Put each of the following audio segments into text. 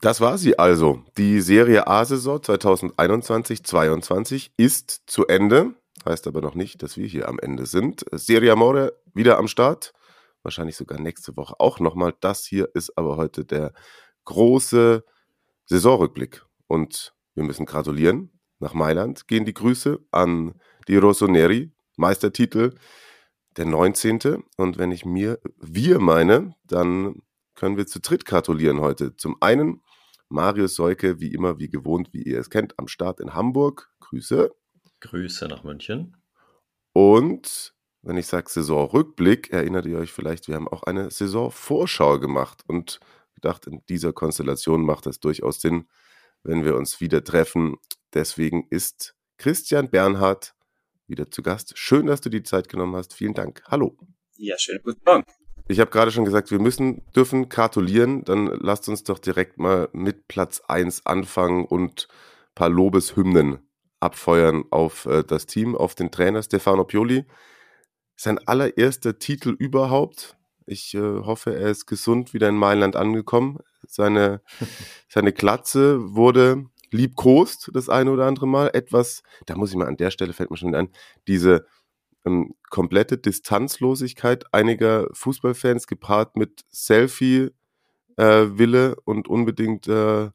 Das war sie also. Die Serie A-Saison 2021-22 ist zu Ende. Heißt aber noch nicht, dass wir hier am Ende sind. Serie Amore wieder am Start. Wahrscheinlich sogar nächste Woche auch nochmal. Das hier ist aber heute der große Saisonrückblick. Und wir müssen gratulieren. Nach Mailand gehen die Grüße an die Rossoneri. Meistertitel der 19. Und wenn ich mir wir meine, dann können wir zu dritt gratulieren heute. Zum einen Marius Seuke, wie immer, wie gewohnt, wie ihr es kennt, am Start in Hamburg. Grüße. Grüße nach München. Und wenn ich sage Saisonrückblick, erinnert ihr euch vielleicht, wir haben auch eine Saisonvorschau gemacht und gedacht, in dieser Konstellation macht das durchaus Sinn, wenn wir uns wieder treffen. Deswegen ist Christian Bernhard wieder zu Gast. Schön, dass du die Zeit genommen hast. Vielen Dank. Hallo. Ja, schönen guten Morgen. Ich habe gerade schon gesagt, wir müssen, dürfen gratulieren. Dann lasst uns doch direkt mal mit Platz 1 anfangen und ein paar Lobeshymnen abfeuern auf äh, das Team, auf den Trainer Stefano Pioli. Sein allererster Titel überhaupt. Ich äh, hoffe, er ist gesund wieder in Mailand angekommen. Seine, seine Glatze wurde liebkost das eine oder andere Mal. Etwas, da muss ich mal an der Stelle, fällt mir schon ein, diese ähm, komplette Distanzlosigkeit einiger Fußballfans gepaart mit Selfie-Wille äh, und unbedingt äh,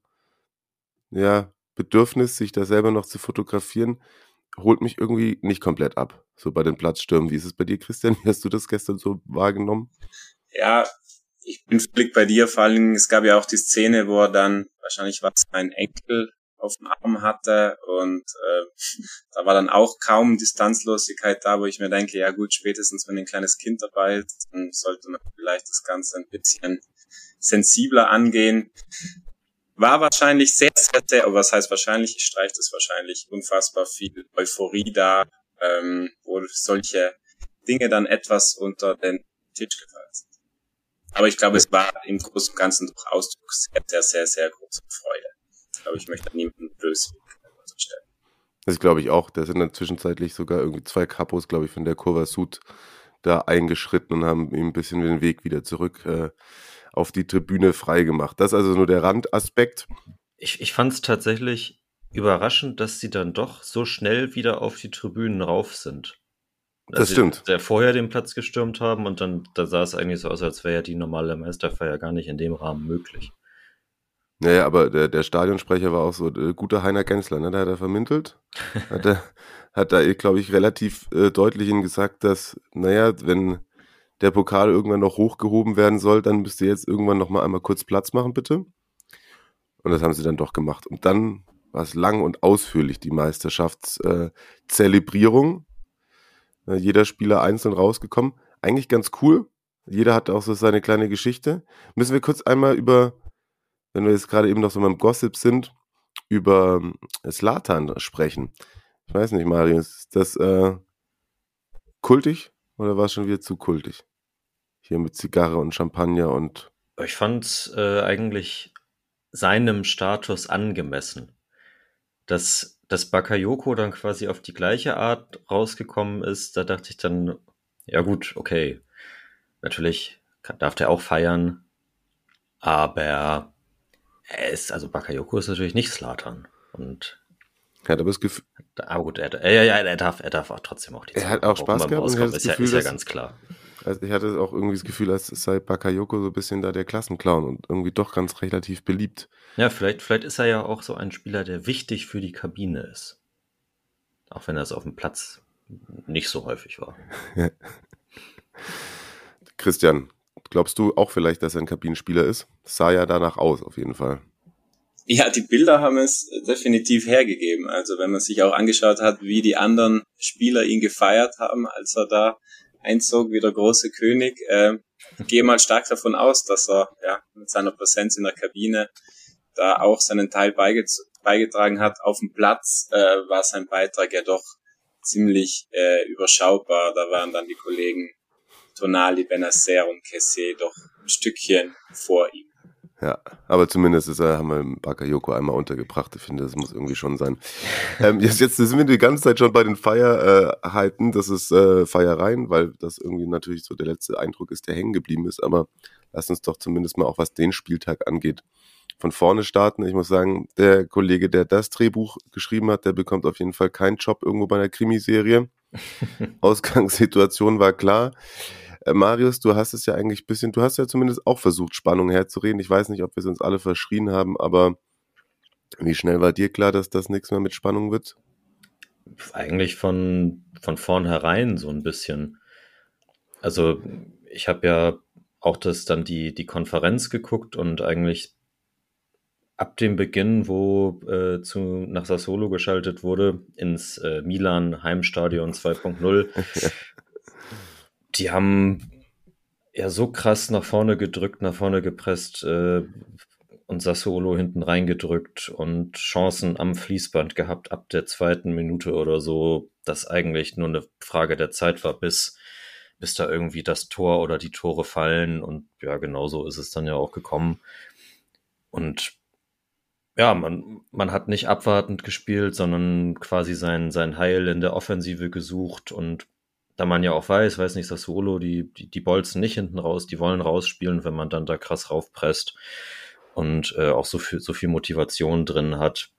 ja, Bedürfnis, sich da selber noch zu fotografieren, holt mich irgendwie nicht komplett ab. So bei den Platzstürmen. Wie ist es bei dir, Christian? Wie hast du das gestern so wahrgenommen? Ja, ich bin Blick bei dir, vor allem, es gab ja auch die Szene, wo er dann, wahrscheinlich war es sein Enkel, auf dem Arm hatte und äh, da war dann auch kaum Distanzlosigkeit da, wo ich mir denke, ja gut, spätestens wenn ein kleines Kind dabei ist, dann sollte man vielleicht das Ganze ein bisschen sensibler angehen. War wahrscheinlich sehr, sehr, sehr, aber was heißt wahrscheinlich, ich streiche das wahrscheinlich, unfassbar viel Euphorie da, ähm, wo solche Dinge dann etwas unter den Tisch gefallen sind. Aber ich glaube, es war im Großen und Ganzen Ausdruck sehr, sehr, sehr, sehr großer Freude glaube, ich möchte niemanden böse stellen. Das glaube ich auch. Da sind dann zwischenzeitlich sogar irgendwie zwei Kapos, glaube ich, von der Kurva Sud da eingeschritten und haben ihm ein bisschen den Weg wieder zurück äh, auf die Tribüne freigemacht. Das ist also nur der Randaspekt. Ich, ich fand es tatsächlich überraschend, dass sie dann doch so schnell wieder auf die Tribünen rauf sind. Also das stimmt. Der vorher den Platz gestürmt haben und dann da sah es eigentlich so aus, als wäre ja die normale Meisterfeier gar nicht in dem Rahmen möglich. Naja, aber der, der Stadionsprecher war auch so, äh, guter Heiner Gensler, ne? Da hat er vermintelt. hat er, hat da, glaube ich, relativ äh, deutlich ihm gesagt, dass, naja, wenn der Pokal irgendwann noch hochgehoben werden soll, dann müsst ihr jetzt irgendwann noch mal einmal kurz Platz machen, bitte. Und das haben sie dann doch gemacht. Und dann war es lang und ausführlich, die Meisterschaftszelebrierung. Äh, jeder Spieler einzeln rausgekommen. Eigentlich ganz cool. Jeder hat auch so seine kleine Geschichte. Müssen wir kurz einmal über wenn wir jetzt gerade eben noch so beim Gossip sind, über Slatan ähm, sprechen. Ich weiß nicht, Marius, ist das äh, kultig oder war es schon wieder zu kultig? Hier mit Zigarre und Champagner und. Ich fand es äh, eigentlich seinem Status angemessen. Dass, dass Bakayoko dann quasi auf die gleiche Art rausgekommen ist, da dachte ich dann, ja gut, okay. Natürlich darf der auch feiern, aber er ist, also Bakayoko ist natürlich nicht Slatan. Und er hat aber das Gefühl. Aber gut, er, ja, ja, er darf, er darf auch trotzdem auch die Er hat auch Spaß gehabt und ist, Gefühl, ja, ist ja ganz klar. Also ich hatte auch irgendwie das Gefühl, als sei Bakayoko so ein bisschen da der Klassenclown und irgendwie doch ganz relativ beliebt. Ja, vielleicht, vielleicht ist er ja auch so ein Spieler, der wichtig für die Kabine ist. Auch wenn er es auf dem Platz nicht so häufig war. Christian, Glaubst du auch vielleicht, dass er ein Kabinenspieler ist? Das sah ja danach aus, auf jeden Fall. Ja, die Bilder haben es definitiv hergegeben. Also wenn man sich auch angeschaut hat, wie die anderen Spieler ihn gefeiert haben, als er da einzog wie der große König, äh, gehe mal stark davon aus, dass er ja mit seiner Präsenz in der Kabine da auch seinen Teil beigetragen hat. Auf dem Platz äh, war sein Beitrag ja doch ziemlich äh, überschaubar. Da waren dann die Kollegen Tonali, Benacer und Kessier doch ein Stückchen vor ihm. Ja, aber zumindest ist er, haben wir Bakayoko einmal untergebracht. Ich finde, das muss irgendwie schon sein. ähm, jetzt, jetzt sind wir die ganze Zeit schon bei den Feierheiten. Das ist äh, Feiereien, weil das irgendwie natürlich so der letzte Eindruck ist, der hängen geblieben ist. Aber lass uns doch zumindest mal auch, was den Spieltag angeht, von vorne starten. Ich muss sagen, der Kollege, der das Drehbuch geschrieben hat, der bekommt auf jeden Fall keinen Job irgendwo bei einer Krimiserie. Ausgangssituation war klar. Äh, Marius, du hast es ja eigentlich ein bisschen, du hast ja zumindest auch versucht, Spannung herzureden. Ich weiß nicht, ob wir es uns alle verschrien haben, aber wie schnell war dir klar, dass das nichts mehr mit Spannung wird? Eigentlich von, von vornherein so ein bisschen. Also ich habe ja auch das dann die, die Konferenz geguckt und eigentlich ab dem Beginn, wo äh, zu, nach Sassolo geschaltet wurde, ins äh, Milan Heimstadion 2.0, die haben ja so krass nach vorne gedrückt, nach vorne gepresst äh, und Sassuolo hinten reingedrückt und Chancen am Fließband gehabt ab der zweiten Minute oder so, dass eigentlich nur eine Frage der Zeit war, bis, bis da irgendwie das Tor oder die Tore fallen. Und ja, genauso ist es dann ja auch gekommen. Und ja, man, man hat nicht abwartend gespielt, sondern quasi sein, sein Heil in der Offensive gesucht und da man ja auch weiß, weiß nicht, Sassuolo, die, die, die bolzen nicht hinten raus, die wollen rausspielen, wenn man dann da krass raufpresst und äh, auch so viel, so viel Motivation drin hat,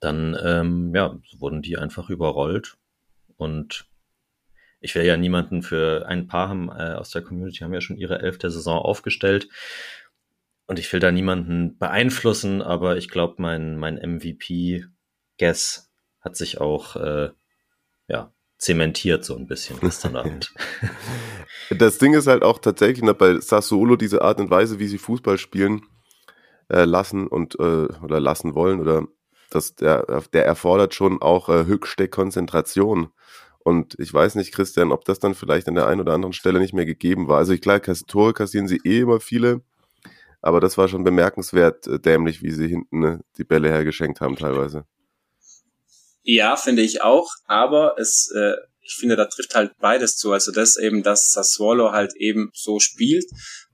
dann ähm, ja, wurden die einfach überrollt. Und ich will ja niemanden für ein paar haben äh, aus der Community haben ja schon ihre elfte Saison aufgestellt. Und ich will da niemanden beeinflussen, aber ich glaube, mein, mein MVP-Guess hat sich auch äh, ja, zementiert so ein bisschen gestern Abend. Das Ding ist halt auch tatsächlich ne, bei Sassuolo diese Art und Weise, wie sie Fußball spielen äh, lassen und äh, oder lassen wollen oder das der der erfordert schon auch äh, höchste Konzentration. Und ich weiß nicht, Christian, ob das dann vielleicht an der einen oder anderen Stelle nicht mehr gegeben war. Also ich klar, Tore kassieren sie eh immer viele, aber das war schon bemerkenswert äh, dämlich, wie sie hinten ne, die Bälle hergeschenkt haben teilweise. Ja, finde ich auch, aber es, äh, ich finde, da trifft halt beides zu. Also das eben, dass Sassuolo halt eben so spielt.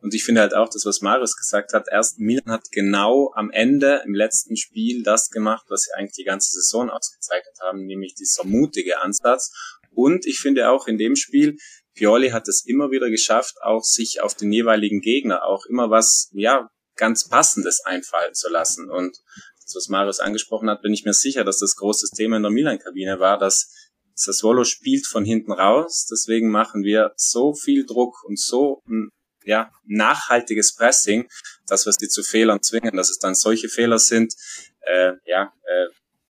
Und ich finde halt auch das, was Marius gesagt hat. Erst Milan hat genau am Ende im letzten Spiel das gemacht, was sie eigentlich die ganze Saison ausgezeichnet haben, nämlich dieser mutige Ansatz. Und ich finde auch in dem Spiel, Pioli hat es immer wieder geschafft, auch sich auf den jeweiligen Gegner auch immer was, ja, ganz Passendes einfallen zu lassen. Und was Marius angesprochen hat, bin ich mir sicher, dass das große Thema in der Milan-Kabine war, dass Sassuolo spielt von hinten raus. Deswegen machen wir so viel Druck und so ein ja, nachhaltiges Pressing, dass wir sie zu Fehlern zwingen, dass es dann solche Fehler sind, äh, ja, äh,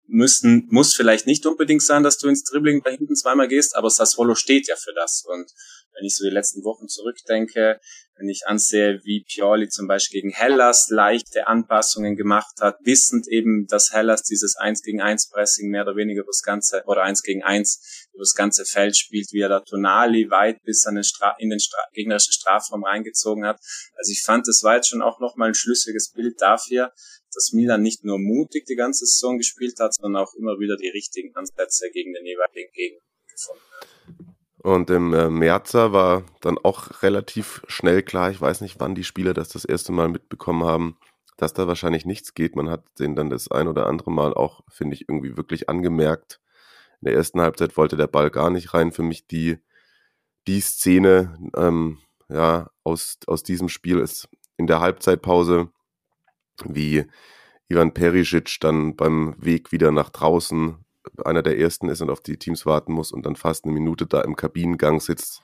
müssen, muss vielleicht nicht unbedingt sein, dass du ins Dribbling da hinten zweimal gehst, aber Sassuolo steht ja für das. Und wenn ich so die letzten Wochen zurückdenke, wenn ich ansehe, wie Pioli zum Beispiel gegen Hellas leichte Anpassungen gemacht hat, wissend eben, dass Hellas dieses 1 gegen 1 Pressing mehr oder weniger das ganze, oder 1 gegen 1 über das ganze Feld spielt, wie er da Tonali weit bis an den Stra in den Stra gegnerischen Strafraum reingezogen hat. Also ich fand, das war jetzt schon auch nochmal ein schlüssiges Bild dafür, dass Milan nicht nur mutig die ganze Saison gespielt hat, sondern auch immer wieder die richtigen Ansätze gegen den jeweiligen Gegner gefunden hat. Und im äh, Märzer war dann auch relativ schnell klar, ich weiß nicht, wann die Spieler das das erste Mal mitbekommen haben, dass da wahrscheinlich nichts geht. Man hat den dann das ein oder andere Mal auch, finde ich, irgendwie wirklich angemerkt. In der ersten Halbzeit wollte der Ball gar nicht rein. Für mich die, die Szene ähm, ja, aus, aus diesem Spiel ist in der Halbzeitpause, wie Ivan Perisic dann beim Weg wieder nach draußen einer der ersten ist und auf die Teams warten muss und dann fast eine Minute da im Kabinengang sitzt,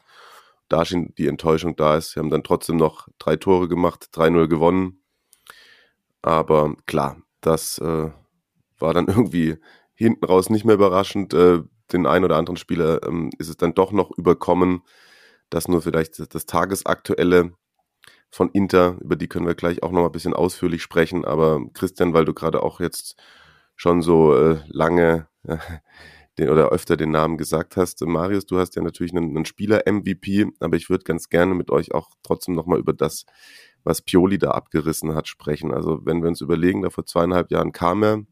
da schon die Enttäuschung da ist. Wir haben dann trotzdem noch drei Tore gemacht, 3-0 gewonnen. Aber klar, das äh, war dann irgendwie hinten raus nicht mehr überraschend. Äh, den einen oder anderen Spieler ähm, ist es dann doch noch überkommen. Das nur vielleicht das Tagesaktuelle von Inter, über die können wir gleich auch noch mal ein bisschen ausführlich sprechen. Aber Christian, weil du gerade auch jetzt schon so äh, lange den oder öfter den Namen gesagt hast. Marius, du hast ja natürlich einen, einen Spieler-MVP, aber ich würde ganz gerne mit euch auch trotzdem nochmal über das was Pioli da abgerissen hat, sprechen. Also wenn wir uns überlegen, da vor zweieinhalb Jahren kam er,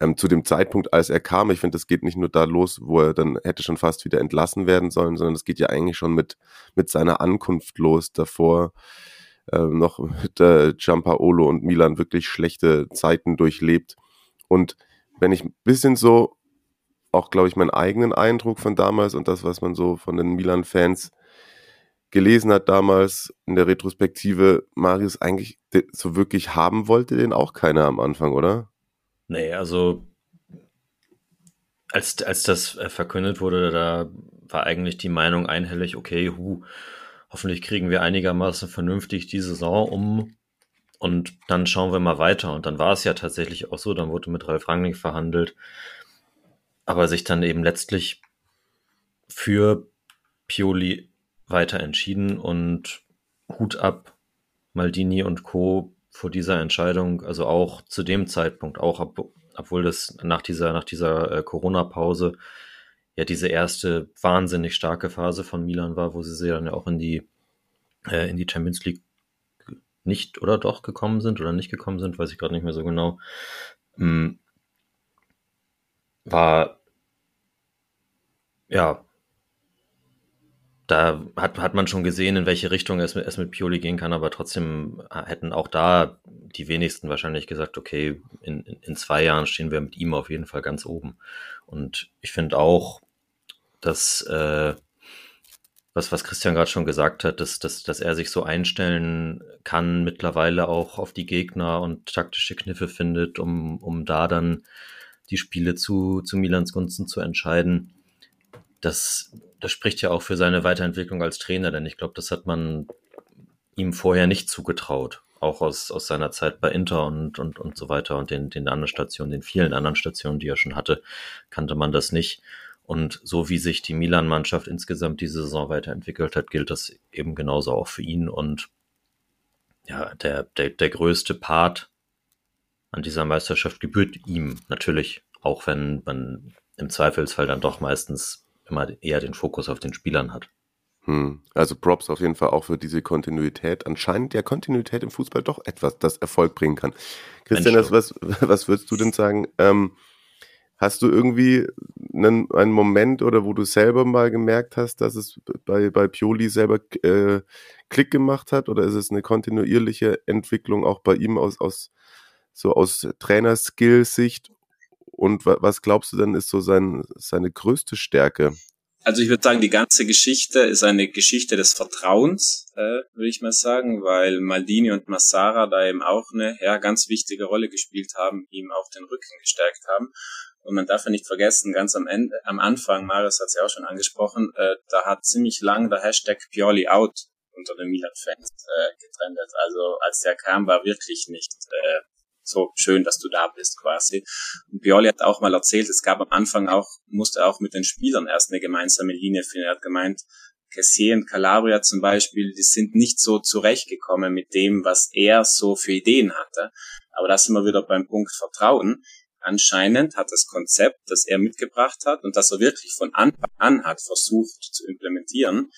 ähm, zu dem Zeitpunkt, als er kam, ich finde, das geht nicht nur da los, wo er dann hätte schon fast wieder entlassen werden sollen, sondern es geht ja eigentlich schon mit, mit seiner Ankunft los. Davor äh, noch mit äh, Giampaolo und Milan wirklich schlechte Zeiten durchlebt. Und wenn ich ein bisschen so auch, glaube ich, meinen eigenen Eindruck von damals und das, was man so von den Milan-Fans gelesen hat damals in der Retrospektive, Marius eigentlich so wirklich haben wollte, den auch keiner am Anfang, oder? Nee, also als, als das äh, verkündet wurde, da war eigentlich die Meinung einhellig, okay, hu, hoffentlich kriegen wir einigermaßen vernünftig die Saison um und dann schauen wir mal weiter. Und dann war es ja tatsächlich auch so, dann wurde mit Ralf Rangnick verhandelt, aber sich dann eben letztlich für Pioli weiter entschieden und Hut ab, Maldini und Co vor dieser Entscheidung, also auch zu dem Zeitpunkt, auch ob, obwohl das nach dieser, nach dieser äh, Corona-Pause ja diese erste wahnsinnig starke Phase von Milan war, wo sie dann ja auch in die, äh, in die Champions League nicht oder doch gekommen sind oder nicht gekommen sind, weiß ich gerade nicht mehr so genau. Hm. War ja da hat, hat man schon gesehen, in welche Richtung es, es mit Pioli gehen kann, aber trotzdem hätten auch da die wenigsten wahrscheinlich gesagt, okay, in, in zwei Jahren stehen wir mit ihm auf jeden Fall ganz oben. Und ich finde auch, dass äh, was, was Christian gerade schon gesagt hat, dass, dass, dass er sich so einstellen kann, mittlerweile auch auf die Gegner und taktische Kniffe findet, um, um da dann die Spiele zu, zu Milans Gunsten zu entscheiden. Das, das spricht ja auch für seine Weiterentwicklung als Trainer, denn ich glaube, das hat man ihm vorher nicht zugetraut. Auch aus, aus seiner Zeit bei Inter und, und, und so weiter und den, den anderen Stationen, den vielen anderen Stationen, die er schon hatte, kannte man das nicht. Und so wie sich die Milan-Mannschaft insgesamt diese Saison weiterentwickelt hat, gilt das eben genauso auch für ihn. Und ja, der, der, der größte Part an dieser Meisterschaft gebührt ihm natürlich, auch wenn man im Zweifelsfall dann doch meistens immer eher den Fokus auf den Spielern hat. Hm. Also Props auf jeden Fall auch für diese Kontinuität. Anscheinend ja Kontinuität im Fußball doch etwas, das Erfolg bringen kann. Christian, was, was würdest du denn sagen? Ähm, hast du irgendwie einen, einen Moment oder wo du selber mal gemerkt hast, dass es bei, bei Pioli selber äh, Klick gemacht hat? Oder ist es eine kontinuierliche Entwicklung auch bei ihm aus, aus so aus Trainerskill-Sicht? Und was glaubst du denn, ist so sein, seine größte Stärke? Also ich würde sagen, die ganze Geschichte ist eine Geschichte des Vertrauens, äh, würde ich mal sagen, weil Maldini und Massara da eben auch eine ja, ganz wichtige Rolle gespielt haben, ihm auch den Rücken gestärkt haben. Und man darf ja nicht vergessen, ganz am Ende, am Anfang, Marius hat es ja auch schon angesprochen, äh, da hat ziemlich lang der Hashtag Pioli out unter den Milan-Fans äh, getrennt. Also als der kam, war wirklich nicht äh, so schön, dass du da bist quasi. Und Bioli hat auch mal erzählt, es gab am Anfang auch, musste auch mit den Spielern erst eine gemeinsame Linie finden. Er hat gemeint, Kessie und Calabria zum Beispiel, die sind nicht so zurechtgekommen mit dem, was er so für Ideen hatte. Aber da sind wir wieder beim Punkt Vertrauen. Anscheinend hat das Konzept, das er mitgebracht hat und das er wirklich von Anfang an hat versucht zu implementieren,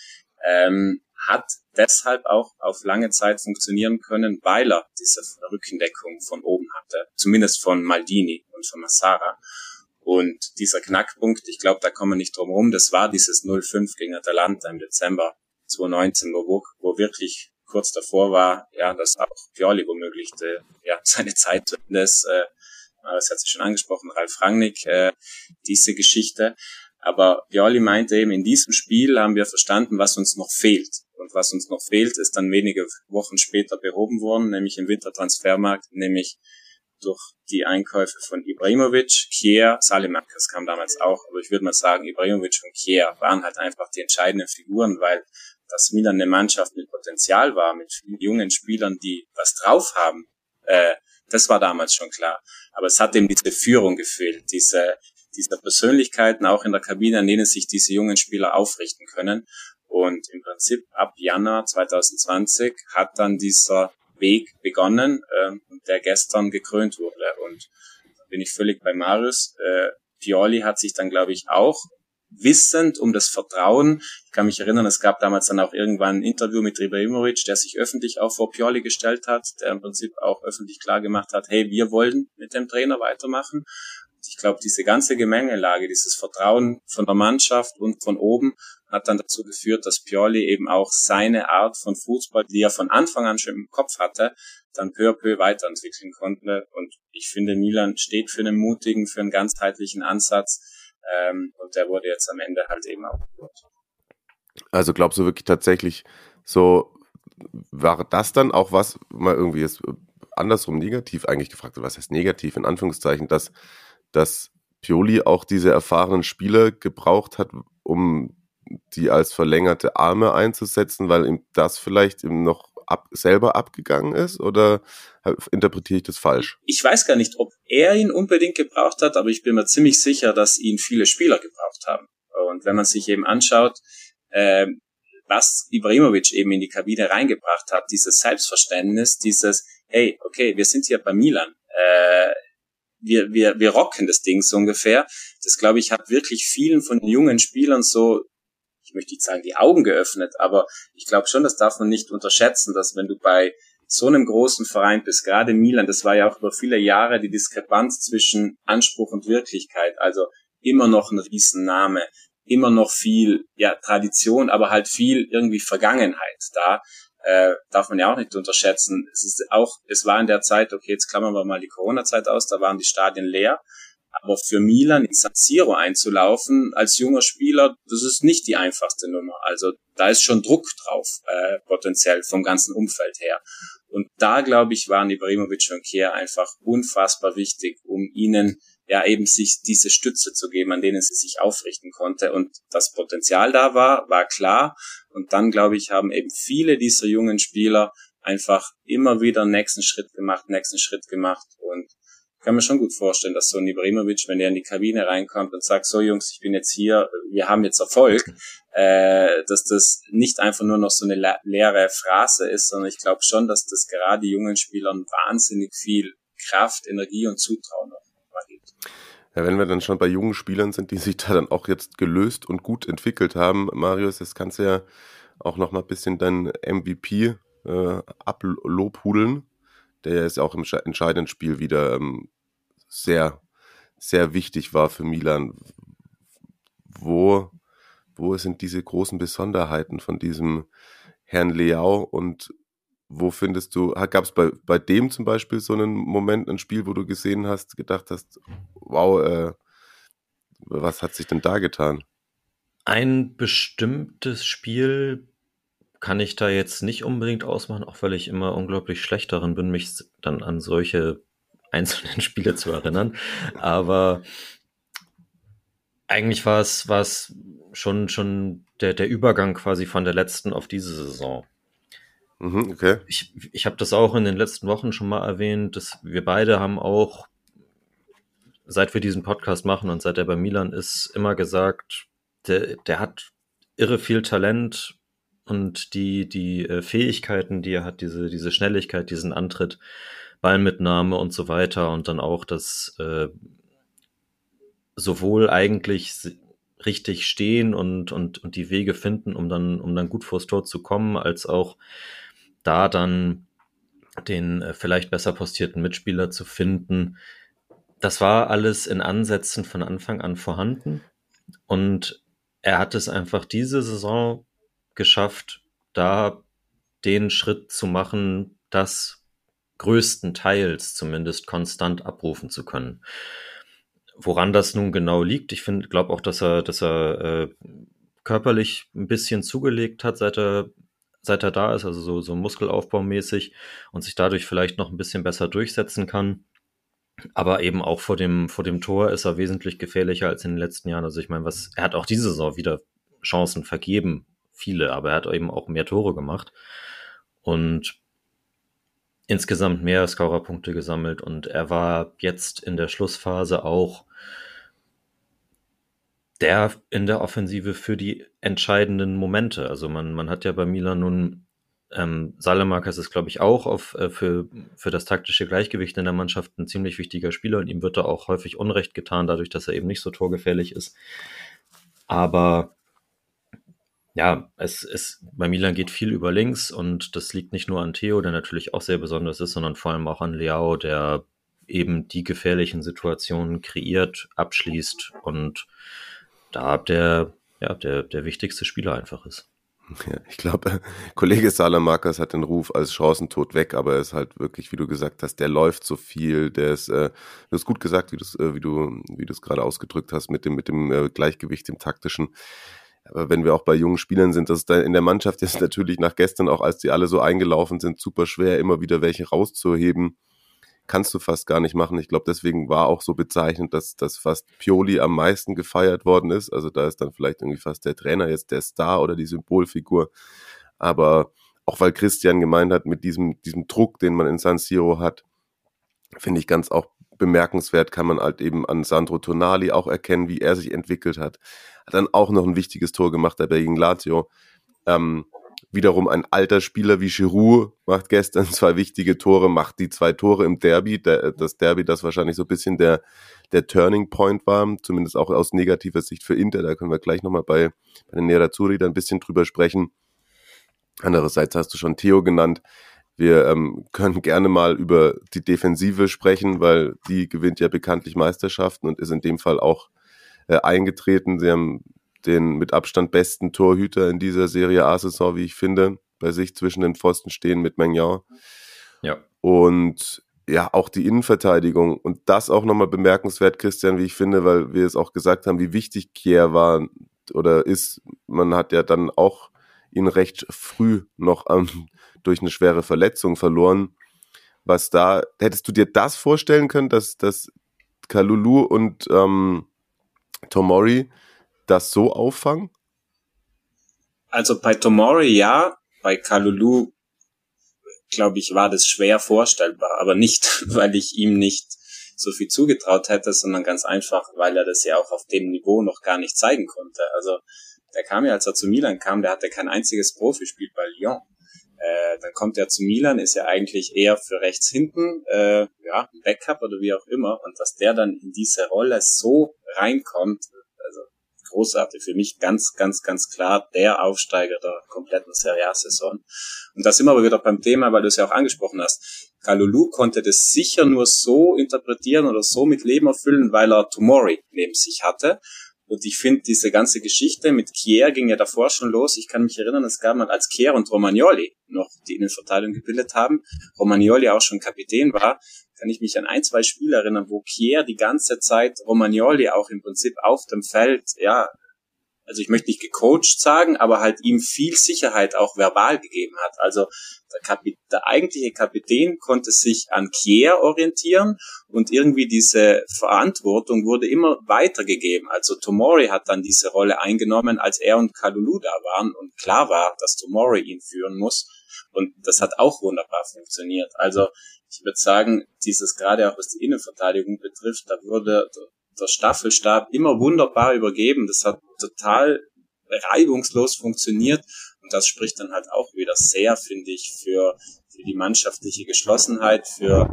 ähm, hat deshalb auch auf lange Zeit funktionieren können, weil er diese Rückendeckung von oben hatte, zumindest von Maldini und von Massara. Und dieser Knackpunkt, ich glaube, da kommen wir nicht drum rum, das war dieses 0-5 gegen Atalanta im Dezember 2019, wo, wo wirklich kurz davor war, ja, dass auch Pioli womöglich de, ja, seine Zeit ist. Äh, das hat sich schon angesprochen, Ralf Rangnick, äh, diese Geschichte. Aber Pioli meinte eben, in diesem Spiel haben wir verstanden, was uns noch fehlt. Und was uns noch fehlt, ist dann wenige Wochen später behoben worden, nämlich im Wintertransfermarkt, nämlich durch die Einkäufe von Ibrahimovic, Kier, Salimakis kam damals auch, aber ich würde mal sagen, Ibrahimovic und Kier waren halt einfach die entscheidenden Figuren, weil das Milan eine Mannschaft mit Potenzial war, mit jungen Spielern, die was drauf haben. Äh, das war damals schon klar. Aber es hat eben diese Führung gefehlt, diese, diese Persönlichkeiten auch in der Kabine, an denen sich diese jungen Spieler aufrichten können. Und im Prinzip ab Januar 2020 hat dann dieser Weg begonnen, äh, der gestern gekrönt wurde. Und da bin ich völlig bei Marius. Äh, Pioli hat sich dann, glaube ich, auch wissend um das Vertrauen. Ich kann mich erinnern, es gab damals dann auch irgendwann ein Interview mit Ibrahimovic, der sich öffentlich auch vor Pioli gestellt hat, der im Prinzip auch öffentlich klar gemacht hat, hey, wir wollen mit dem Trainer weitermachen. Ich glaube, diese ganze Gemengelage, dieses Vertrauen von der Mannschaft und von oben hat dann dazu geführt, dass Pioli eben auch seine Art von Fußball, die er von Anfang an schon im Kopf hatte, dann peu à peu weiterentwickeln konnte. Und ich finde, Milan steht für einen mutigen, für einen ganzheitlichen Ansatz. Ähm, und der wurde jetzt am Ende halt eben auch gehört. Also glaubst du wirklich tatsächlich so, war das dann auch was, mal irgendwie jetzt andersrum negativ eigentlich gefragt, was heißt negativ in Anführungszeichen, dass, dass Pioli auch diese erfahrenen Spieler gebraucht hat, um die als verlängerte Arme einzusetzen, weil ihm das vielleicht ihm noch ab, selber abgegangen ist oder interpretiere ich das falsch? Ich weiß gar nicht, ob er ihn unbedingt gebraucht hat, aber ich bin mir ziemlich sicher, dass ihn viele Spieler gebraucht haben. Und wenn man sich eben anschaut, äh, was Ibrahimovic eben in die Kabine reingebracht hat, dieses Selbstverständnis, dieses, hey, okay, wir sind hier bei Milan, äh, wir, wir, wir rocken das Ding so ungefähr. Das, glaube ich, hat wirklich vielen von jungen Spielern so möchte nicht sagen, die Augen geöffnet, aber ich glaube schon, das darf man nicht unterschätzen, dass wenn du bei so einem großen Verein bist, gerade Milan, das war ja auch über viele Jahre die Diskrepanz zwischen Anspruch und Wirklichkeit, also immer noch ein Riesenname, immer noch viel ja Tradition, aber halt viel irgendwie Vergangenheit da. Äh, darf man ja auch nicht unterschätzen. Es ist auch, es war in der Zeit, okay, jetzt klammern wir mal die Corona-Zeit aus, da waren die Stadien leer aber für Milan in San Siro einzulaufen als junger Spieler, das ist nicht die einfachste Nummer. Also da ist schon Druck drauf, äh, potenziell vom ganzen Umfeld her. Und da, glaube ich, waren Ibrahimovic und Kehr einfach unfassbar wichtig, um ihnen ja eben sich diese Stütze zu geben, an denen sie sich aufrichten konnte. Und das Potenzial da war, war klar. Und dann, glaube ich, haben eben viele dieser jungen Spieler einfach immer wieder nächsten Schritt gemacht, nächsten Schritt gemacht. Und kann mir schon gut vorstellen, dass so ein Ibrahimovic, wenn der in die Kabine reinkommt und sagt, so Jungs, ich bin jetzt hier, wir haben jetzt Erfolg, äh, dass das nicht einfach nur noch so eine leere Phrase ist, sondern ich glaube schon, dass das gerade jungen Spielern wahnsinnig viel Kraft, Energie und Zutrauen gibt. Ja, wenn wir dann schon bei jungen Spielern sind, die sich da dann auch jetzt gelöst und gut entwickelt haben, Marius, jetzt kannst du ja auch noch mal ein bisschen dein MVP äh, ablobhudeln der jetzt auch im entscheidenden Spiel wieder ähm, sehr, sehr wichtig war für Milan. Wo, wo sind diese großen Besonderheiten von diesem Herrn Leao und wo findest du, gab es bei, bei dem zum Beispiel so einen Moment, ein Spiel, wo du gesehen hast, gedacht hast, wow, äh, was hat sich denn da getan? Ein bestimmtes Spiel kann ich da jetzt nicht unbedingt ausmachen, auch weil ich immer unglaublich schlecht darin bin, mich dann an solche einzelnen Spiele zu erinnern. Aber eigentlich war es, war es schon, schon der, der Übergang quasi von der letzten auf diese Saison. Mhm, okay. Ich, ich habe das auch in den letzten Wochen schon mal erwähnt, dass wir beide haben auch, seit wir diesen Podcast machen und seit er bei Milan ist, immer gesagt, der, der hat irre viel Talent, und die, die äh, Fähigkeiten, die er hat, diese, diese Schnelligkeit, diesen Antritt, Ballmitnahme und so weiter und dann auch das äh, sowohl eigentlich richtig stehen und, und, und die Wege finden, um dann, um dann gut vors Tor zu kommen, als auch da dann den äh, vielleicht besser postierten Mitspieler zu finden. Das war alles in Ansätzen von Anfang an vorhanden und er hat es einfach diese Saison geschafft, da den Schritt zu machen, das größtenteils zumindest konstant abrufen zu können. Woran das nun genau liegt, ich finde, glaube auch, dass er, dass er äh, körperlich ein bisschen zugelegt hat, seit er, seit er da ist, also so, so muskelaufbaumäßig und sich dadurch vielleicht noch ein bisschen besser durchsetzen kann. Aber eben auch vor dem, vor dem Tor ist er wesentlich gefährlicher als in den letzten Jahren. Also ich meine, was, er hat auch diese Saison wieder Chancen vergeben, viele, aber er hat eben auch mehr Tore gemacht und insgesamt mehr Scorerpunkte gesammelt und er war jetzt in der Schlussphase auch der in der Offensive für die entscheidenden Momente. Also man, man hat ja bei Milan nun ähm, Salemakas ist, glaube ich, auch auf, äh, für, für das taktische Gleichgewicht in der Mannschaft ein ziemlich wichtiger Spieler und ihm wird da auch häufig Unrecht getan, dadurch, dass er eben nicht so torgefährlich ist. Aber ja, es ist, bei Milan geht viel über links und das liegt nicht nur an Theo, der natürlich auch sehr besonders ist, sondern vor allem auch an Leao, der eben die gefährlichen Situationen kreiert, abschließt und da der, ja, der, der wichtigste Spieler einfach ist. Ja, ich glaube, Kollege Salamakers hat den Ruf als Chancentod weg, aber er ist halt wirklich, wie du gesagt hast, der läuft so viel, der ist, äh, du hast gut gesagt, wie, äh, wie du wie du es gerade ausgedrückt hast, mit dem, mit dem äh, Gleichgewicht im taktischen. Aber wenn wir auch bei jungen Spielern sind, das ist in der Mannschaft jetzt natürlich nach gestern, auch als die alle so eingelaufen sind, super schwer, immer wieder welche rauszuheben kannst du fast gar nicht machen. Ich glaube, deswegen war auch so bezeichnend, dass, dass fast Pioli am meisten gefeiert worden ist. Also da ist dann vielleicht irgendwie fast der Trainer jetzt der Star oder die Symbolfigur. Aber auch weil Christian gemeint hat, mit diesem, diesem Druck, den man in San Siro hat, finde ich ganz auch bemerkenswert, kann man halt eben an Sandro Tonali auch erkennen, wie er sich entwickelt hat. Hat dann auch noch ein wichtiges Tor gemacht dabei gegen Lazio. Ähm, Wiederum ein alter Spieler wie Giroud macht gestern zwei wichtige Tore, macht die zwei Tore im Derby. Der, das Derby, das wahrscheinlich so ein bisschen der, der Turning Point war, zumindest auch aus negativer Sicht für Inter. Da können wir gleich nochmal bei, bei den Nerazzurri da ein bisschen drüber sprechen. Andererseits hast du schon Theo genannt. Wir ähm, können gerne mal über die Defensive sprechen, weil die gewinnt ja bekanntlich Meisterschaften und ist in dem Fall auch äh, eingetreten. Sie haben den mit Abstand besten Torhüter in dieser Serie A-Saison, wie ich finde, bei sich zwischen den Pfosten stehen mit Magnan. Ja. Und ja, auch die Innenverteidigung. Und das auch nochmal bemerkenswert, Christian, wie ich finde, weil wir es auch gesagt haben, wie wichtig Kier war oder ist. Man hat ja dann auch ihn recht früh noch ähm, durch eine schwere Verletzung verloren. Was da, hättest du dir das vorstellen können, dass, dass Kalulu und ähm, Tomori das so auffangen? Also bei Tomori ja, bei Kalulu glaube ich, war das schwer vorstellbar, aber nicht, weil ich ihm nicht so viel zugetraut hätte, sondern ganz einfach, weil er das ja auch auf dem Niveau noch gar nicht zeigen konnte. Also der kam ja, als er zu Milan kam, der hatte kein einziges Profispiel bei Lyon. Äh, dann kommt er zu Milan, ist ja eigentlich eher für rechts hinten, äh, ja, Backup oder wie auch immer, und dass der dann in diese Rolle so reinkommt, großartig. Für mich ganz, ganz, ganz klar der Aufsteiger der kompletten Serie A-Saison. Und da sind wir aber wieder beim Thema, weil du es ja auch angesprochen hast. Kalulu konnte das sicher nur so interpretieren oder so mit Leben erfüllen, weil er Tomori neben sich hatte. Und ich finde, diese ganze Geschichte mit Kier ging ja davor schon los. Ich kann mich erinnern, es gab mal, als Kier und Romagnoli noch die Innenverteidigung gebildet haben, Romagnoli auch schon Kapitän war, kann ich mich an ein, zwei Spiele erinnern, wo Kier die ganze Zeit Romagnoli auch im Prinzip auf dem Feld, ja, also ich möchte nicht gecoacht sagen, aber halt ihm viel Sicherheit auch verbal gegeben hat. Also der, Kapit der eigentliche Kapitän konnte sich an Kier orientieren und irgendwie diese Verantwortung wurde immer weitergegeben. Also Tomori hat dann diese Rolle eingenommen, als er und Kalulu da waren und klar war, dass Tomori ihn führen muss. Und das hat auch wunderbar funktioniert. Also ich würde sagen, dieses gerade auch was die Innenverteidigung betrifft, da wurde der Staffelstab immer wunderbar übergeben. Das hat total reibungslos funktioniert. Und das spricht dann halt auch wieder sehr, finde ich, für, für die mannschaftliche Geschlossenheit, für,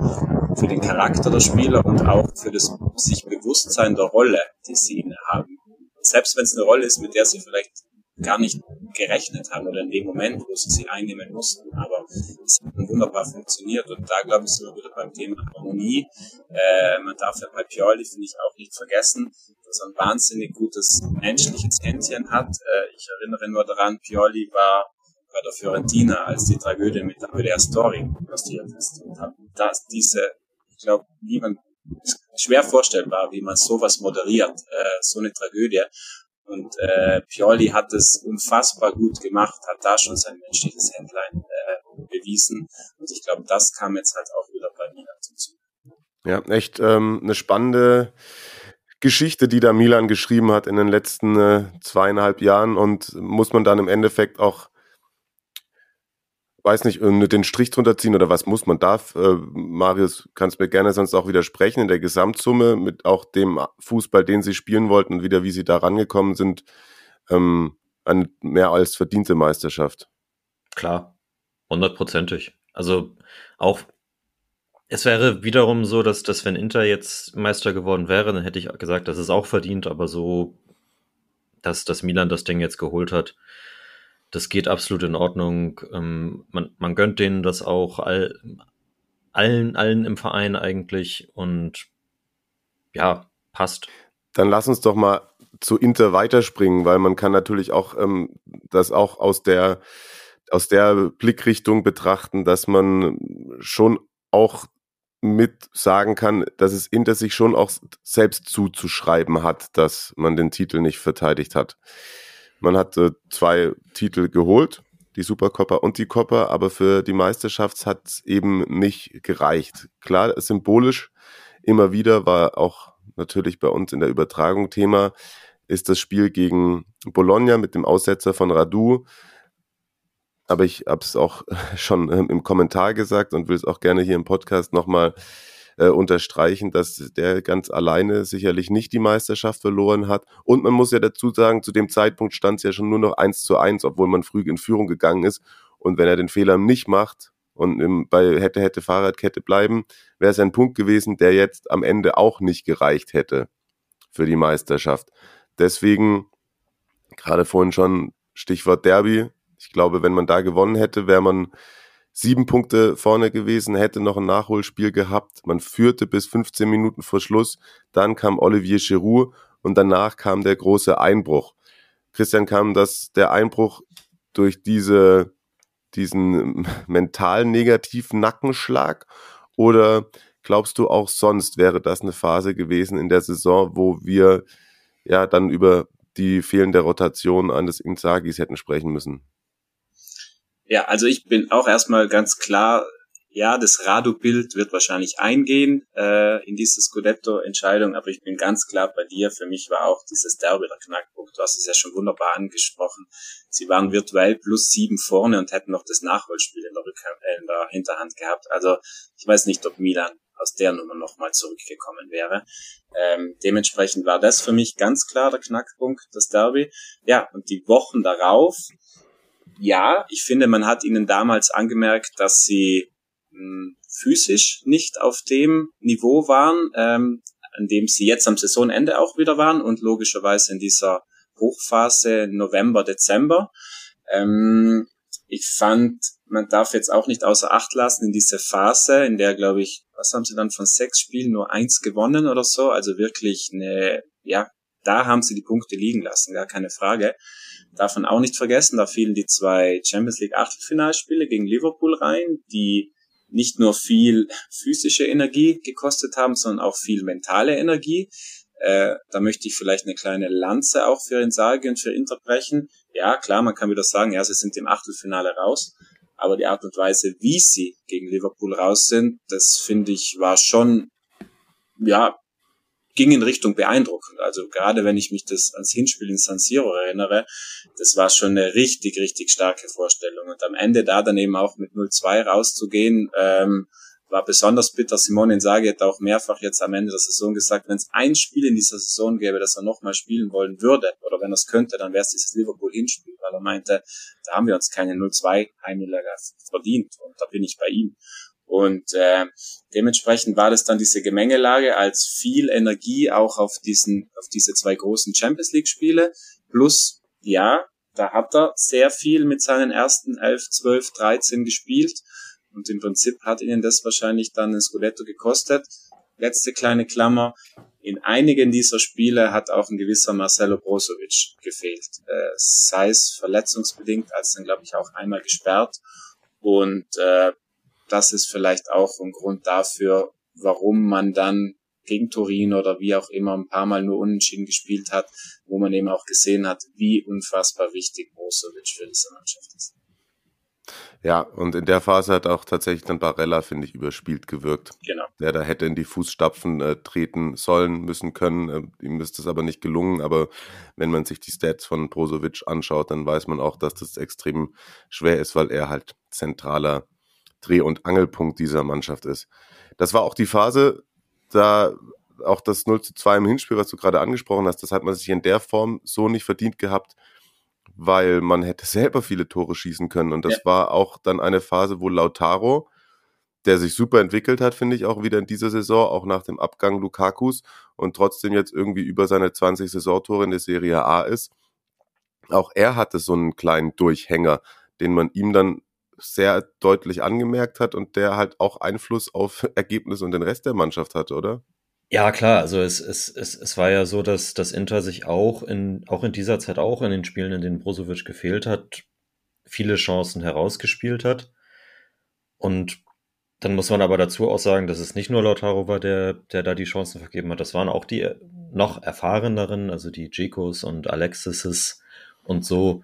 für den Charakter der Spieler und auch für das sich Bewusstsein der Rolle, die sie inne haben. Selbst wenn es eine Rolle ist, mit der sie vielleicht gar nicht gerechnet haben oder in dem Moment, wo sie sie einnehmen mussten. Aber es hat wunderbar funktioniert und da glaube ich sind wir wieder beim Thema Harmonie. Äh, man darf ja bei Pioli, finde ich, auch nicht vergessen, dass er ein wahnsinnig gutes menschliches Händchen hat. Äh, ich erinnere nur daran, Pioli war bei der Fiorentina, als die Tragödie mit der Story passiert ist. Und das, diese, ich glaube, niemand schwer vorstellbar, wie man sowas moderiert, äh, so eine Tragödie. Und äh, Pioli hat es unfassbar gut gemacht, hat da schon sein menschliches Händlein äh, bewiesen. Und ich glaube, das kam jetzt halt auch wieder bei Milan zum. Ja, echt ähm, eine spannende Geschichte, die da Milan geschrieben hat in den letzten äh, zweieinhalb Jahren und muss man dann im Endeffekt auch weiß nicht, den Strich drunter ziehen oder was muss man darf. Äh, Marius, kannst mir gerne sonst auch widersprechen in der Gesamtsumme mit auch dem Fußball, den sie spielen wollten und wieder, wie sie da rangekommen sind, ähm, eine mehr als verdiente Meisterschaft. Klar, hundertprozentig. Also auch es wäre wiederum so, dass, dass wenn Inter jetzt Meister geworden wäre, dann hätte ich gesagt, das ist auch verdient, aber so dass das Milan das Ding jetzt geholt hat. Das geht absolut in Ordnung. Ähm, man, man gönnt denen das auch all, allen, allen im Verein eigentlich und ja, passt. Dann lass uns doch mal zu Inter weiterspringen, weil man kann natürlich auch ähm, das auch aus der aus der Blickrichtung betrachten, dass man schon auch mit sagen kann, dass es Inter sich schon auch selbst zuzuschreiben hat, dass man den Titel nicht verteidigt hat. Man hat äh, zwei Titel geholt, die Supercoppa und die Coppa, aber für die Meisterschaft hat es eben nicht gereicht. Klar, symbolisch immer wieder war auch natürlich bei uns in der Übertragung Thema, ist das Spiel gegen Bologna mit dem Aussetzer von Radu. Aber ich habe es auch schon im Kommentar gesagt und will es auch gerne hier im Podcast nochmal äh, unterstreichen, dass der ganz alleine sicherlich nicht die Meisterschaft verloren hat. Und man muss ja dazu sagen, zu dem Zeitpunkt stand es ja schon nur noch eins zu eins, obwohl man früh in Führung gegangen ist. Und wenn er den Fehler nicht macht und im, bei hätte, hätte Fahrradkette bleiben, wäre es ein Punkt gewesen, der jetzt am Ende auch nicht gereicht hätte für die Meisterschaft. Deswegen, gerade vorhin schon Stichwort Derby, ich glaube, wenn man da gewonnen hätte, wäre man sieben Punkte vorne gewesen, hätte noch ein Nachholspiel gehabt. Man führte bis 15 Minuten vor Schluss. Dann kam Olivier Giroud und danach kam der große Einbruch. Christian kam das, der Einbruch durch diese, diesen mental negativen Nackenschlag oder glaubst du auch sonst wäre das eine Phase gewesen in der Saison, wo wir ja dann über die fehlende Rotation eines Inzagis hätten sprechen müssen? Ja, also ich bin auch erstmal ganz klar, ja, das Radu-Bild wird wahrscheinlich eingehen äh, in diese Scudetto-Entscheidung, aber ich bin ganz klar bei dir. Für mich war auch dieses Derby der Knackpunkt. Du hast es ja schon wunderbar angesprochen. Sie waren virtuell plus sieben vorne und hätten noch das Nachholspiel in der, Rückhand, äh, in der Hinterhand gehabt. Also ich weiß nicht, ob Milan aus der Nummer nochmal zurückgekommen wäre. Ähm, dementsprechend war das für mich ganz klar der Knackpunkt, das Derby. Ja, und die Wochen darauf ja, ich finde, man hat ihnen damals angemerkt, dass sie mh, hm, physisch nicht auf dem Niveau waren, ähm, an dem sie jetzt am Saisonende auch wieder waren und logischerweise in dieser Hochphase November, Dezember. Ähm, ich fand, man darf jetzt auch nicht außer Acht lassen in diese Phase, in der, glaube ich, was haben sie dann von sechs Spielen nur eins gewonnen oder so, also wirklich eine, ja, da haben sie die Punkte liegen lassen, gar keine Frage. Darf man auch nicht vergessen, da fielen die zwei Champions League Achtelfinalspiele gegen Liverpool rein, die nicht nur viel physische Energie gekostet haben, sondern auch viel mentale Energie. Äh, da möchte ich vielleicht eine kleine Lanze auch für Insage und für Inter brechen. Ja, klar, man kann wieder sagen, ja, sie sind im Achtelfinale raus. Aber die Art und Weise, wie sie gegen Liverpool raus sind, das finde ich war schon, ja, ging in Richtung beeindruckend. Also gerade wenn ich mich das ans Hinspiel in San Siro erinnere, das war schon eine richtig, richtig starke Vorstellung. Und am Ende da dann eben auch mit 0-2 rauszugehen, ähm, war besonders bitter. Simone Inzaghi hat auch mehrfach jetzt am Ende der Saison gesagt, wenn es ein Spiel in dieser Saison gäbe, das er nochmal spielen wollen würde, oder wenn er es könnte, dann wäre es dieses Liverpool-Hinspiel, weil er meinte, da haben wir uns keine 0-2 Heimniederlage verdient. Und da bin ich bei ihm. Und äh, dementsprechend war das dann diese Gemengelage als viel Energie auch auf diesen, auf diese zwei großen Champions League Spiele. Plus, ja, da hat er sehr viel mit seinen ersten 11, 12, 13 gespielt. Und im Prinzip hat ihnen das wahrscheinlich dann ein Scudetto gekostet. Letzte kleine Klammer. In einigen dieser Spiele hat auch ein gewisser Marcelo Brozovic gefehlt. Äh, sei es verletzungsbedingt, als dann, glaube ich, auch einmal gesperrt. Und äh, das ist vielleicht auch ein Grund dafür, warum man dann gegen Turin oder wie auch immer ein paar Mal nur unentschieden gespielt hat, wo man eben auch gesehen hat, wie unfassbar wichtig Brozovic für diese Mannschaft ist. Ja, und in der Phase hat auch tatsächlich dann Barella, finde ich, überspielt gewirkt. Genau. Der da hätte in die Fußstapfen äh, treten sollen, müssen können. Äh, ihm ist das aber nicht gelungen. Aber wenn man sich die Stats von Brozovic anschaut, dann weiß man auch, dass das extrem schwer ist, weil er halt zentraler Dreh- und Angelpunkt dieser Mannschaft ist. Das war auch die Phase, da auch das 0 zu 2 im Hinspiel, was du gerade angesprochen hast, das hat man sich in der Form so nicht verdient gehabt, weil man hätte selber viele Tore schießen können. Und das ja. war auch dann eine Phase, wo Lautaro, der sich super entwickelt hat, finde ich, auch wieder in dieser Saison, auch nach dem Abgang Lukakus und trotzdem jetzt irgendwie über seine 20 Saisontore in der Serie A ist, auch er hatte so einen kleinen Durchhänger, den man ihm dann sehr deutlich angemerkt hat und der halt auch Einfluss auf Ergebnis und den Rest der Mannschaft hatte, oder? Ja, klar, also es, es, es, es war ja so, dass das Inter sich auch in, auch in dieser Zeit, auch in den Spielen, in denen Brozovic gefehlt hat, viele Chancen herausgespielt hat. Und dann muss man aber dazu auch sagen, dass es nicht nur Lautaro war, der, der da die Chancen vergeben hat. Das waren auch die noch erfahreneren, also die Jekos und Alexises und so,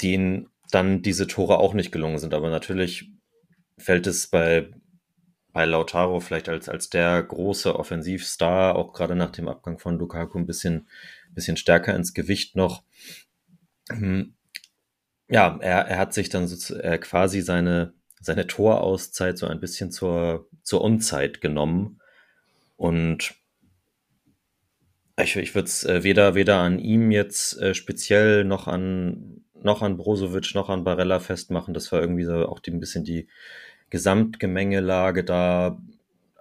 denen dann diese Tore auch nicht gelungen sind. Aber natürlich fällt es bei, bei Lautaro vielleicht als, als der große Offensivstar, auch gerade nach dem Abgang von Lukaku, ein bisschen, bisschen stärker ins Gewicht noch. Hm. Ja, er, er hat sich dann so, äh, quasi seine, seine Torauszeit so ein bisschen zur, zur Unzeit genommen. Und ich, ich würde es äh, weder, weder an ihm jetzt äh, speziell noch an, noch an Brozovic noch an Barella festmachen. Das war irgendwie so auch die, ein bisschen die, Gesamtgemengelage da.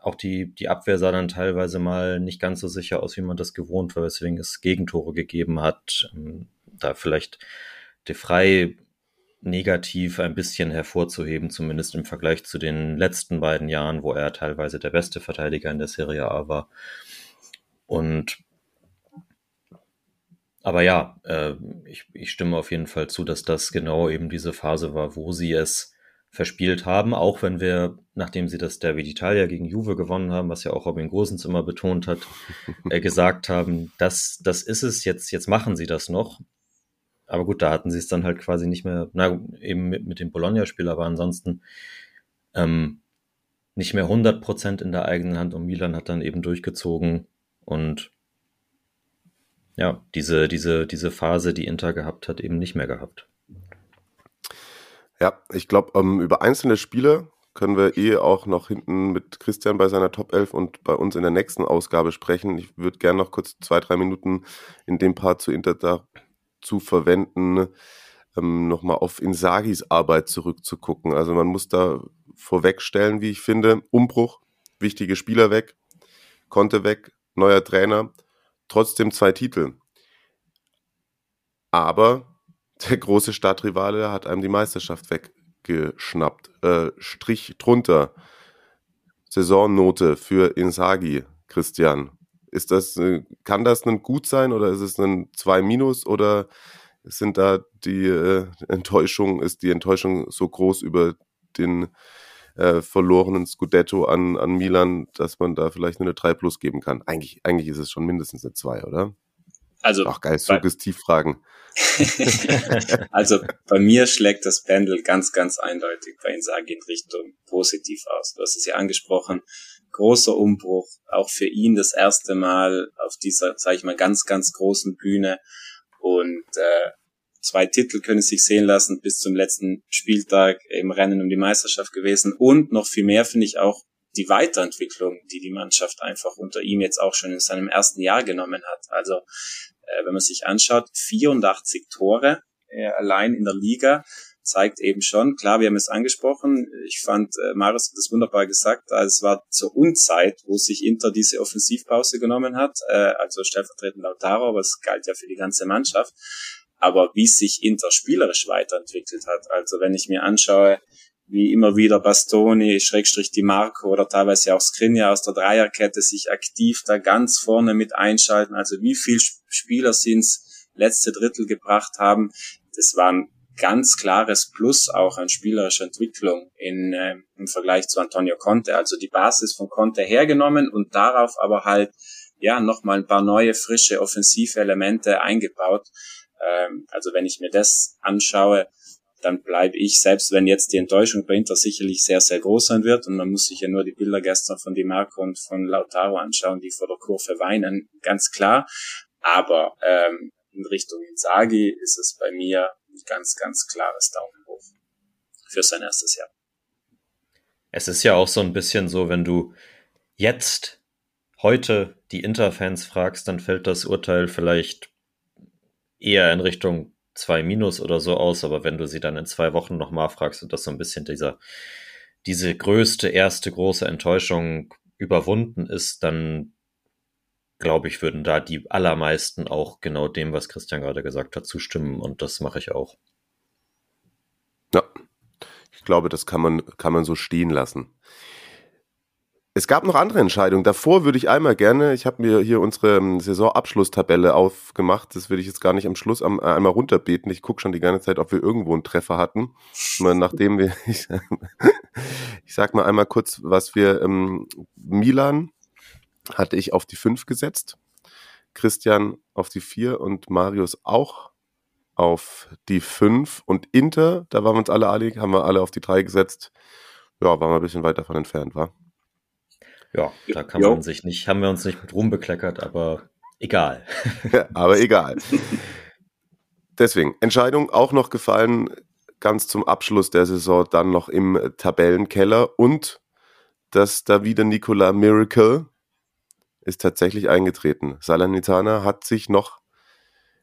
Auch die, die Abwehr sah dann teilweise mal nicht ganz so sicher aus, wie man das gewohnt war, weswegen es Gegentore gegeben hat. Ähm, da vielleicht De Frey negativ ein bisschen hervorzuheben, zumindest im Vergleich zu den letzten beiden Jahren, wo er teilweise der beste Verteidiger in der Serie A war. Und aber ja, äh, ich, ich stimme auf jeden Fall zu, dass das genau eben diese Phase war, wo sie es verspielt haben, auch wenn wir, nachdem sie das Derby d'Italia gegen Juve gewonnen haben, was ja auch Robin Gosens immer betont hat, äh, gesagt haben, das, das ist es, jetzt, jetzt machen sie das noch. Aber gut, da hatten sie es dann halt quasi nicht mehr, na, eben mit, mit dem Bologna-Spiel, aber ansonsten ähm, nicht mehr 100% in der eigenen Hand und Milan hat dann eben durchgezogen und ja, diese, diese, diese Phase, die Inter gehabt hat, eben nicht mehr gehabt. Ja, ich glaube, ähm, über einzelne Spiele können wir eh auch noch hinten mit Christian bei seiner Top 11 und bei uns in der nächsten Ausgabe sprechen. Ich würde gerne noch kurz zwei, drei Minuten in dem Part zu Inter dazu verwenden, ähm, nochmal auf Insagis Arbeit zurückzugucken. Also man muss da vorwegstellen, wie ich finde, Umbruch, wichtige Spieler weg, Konte weg, neuer Trainer, trotzdem zwei Titel. Aber der große Stadtrivale hat einem die Meisterschaft weggeschnappt. Äh, Strich drunter. Saisonnote für Insagi, Christian. Ist das, äh, kann das ein Gut sein oder ist es ein 2 Minus oder sind da die äh, Enttäuschung, ist die Enttäuschung so groß über den äh, verlorenen Scudetto an, an Milan, dass man da vielleicht nur eine 3 plus geben kann? Eigentlich, eigentlich ist es schon mindestens eine 2, oder? Also, Ach geil, Suggestivfragen. also bei mir schlägt das Pendel ganz, ganz eindeutig bei Insagi in Richtung positiv aus. Du hast es ja angesprochen. Großer Umbruch, auch für ihn das erste Mal auf dieser, sage ich mal, ganz, ganz großen Bühne. Und äh, zwei Titel können sich sehen lassen bis zum letzten Spieltag im Rennen um die Meisterschaft gewesen. Und noch viel mehr finde ich auch die Weiterentwicklung, die die Mannschaft einfach unter ihm jetzt auch schon in seinem ersten Jahr genommen hat. Also äh, wenn man sich anschaut, 84 Tore äh, allein in der Liga zeigt eben schon, klar, wir haben es angesprochen, ich fand, äh, Marius hat das wunderbar gesagt, also es war zur Unzeit, wo sich Inter diese Offensivpause genommen hat, äh, also stellvertretend Lautaro, aber es galt ja für die ganze Mannschaft, aber wie sich Inter spielerisch weiterentwickelt hat, also wenn ich mir anschaue, wie immer wieder Bastoni, Schrägstrich Di Marco oder teilweise auch Skriniar aus der Dreierkette sich aktiv da ganz vorne mit einschalten. Also wie viel Spieler sind's letzte Drittel gebracht haben. Das war ein ganz klares Plus auch an spielerischer Entwicklung in, äh, im Vergleich zu Antonio Conte. Also die Basis von Conte hergenommen und darauf aber halt ja nochmal ein paar neue, frische, offensive Elemente eingebaut. Ähm, also wenn ich mir das anschaue, dann bleibe ich, selbst wenn jetzt die Enttäuschung bei Inter sicherlich sehr, sehr groß sein wird, und man muss sich ja nur die Bilder gestern von Di Marco und von Lautaro anschauen, die vor der Kurve weinen, ganz klar. Aber ähm, in Richtung Inzaghi ist es bei mir ein ganz, ganz klares Daumen hoch für sein erstes Jahr. Es ist ja auch so ein bisschen so, wenn du jetzt heute die Inter-Fans fragst, dann fällt das Urteil vielleicht eher in Richtung zwei Minus oder so aus, aber wenn du sie dann in zwei Wochen nochmal fragst und das so ein bisschen dieser, diese größte, erste große Enttäuschung überwunden ist, dann glaube ich, würden da die allermeisten auch genau dem, was Christian gerade gesagt hat, zustimmen. Und das mache ich auch. Ja, ich glaube, das kann man, kann man so stehen lassen. Es gab noch andere Entscheidungen. Davor würde ich einmal gerne, ich habe mir hier unsere ähm, Saisonabschlusstabelle aufgemacht. Das würde ich jetzt gar nicht am Schluss am, äh, einmal runterbeten. Ich gucke schon die ganze Zeit, ob wir irgendwo einen Treffer hatten. Nachdem wir, ich, ich sag mal einmal kurz, was wir, ähm, Milan hatte ich auf die 5 gesetzt, Christian auf die 4 und Marius auch auf die 5 und Inter, da waren wir uns alle einig, haben wir alle auf die 3 gesetzt. Ja, waren wir ein bisschen weit davon entfernt, war. Ja, da kann jo. man sich nicht, haben wir uns nicht mit rumbekleckert, aber egal. aber egal. Deswegen, Entscheidung auch noch gefallen, ganz zum Abschluss der Saison, dann noch im Tabellenkeller und das da wieder Nicola Miracle ist tatsächlich eingetreten. Salernitana hat sich noch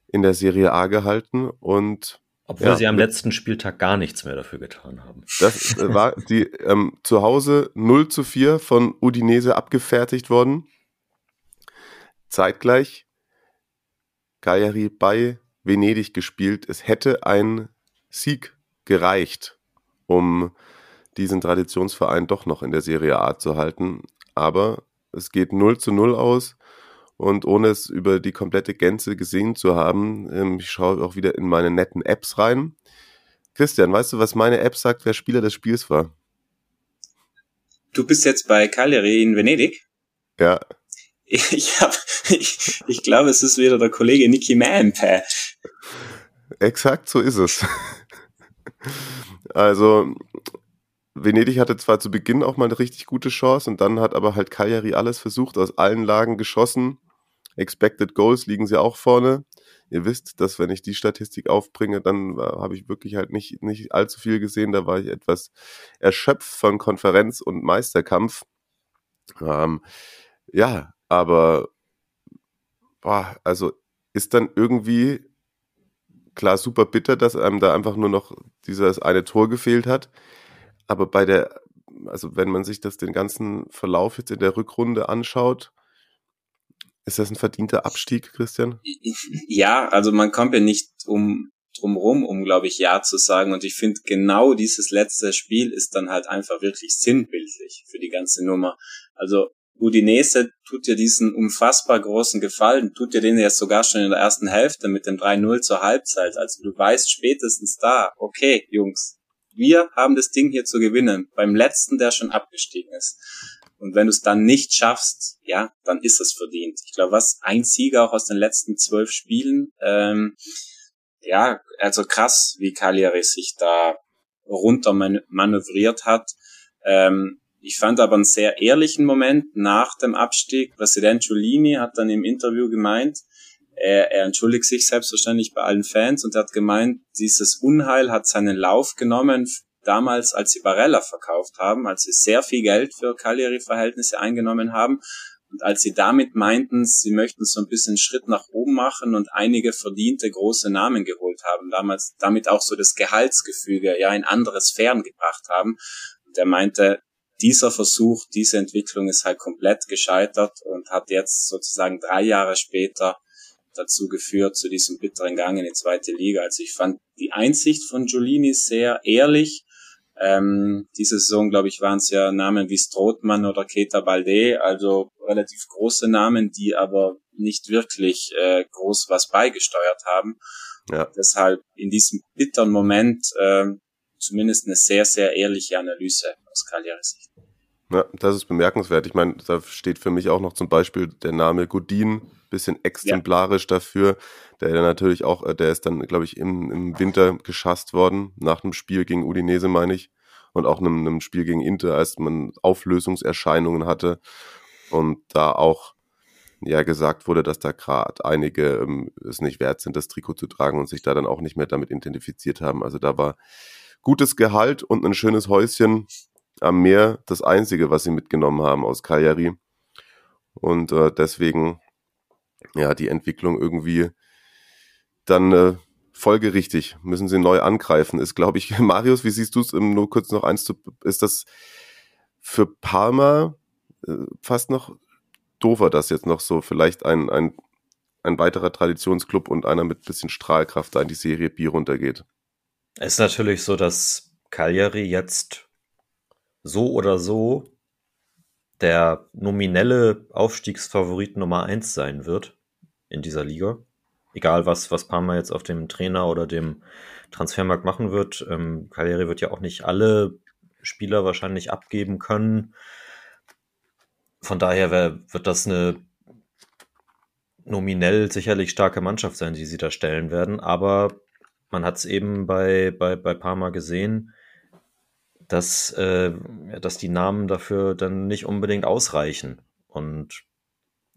in der Serie A gehalten und obwohl ja, sie am letzten Spieltag gar nichts mehr dafür getan haben. Das äh, war die ähm, zu Hause 0 zu 4 von Udinese abgefertigt worden. Zeitgleich Cagliari bei Venedig gespielt. Es hätte ein Sieg gereicht, um diesen Traditionsverein doch noch in der Serie A zu halten. Aber es geht 0 zu 0 aus. Und ohne es über die komplette Gänze gesehen zu haben, ähm, ich schaue auch wieder in meine netten Apps rein. Christian, weißt du, was meine App sagt, wer Spieler des Spiels war? Du bist jetzt bei Cagliari in Venedig? Ja. Ich, hab, ich, ich glaube, es ist wieder der Kollege Nicky Mampe. Exakt, so ist es. Also, Venedig hatte zwar zu Beginn auch mal eine richtig gute Chance und dann hat aber halt Cagliari alles versucht, aus allen Lagen geschossen. Expected Goals liegen sie auch vorne. Ihr wisst, dass wenn ich die Statistik aufbringe, dann äh, habe ich wirklich halt nicht, nicht allzu viel gesehen. Da war ich etwas erschöpft von Konferenz und Meisterkampf. Ähm, ja, aber boah, also ist dann irgendwie klar super bitter, dass einem da einfach nur noch dieses eine Tor gefehlt hat. Aber bei der, also wenn man sich das den ganzen Verlauf jetzt in der Rückrunde anschaut, ist das ein verdienter Abstieg, Christian? Ja, also man kommt ja nicht um drumrum, um glaube ich ja zu sagen. Und ich finde genau dieses letzte Spiel ist dann halt einfach wirklich sinnbildlich für die ganze Nummer. Also Udinese tut dir diesen unfassbar großen Gefallen, tut dir den jetzt sogar schon in der ersten Hälfte mit dem 3-0 zur Halbzeit. Also du weißt spätestens da, okay, Jungs, wir haben das Ding hier zu gewinnen, beim letzten, der schon abgestiegen ist. Und wenn du es dann nicht schaffst, ja, dann ist es verdient. Ich glaube, was ein Sieger auch aus den letzten zwölf Spielen, ähm, ja, also krass, wie Cagliari sich da runter manövriert hat. Ähm, ich fand aber einen sehr ehrlichen Moment nach dem Abstieg. Präsident Giulini hat dann im Interview gemeint, er, er entschuldigt sich selbstverständlich bei allen Fans und hat gemeint, dieses Unheil hat seinen Lauf genommen damals, als sie Barella verkauft haben, als sie sehr viel Geld für Cagliari-Verhältnisse eingenommen haben und als sie damit meinten, sie möchten so ein bisschen Schritt nach oben machen und einige verdiente große Namen geholt haben, damals damit auch so das Gehaltsgefüge ja in andere Sphären gebracht haben. Und er meinte, dieser Versuch, diese Entwicklung ist halt komplett gescheitert und hat jetzt sozusagen drei Jahre später dazu geführt, zu diesem bitteren Gang in die zweite Liga. Also ich fand die Einsicht von Giulini sehr ehrlich. Ähm, diese Saison, glaube ich, waren es ja Namen wie Strothmann oder Keta Balde, also relativ große Namen, die aber nicht wirklich äh, groß was beigesteuert haben. Ja. Deshalb in diesem bitteren Moment äh, zumindest eine sehr, sehr ehrliche Analyse aus Cagliaris Sicht. Ja, das ist bemerkenswert. Ich meine, da steht für mich auch noch zum Beispiel der Name Godin, bisschen exemplarisch ja. dafür. Der natürlich auch, äh, der ist dann, glaube ich, im, im Winter geschasst worden, nach einem Spiel gegen Udinese, meine ich. Und auch einem, einem Spiel gegen Inter, als man Auflösungserscheinungen hatte. Und da auch ja gesagt wurde, dass da gerade einige ähm, es nicht wert sind, das Trikot zu tragen und sich da dann auch nicht mehr damit identifiziert haben. Also da war gutes Gehalt und ein schönes Häuschen am Meer das Einzige, was sie mitgenommen haben aus Cagliari. Und äh, deswegen, ja, die Entwicklung irgendwie dann äh, folgerichtig, müssen sie neu angreifen, ist, glaube ich, Marius, wie siehst du es, nur kurz noch eins zu, ist das für Parma äh, fast noch doofer, dass jetzt noch so vielleicht ein, ein, ein weiterer Traditionsclub und einer mit bisschen Strahlkraft da in die Serie B runtergeht. Es ist natürlich so, dass Cagliari jetzt so oder so der nominelle Aufstiegsfavorit Nummer eins sein wird in dieser Liga. Egal was, was Parma jetzt auf dem Trainer oder dem Transfermarkt machen wird. Ähm, Cagliari wird ja auch nicht alle Spieler wahrscheinlich abgeben können. Von daher wär, wird das eine nominell sicherlich starke Mannschaft sein, die sie da stellen werden. Aber man hat es eben bei, bei, bei Parma gesehen, dass, äh, dass die Namen dafür dann nicht unbedingt ausreichen. Und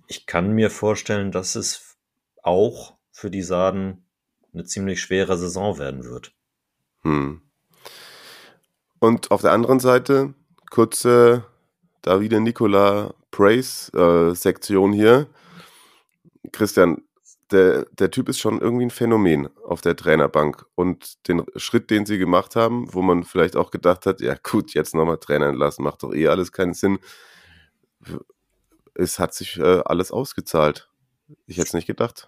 ich kann mir vorstellen, dass es auch für die Sarden eine ziemlich schwere Saison werden wird. Hm. Und auf der anderen Seite kurze Davide Nicola Praise äh, hier. Christian, der, der Typ ist schon irgendwie ein Phänomen auf der Trainerbank. Und den Schritt, den sie gemacht haben, wo man vielleicht auch gedacht hat, ja gut, jetzt nochmal Trainer entlassen, macht doch eh alles keinen Sinn. Es hat sich äh, alles ausgezahlt. Ich hätte es nicht gedacht.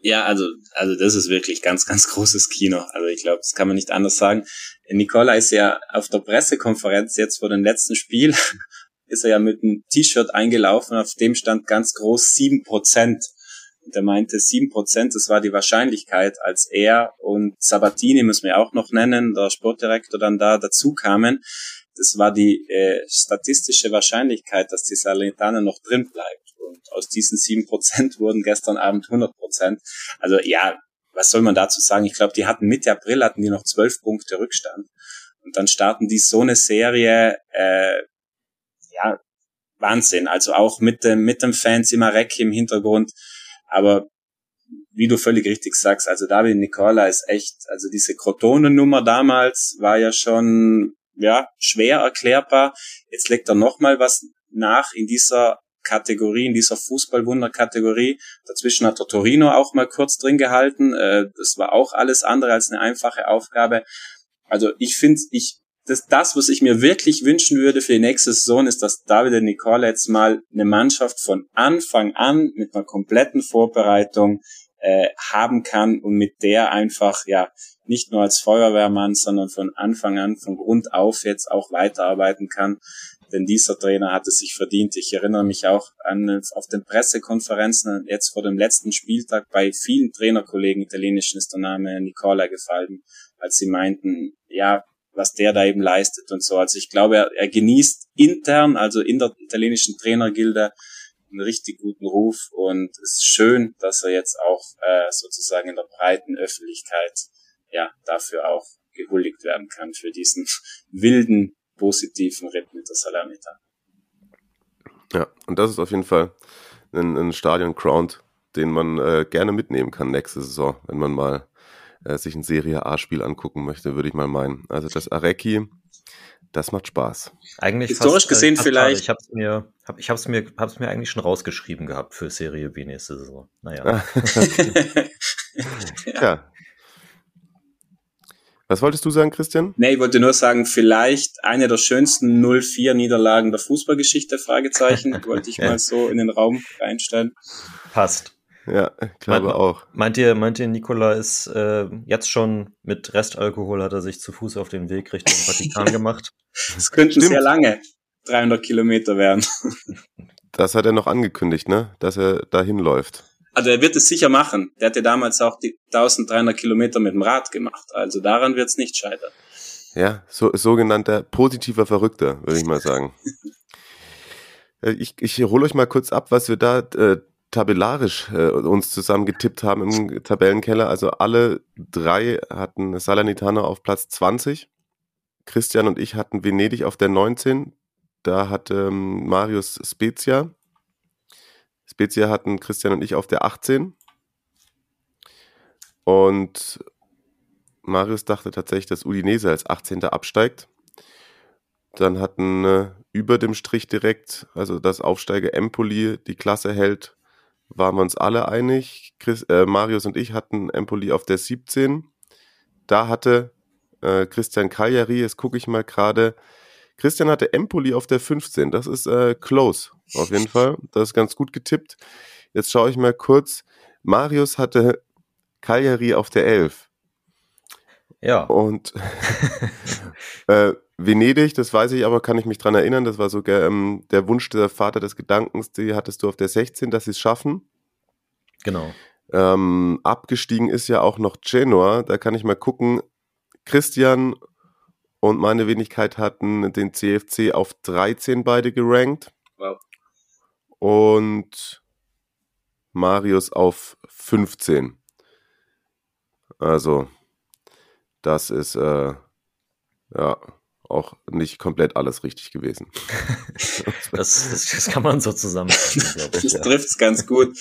Ja, also, also das ist wirklich ganz, ganz großes Kino. Also ich glaube, das kann man nicht anders sagen. Nicola ist ja auf der Pressekonferenz jetzt vor dem letzten Spiel, ist er ja mit einem T-Shirt eingelaufen, auf dem stand ganz groß sieben Prozent. Und er meinte, sieben Prozent, das war die Wahrscheinlichkeit, als er und Sabatini, müssen wir auch noch nennen, der Sportdirektor dann da dazu kamen. Das war die äh, statistische Wahrscheinlichkeit, dass die Salernitana noch drin bleibt. Und aus diesen sieben Prozent wurden gestern Abend 100 Prozent. Also ja, was soll man dazu sagen? Ich glaube, die hatten Mitte April hatten die noch zwölf Punkte Rückstand. Und dann starten die so eine Serie, äh, ja, Wahnsinn. Also auch mit dem, mit dem Fans immer Reck im Hintergrund. Aber wie du völlig richtig sagst, also David Nicola ist echt, also diese Crotone-Nummer damals war ja schon, ja, schwer erklärbar. Jetzt legt er nochmal was nach in dieser Kategorie, in dieser Fußballwunder-Kategorie. Dazwischen hat der Torino auch mal kurz drin gehalten. Äh, das war auch alles andere als eine einfache Aufgabe. Also ich finde, ich, das, das, was ich mir wirklich wünschen würde für die nächste Saison, ist, dass David Nicola jetzt mal eine Mannschaft von Anfang an mit einer kompletten Vorbereitung äh, haben kann und mit der einfach ja nicht nur als Feuerwehrmann, sondern von Anfang an, von Grund auf jetzt auch weiterarbeiten kann. Denn dieser Trainer hat es sich verdient. Ich erinnere mich auch an auf den Pressekonferenzen jetzt vor dem letzten Spieltag bei vielen Trainerkollegen italienischen ist der Name Nicola gefallen, als sie meinten, ja, was der da eben leistet und so. Also ich glaube, er, er genießt intern, also in der italienischen Trainergilde, einen richtig guten Ruf und es ist schön, dass er jetzt auch äh, sozusagen in der breiten Öffentlichkeit ja dafür auch gehuldigt werden kann für diesen wilden positiven Ritt mit der Salamita. Ja, und das ist auf jeden Fall ein, ein Stadion-Crown, den man äh, gerne mitnehmen kann nächste Saison, wenn man mal äh, sich ein Serie A-Spiel angucken möchte, würde ich mal meinen. Also das Areki, das macht Spaß. Eigentlich historisch fast, äh, gesehen äh, vielleicht. Ich habe es mir, hab, ich hab's mir, hab's mir eigentlich schon rausgeschrieben gehabt für Serie B nächste Saison. Naja. ja. Was wolltest du sagen, Christian? Nee, ich wollte nur sagen, vielleicht eine der schönsten 0-4-Niederlagen der Fußballgeschichte, Fragezeichen, wollte ich mal so in den Raum reinstellen. Passt. Ja, ich glaube meint, auch. Meint ihr, meint ihr, Nikola ist äh, jetzt schon mit Restalkohol hat er sich zu Fuß auf den Weg Richtung Vatikan gemacht? Das könnten Stimmt. sehr lange 300 Kilometer werden. Das hat er noch angekündigt, ne? Dass er dahin läuft. Also er wird es sicher machen. Der hat ja damals auch die 1300 Kilometer mit dem Rad gemacht. Also daran wird es nicht scheitern. Ja, so, sogenannter positiver Verrückter, würde ich mal sagen. Äh, ich, ich hole euch mal kurz ab, was wir da äh, tabellarisch äh, uns zusammen getippt haben im Tabellenkeller. Also alle drei hatten Salernitana auf Platz 20. Christian und ich hatten Venedig auf der 19. Da hatte ähm, Marius Spezia. Spezia hatten Christian und ich auf der 18. Und Marius dachte tatsächlich, dass Udinese als 18. absteigt. Dann hatten äh, über dem Strich direkt, also das Aufsteiger Empoli die Klasse hält, waren wir uns alle einig. Chris, äh, Marius und ich hatten Empoli auf der 17. Da hatte äh, Christian Cagliari, jetzt gucke ich mal gerade, Christian hatte Empoli auf der 15. Das ist äh, close, auf jeden Fall. Das ist ganz gut getippt. Jetzt schaue ich mal kurz. Marius hatte Cagliari auf der 11. Ja. Und äh, Venedig, das weiß ich aber, kann ich mich dran erinnern, das war sogar ähm, der Wunsch der Vater des Gedankens, die hattest du auf der 16, dass sie es schaffen. Genau. Ähm, abgestiegen ist ja auch noch Genoa, da kann ich mal gucken. Christian und meine Wenigkeit hatten den CFC auf 13 beide gerankt. Wow. Und Marius auf 15. Also, das ist äh, ja auch nicht komplett alles richtig gewesen. das, das, das, kann man so zusammenfassen, ich. Das ja. trifft es ganz gut.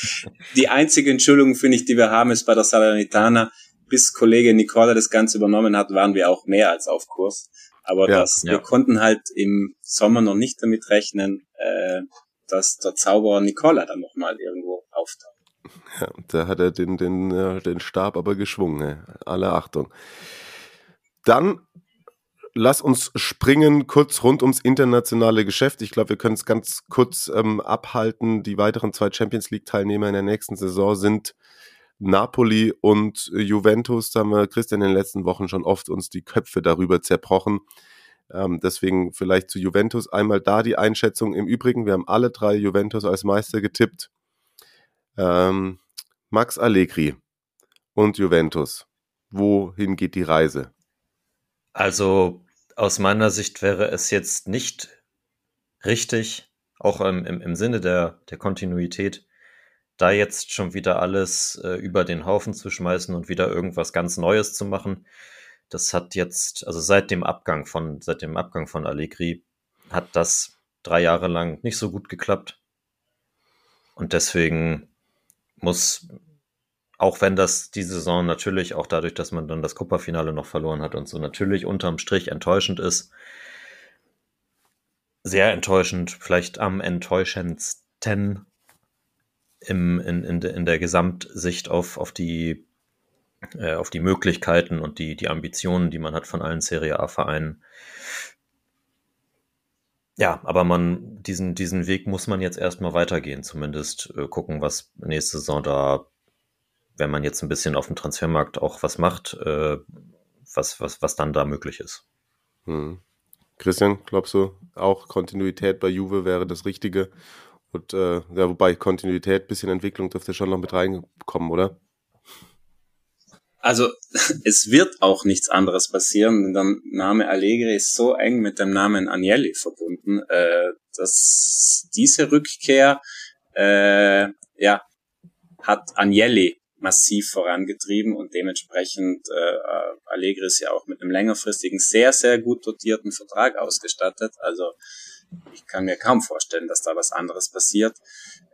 Die einzige Entschuldigung, finde ich, die wir haben, ist bei der Salernitana. Bis Kollege Nicola das Ganze übernommen hat, waren wir auch mehr als auf Kurs. Aber ja, das, ja. wir konnten halt im Sommer noch nicht damit rechnen, äh, dass der Zauberer Nicola dann nochmal irgendwo auftaucht. Ja, da hat er den, den, den Stab aber geschwungen. Alle Achtung. Dann lass uns springen kurz rund ums internationale Geschäft. Ich glaube, wir können es ganz kurz ähm, abhalten. Die weiteren zwei Champions League-Teilnehmer in der nächsten Saison sind Napoli und Juventus. Da haben wir Christian in den letzten Wochen schon oft uns die Köpfe darüber zerbrochen. Ähm, deswegen vielleicht zu Juventus einmal da die Einschätzung. Im Übrigen, wir haben alle drei Juventus als Meister getippt. Ähm, Max Allegri und Juventus. Wohin geht die Reise? Also aus meiner Sicht wäre es jetzt nicht richtig, auch im, im, im Sinne der, der Kontinuität, da jetzt schon wieder alles äh, über den Haufen zu schmeißen und wieder irgendwas ganz Neues zu machen. Das hat jetzt, also seit dem Abgang von, seit dem Abgang von Allegri hat das drei Jahre lang nicht so gut geklappt. Und deswegen muss auch wenn das die Saison natürlich auch dadurch, dass man dann das Kupperfinale noch verloren hat und so natürlich unterm Strich enttäuschend ist. Sehr enttäuschend, vielleicht am enttäuschendsten im, in, in, in der Gesamtsicht auf, auf, die, äh, auf die Möglichkeiten und die, die Ambitionen, die man hat von allen Serie A-Vereinen. Ja, aber man, diesen, diesen Weg muss man jetzt erstmal weitergehen, zumindest äh, gucken, was nächste Saison da wenn man jetzt ein bisschen auf dem Transfermarkt auch was macht, äh, was, was, was dann da möglich ist. Hm. Christian, glaubst du, auch Kontinuität bei Juve wäre das Richtige? Und äh, ja, wobei Kontinuität, bisschen Entwicklung dürfte schon noch mit reinkommen, oder? Also es wird auch nichts anderes passieren, denn der Name Allegri ist so eng mit dem Namen Agnelli verbunden, äh, dass diese Rückkehr äh, ja hat Agnelli massiv vorangetrieben und dementsprechend äh, Allegri ist ja auch mit einem längerfristigen, sehr, sehr gut dotierten Vertrag ausgestattet. Also ich kann mir kaum vorstellen, dass da was anderes passiert.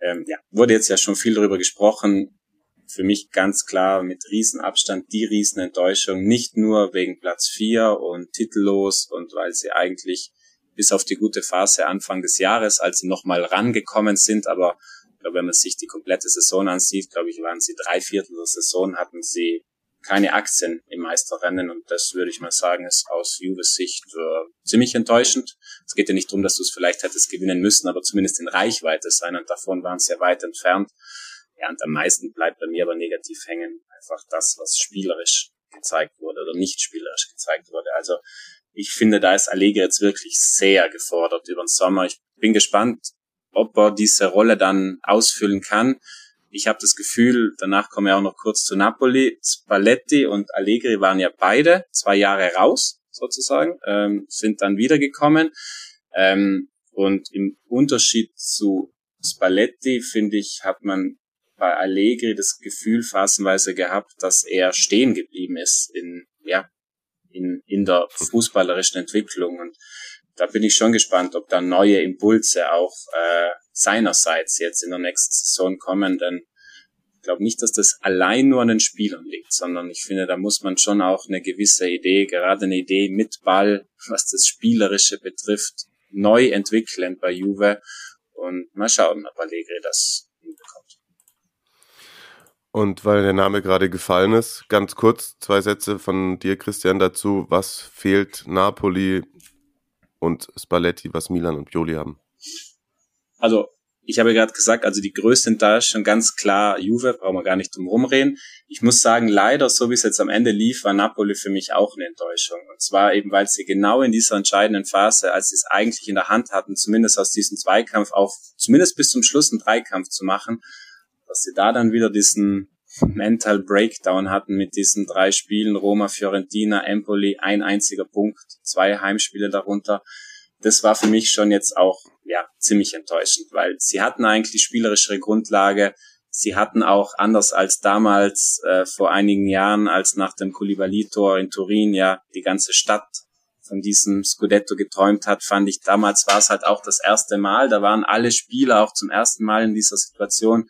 Ähm, ja, wurde jetzt ja schon viel darüber gesprochen. Für mich ganz klar mit Riesenabstand die Riesenenttäuschung, nicht nur wegen Platz vier und titellos und weil sie eigentlich bis auf die gute Phase Anfang des Jahres, als sie nochmal rangekommen sind, aber ich glaube, wenn man sich die komplette Saison ansieht, glaube ich, waren sie drei Viertel der Saison, hatten sie keine Aktien im Meisterrennen und das würde ich mal sagen, ist aus Juves Sicht äh, ziemlich enttäuschend. Es geht ja nicht darum, dass du es vielleicht hättest gewinnen müssen, aber zumindest in Reichweite sein und davon waren sie ja weit entfernt. Ja, und am meisten bleibt bei mir aber negativ hängen einfach das, was spielerisch gezeigt wurde oder nicht spielerisch gezeigt wurde. Also ich finde, da ist Allegri jetzt wirklich sehr gefordert über den Sommer. Ich bin gespannt, ob er diese Rolle dann ausfüllen kann. Ich habe das Gefühl, danach kommen wir auch noch kurz zu Napoli. Spalletti und Allegri waren ja beide zwei Jahre raus, sozusagen, ähm, sind dann wiedergekommen. Ähm, und im Unterschied zu Spalletti, finde ich, hat man bei Allegri das Gefühl phasenweise gehabt, dass er stehen geblieben ist in, ja, in, in der fußballerischen Entwicklung. Und da bin ich schon gespannt, ob da neue Impulse auch äh, seinerseits jetzt in der nächsten Saison kommen, denn ich glaube nicht, dass das allein nur an den Spielern liegt, sondern ich finde, da muss man schon auch eine gewisse Idee, gerade eine Idee mit Ball, was das Spielerische betrifft, neu entwickeln bei Juve und mal schauen, ob Allegri das hinbekommt. Und weil der Name gerade gefallen ist, ganz kurz zwei Sätze von dir, Christian, dazu. Was fehlt Napoli und Spalletti, was Milan und Pioli haben? Also ich habe gerade gesagt, also die größte Enttäuschung ganz klar Juve, brauchen wir gar nicht drum rumreden. Ich muss sagen, leider, so wie es jetzt am Ende lief, war Napoli für mich auch eine Enttäuschung. Und zwar eben, weil sie genau in dieser entscheidenden Phase, als sie es eigentlich in der Hand hatten, zumindest aus diesem Zweikampf auch, zumindest bis zum Schluss einen Dreikampf zu machen, dass sie da dann wieder diesen Mental Breakdown hatten mit diesen drei Spielen, Roma, Fiorentina, Empoli, ein einziger Punkt, zwei Heimspiele darunter. Das war für mich schon jetzt auch ja, ziemlich enttäuschend, weil sie hatten eigentlich spielerischere Grundlage. Sie hatten auch anders als damals äh, vor einigen Jahren, als nach dem Koulibaly-Tor in Turin ja die ganze Stadt von diesem Scudetto geträumt hat, fand ich damals war es halt auch das erste Mal. Da waren alle Spieler auch zum ersten Mal in dieser Situation.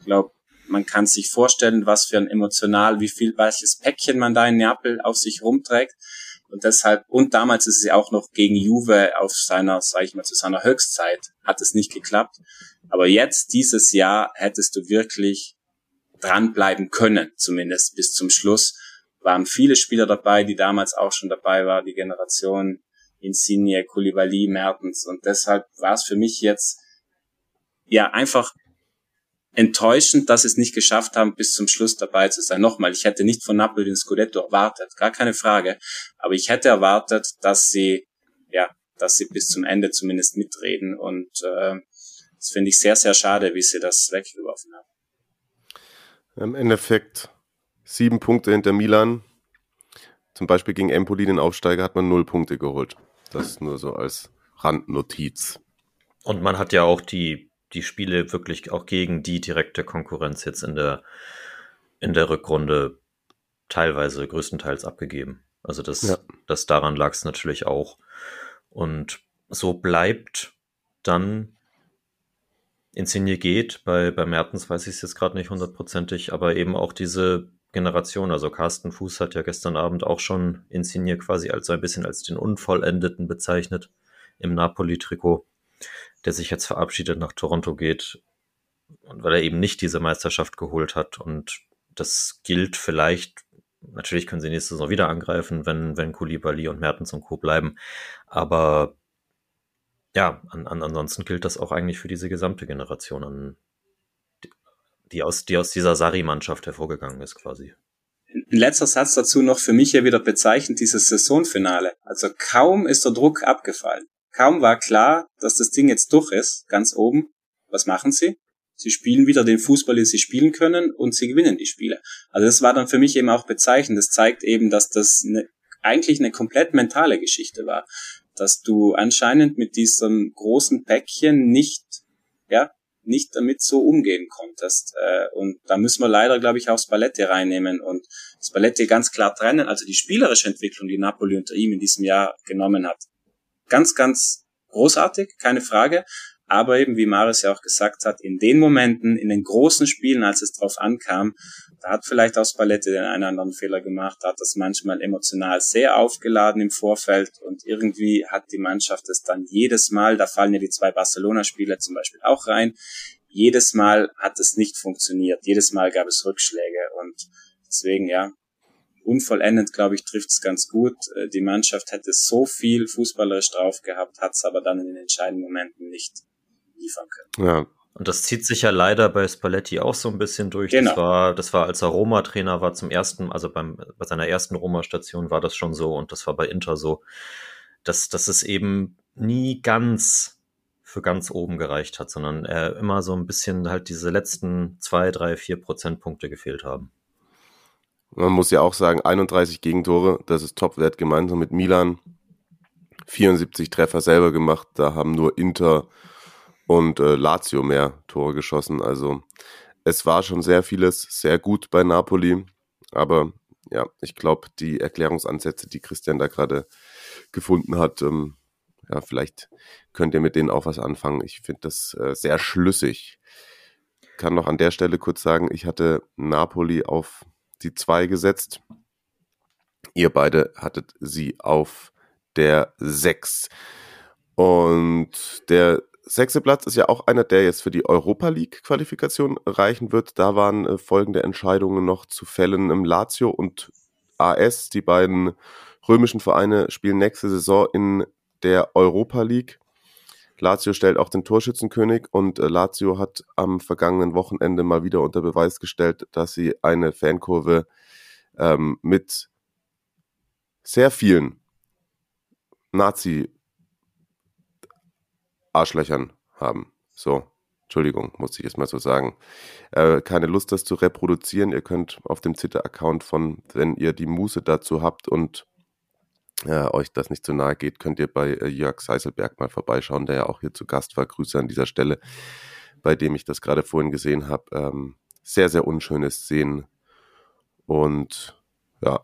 Ich glaube, man kann sich vorstellen, was für ein emotional, wie viel welches Päckchen man da in Neapel auf sich rumträgt. Und deshalb, und damals ist es ja auch noch gegen Juve auf seiner, sag ich mal, zu seiner Höchstzeit, hat es nicht geklappt. Aber jetzt, dieses Jahr, hättest du wirklich dranbleiben können, zumindest bis zum Schluss. Waren viele Spieler dabei, die damals auch schon dabei waren, die Generation Insigne, Koulibaly, Mertens. Und deshalb war es für mich jetzt, ja, einfach enttäuschend, dass sie es nicht geschafft haben, bis zum Schluss dabei zu sein. Nochmal, ich hätte nicht von Napoli den Scudetto erwartet, gar keine Frage. Aber ich hätte erwartet, dass sie, ja, dass sie bis zum Ende zumindest mitreden. Und äh, das finde ich sehr, sehr schade, wie sie das weggeworfen haben. Im Endeffekt sieben Punkte hinter Milan. Zum Beispiel gegen Empoli, den Aufsteiger, hat man null Punkte geholt. Das nur so als Randnotiz. Und man hat ja auch die die Spiele wirklich auch gegen die direkte Konkurrenz jetzt in der, in der Rückrunde teilweise größtenteils abgegeben. Also das, ja. das daran lag es natürlich auch. Und so bleibt dann Insigne geht, bei, bei Mertens weiß ich es jetzt gerade nicht hundertprozentig, aber eben auch diese Generation, also Carsten Fuß hat ja gestern Abend auch schon Insigne quasi als so ein bisschen als den Unvollendeten bezeichnet im Napoli-Trikot der sich jetzt verabschiedet nach Toronto geht und weil er eben nicht diese Meisterschaft geholt hat und das gilt vielleicht Natürlich können sie nächste Saison wieder angreifen, wenn, wenn Koulibaly und Mertens und Co. bleiben. Aber ja, an, an, ansonsten gilt das auch eigentlich für diese gesamte Generation, an, die, aus, die aus dieser Sari-Mannschaft hervorgegangen ist quasi. Ein letzter Satz dazu noch für mich ja wieder bezeichnend, dieses Saisonfinale. Also kaum ist der Druck abgefallen. Kaum war klar, dass das Ding jetzt durch ist, ganz oben, was machen sie? Sie spielen wieder den Fußball, den sie spielen können und sie gewinnen die Spiele. Also das war dann für mich eben auch bezeichnend. Das zeigt eben, dass das eine, eigentlich eine komplett mentale Geschichte war. Dass du anscheinend mit diesem großen Päckchen nicht, ja, nicht damit so umgehen konntest. Äh, und da müssen wir leider, glaube ich, auch Spalletti reinnehmen und Spalletti ganz klar trennen. Also die spielerische Entwicklung, die Napoli unter ihm in diesem Jahr genommen hat, ganz, ganz großartig, keine Frage. Aber eben, wie Maris ja auch gesagt hat, in den Momenten, in den großen Spielen, als es drauf ankam, da hat vielleicht auch Spalletti den einen oder anderen Fehler gemacht, hat das manchmal emotional sehr aufgeladen im Vorfeld und irgendwie hat die Mannschaft es dann jedes Mal, da fallen ja die zwei Barcelona-Spiele zum Beispiel auch rein, jedes Mal hat es nicht funktioniert, jedes Mal gab es Rückschläge und deswegen, ja, unvollendet, glaube ich, trifft es ganz gut. Äh, die Mannschaft hätte so viel fußballerisch drauf gehabt, hat es aber dann in den entscheidenden Momenten nicht liefern können. Ja. Und das zieht sich ja leider bei Spalletti auch so ein bisschen durch. Genau. Das war, das war, als er Roma-Trainer war zum ersten, also beim, bei seiner ersten Roma-Station war das schon so und das war bei Inter so, dass, dass es eben nie ganz für ganz oben gereicht hat, sondern er immer so ein bisschen halt diese letzten zwei, drei, vier Prozentpunkte gefehlt haben. Man muss ja auch sagen, 31 Gegentore, das ist Topwert gemeinsam mit Milan. 74 Treffer selber gemacht, da haben nur Inter und äh, Lazio mehr Tore geschossen. Also es war schon sehr vieles sehr gut bei Napoli, aber ja, ich glaube, die Erklärungsansätze, die Christian da gerade gefunden hat, ähm, ja, vielleicht könnt ihr mit denen auch was anfangen. Ich finde das äh, sehr schlüssig. Kann noch an der Stelle kurz sagen, ich hatte Napoli auf die 2 gesetzt. Ihr beide hattet sie auf der 6. Und der sechste Platz ist ja auch einer, der jetzt für die Europa League Qualifikation reichen wird. Da waren äh, folgende Entscheidungen noch zu fällen. Im Lazio und AS, die beiden römischen Vereine, spielen nächste Saison in der Europa League. Lazio stellt auch den Torschützenkönig und äh, Lazio hat am vergangenen Wochenende mal wieder unter Beweis gestellt, dass sie eine Fankurve ähm, mit sehr vielen Nazi-Arschlöchern haben. So, Entschuldigung, muss ich jetzt mal so sagen. Äh, keine Lust, das zu reproduzieren. Ihr könnt auf dem Twitter-Account von, wenn ihr die Muße dazu habt und äh, euch das nicht zu nahe geht, könnt ihr bei äh, Jörg Seiselberg mal vorbeischauen, der ja auch hier zu Gast war. Grüße an dieser Stelle, bei dem ich das gerade vorhin gesehen habe. Ähm, sehr, sehr unschönes Szenen. Und ja,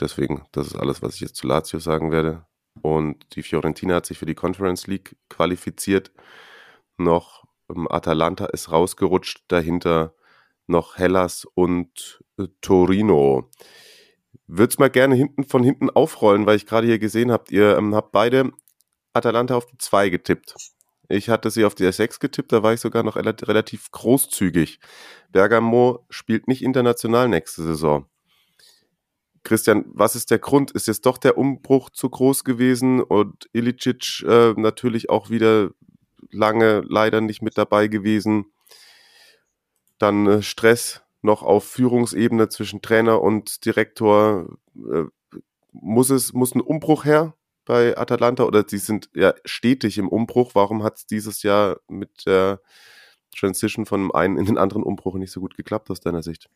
deswegen, das ist alles, was ich jetzt zu Lazio sagen werde. Und die Fiorentina hat sich für die Conference League qualifiziert. Noch ähm, Atalanta ist rausgerutscht, dahinter noch Hellas und äh, Torino würde es mal gerne hinten von hinten aufrollen, weil ich gerade hier gesehen habe, ihr ähm, habt beide Atalanta auf die 2 getippt. Ich hatte sie auf die 6 getippt, da war ich sogar noch relativ großzügig. Bergamo spielt nicht international nächste Saison. Christian, was ist der Grund? Ist jetzt doch der Umbruch zu groß gewesen und Ilicic äh, natürlich auch wieder lange leider nicht mit dabei gewesen? Dann äh, Stress noch auf Führungsebene zwischen Trainer und Direktor. Äh, muss es, muss ein Umbruch her bei Atalanta oder sie sind ja stetig im Umbruch? Warum hat es dieses Jahr mit der Transition von einem in den anderen Umbruch nicht so gut geklappt aus deiner Sicht?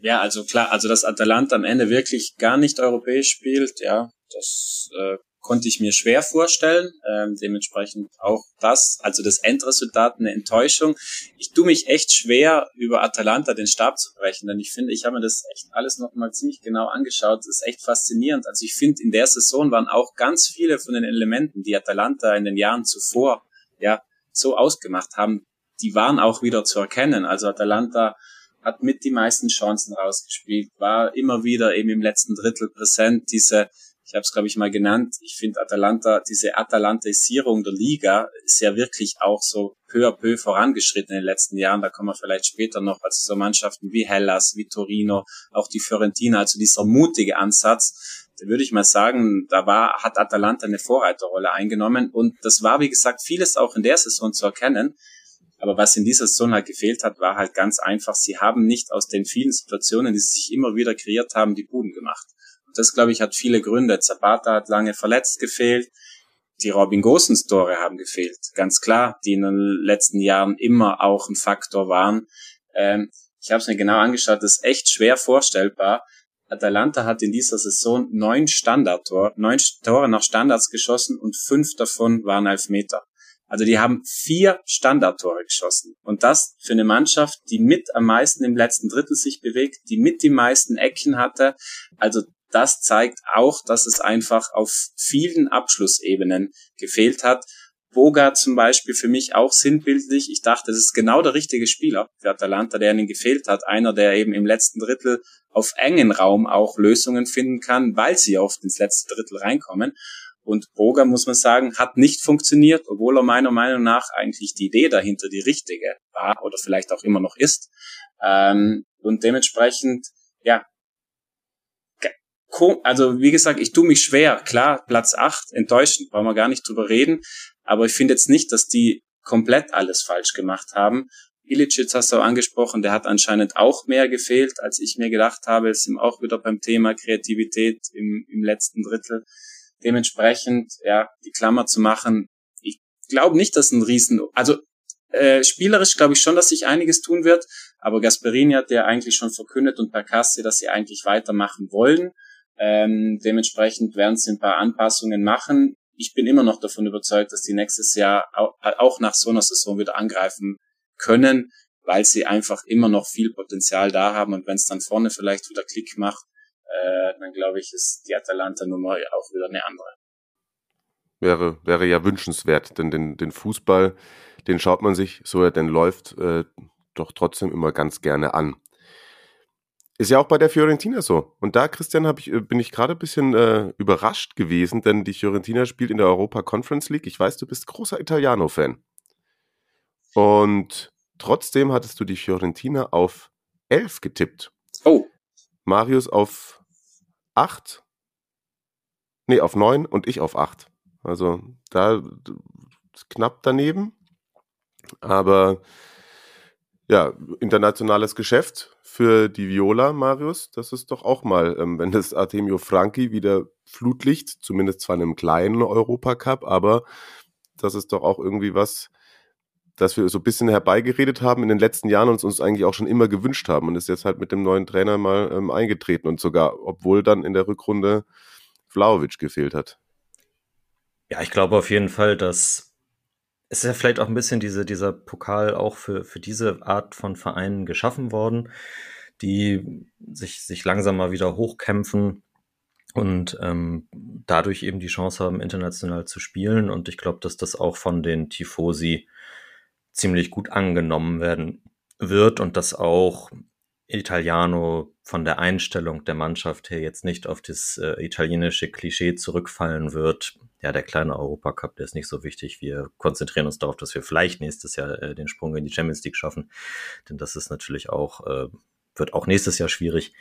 Ja, also klar, also dass Atalanta am Ende wirklich gar nicht europäisch spielt, ja, das äh, konnte ich mir schwer vorstellen. Ähm, dementsprechend auch das, also das Endresultat eine Enttäuschung. Ich tue mich echt schwer, über Atalanta den Stab zu brechen, denn ich finde, ich habe mir das echt alles nochmal ziemlich genau angeschaut. Das ist echt faszinierend. Also ich finde, in der Saison waren auch ganz viele von den Elementen, die Atalanta in den Jahren zuvor ja so ausgemacht haben, die waren auch wieder zu erkennen. Also Atalanta hat mit die meisten Chancen rausgespielt, war immer wieder eben im letzten Drittel präsent, diese ich habe es, glaube ich, mal genannt, ich finde Atalanta, diese Atalantisierung der Liga ist ja wirklich auch so peu à peu vorangeschritten in den letzten Jahren. Da kommen wir vielleicht später noch, als so Mannschaften wie Hellas, wie Torino, auch die Fiorentina, also dieser mutige Ansatz, da würde ich mal sagen, da war, hat Atalanta eine Vorreiterrolle eingenommen und das war, wie gesagt, vieles auch in der Saison zu erkennen. Aber was in dieser Saison halt gefehlt hat, war halt ganz einfach, sie haben nicht aus den vielen Situationen, die sie sich immer wieder kreiert haben, die Buden gemacht das, glaube ich, hat viele Gründe. Zapata hat lange verletzt gefehlt. Die Robin Gosens Tore haben gefehlt. Ganz klar, die in den letzten Jahren immer auch ein Faktor waren. Ähm, ich habe es mir genau angeschaut, das ist echt schwer vorstellbar. Atalanta hat in dieser Saison neun Standardtor, neun Tore nach Standards geschossen und fünf davon waren Elfmeter. Also die haben vier Standardtore geschossen. Und das für eine Mannschaft, die mit am meisten im letzten Drittel sich bewegt, die mit die meisten Ecken hatte. Also das zeigt auch, dass es einfach auf vielen Abschlussebenen gefehlt hat. Boga zum Beispiel für mich auch sinnbildlich. Ich dachte, das ist genau der richtige Spieler für Atalanta, der ihnen gefehlt hat. Einer, der eben im letzten Drittel auf engen Raum auch Lösungen finden kann, weil sie oft ins letzte Drittel reinkommen. Und Boga, muss man sagen, hat nicht funktioniert, obwohl er meiner Meinung nach eigentlich die Idee dahinter die richtige war oder vielleicht auch immer noch ist. Ähm, und dementsprechend, ja, also wie gesagt, ich tue mich schwer. Klar, Platz 8, enttäuschend, brauchen wir gar nicht drüber reden. Aber ich finde jetzt nicht, dass die komplett alles falsch gemacht haben. Ilicic hast du angesprochen, der hat anscheinend auch mehr gefehlt, als ich mir gedacht habe. Es sind auch wieder beim Thema Kreativität im, im letzten Drittel. Dementsprechend, ja, die Klammer zu machen. Ich glaube nicht, dass ein Riesen, also äh, spielerisch glaube ich schon, dass sich einiges tun wird, aber Gasperini hat ja eigentlich schon verkündet und Percassi, dass sie eigentlich weitermachen wollen. Ähm, dementsprechend werden sie ein paar Anpassungen machen. Ich bin immer noch davon überzeugt, dass die nächstes Jahr auch nach so einer Saison wieder angreifen können, weil sie einfach immer noch viel Potenzial da haben. Und wenn es dann vorne vielleicht wieder Klick macht, äh, dann glaube ich, ist die Atalanta-Nummer auch wieder eine andere. Wäre, wäre ja wünschenswert, denn den, den Fußball, den schaut man sich, so er denn läuft, äh, doch trotzdem immer ganz gerne an. Ist ja auch bei der Fiorentina so. Und da, Christian, ich, äh, bin ich gerade ein bisschen äh, überrascht gewesen, denn die Fiorentina spielt in der Europa Conference League. Ich weiß, du bist großer Italiano-Fan. Und trotzdem hattest du die Fiorentina auf 11 getippt. Oh. Marius auf 8. Nee, auf neun und ich auf acht. Also da knapp daneben. Aber ja, internationales Geschäft für die Viola, Marius. Das ist doch auch mal, ähm, wenn das Artemio Franchi wieder Flutlicht, zumindest zwar in einem kleinen Europacup, aber das ist doch auch irgendwie was, das wir so ein bisschen herbeigeredet haben in den letzten Jahren und uns eigentlich auch schon immer gewünscht haben und ist jetzt halt mit dem neuen Trainer mal ähm, eingetreten und sogar, obwohl dann in der Rückrunde Vlaovic gefehlt hat. Ja, ich glaube auf jeden Fall, dass es ist ja vielleicht auch ein bisschen diese, dieser Pokal auch für, für diese Art von Vereinen geschaffen worden, die sich, sich langsam mal wieder hochkämpfen und ähm, dadurch eben die Chance haben, international zu spielen. Und ich glaube, dass das auch von den Tifosi ziemlich gut angenommen werden wird und dass auch Italiano von der Einstellung der Mannschaft her jetzt nicht auf das äh, italienische Klischee zurückfallen wird. Ja, der kleine Europacup, der ist nicht so wichtig. Wir konzentrieren uns darauf, dass wir vielleicht nächstes Jahr äh, den Sprung in die Champions League schaffen. Denn das ist natürlich auch, äh, wird auch nächstes Jahr schwierig.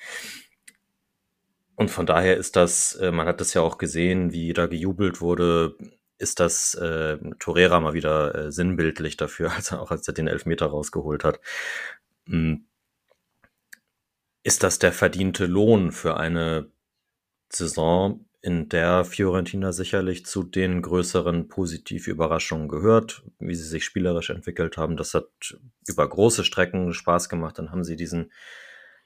Und von daher ist das, äh, man hat das ja auch gesehen, wie da gejubelt wurde, ist das äh, Torera mal wieder äh, sinnbildlich dafür, als er auch als er den Elfmeter rausgeholt hat. Mhm ist das der verdiente Lohn für eine Saison, in der Fiorentina sicherlich zu den größeren Positivüberraschungen gehört, wie sie sich spielerisch entwickelt haben. Das hat über große Strecken Spaß gemacht. Dann haben sie diesen,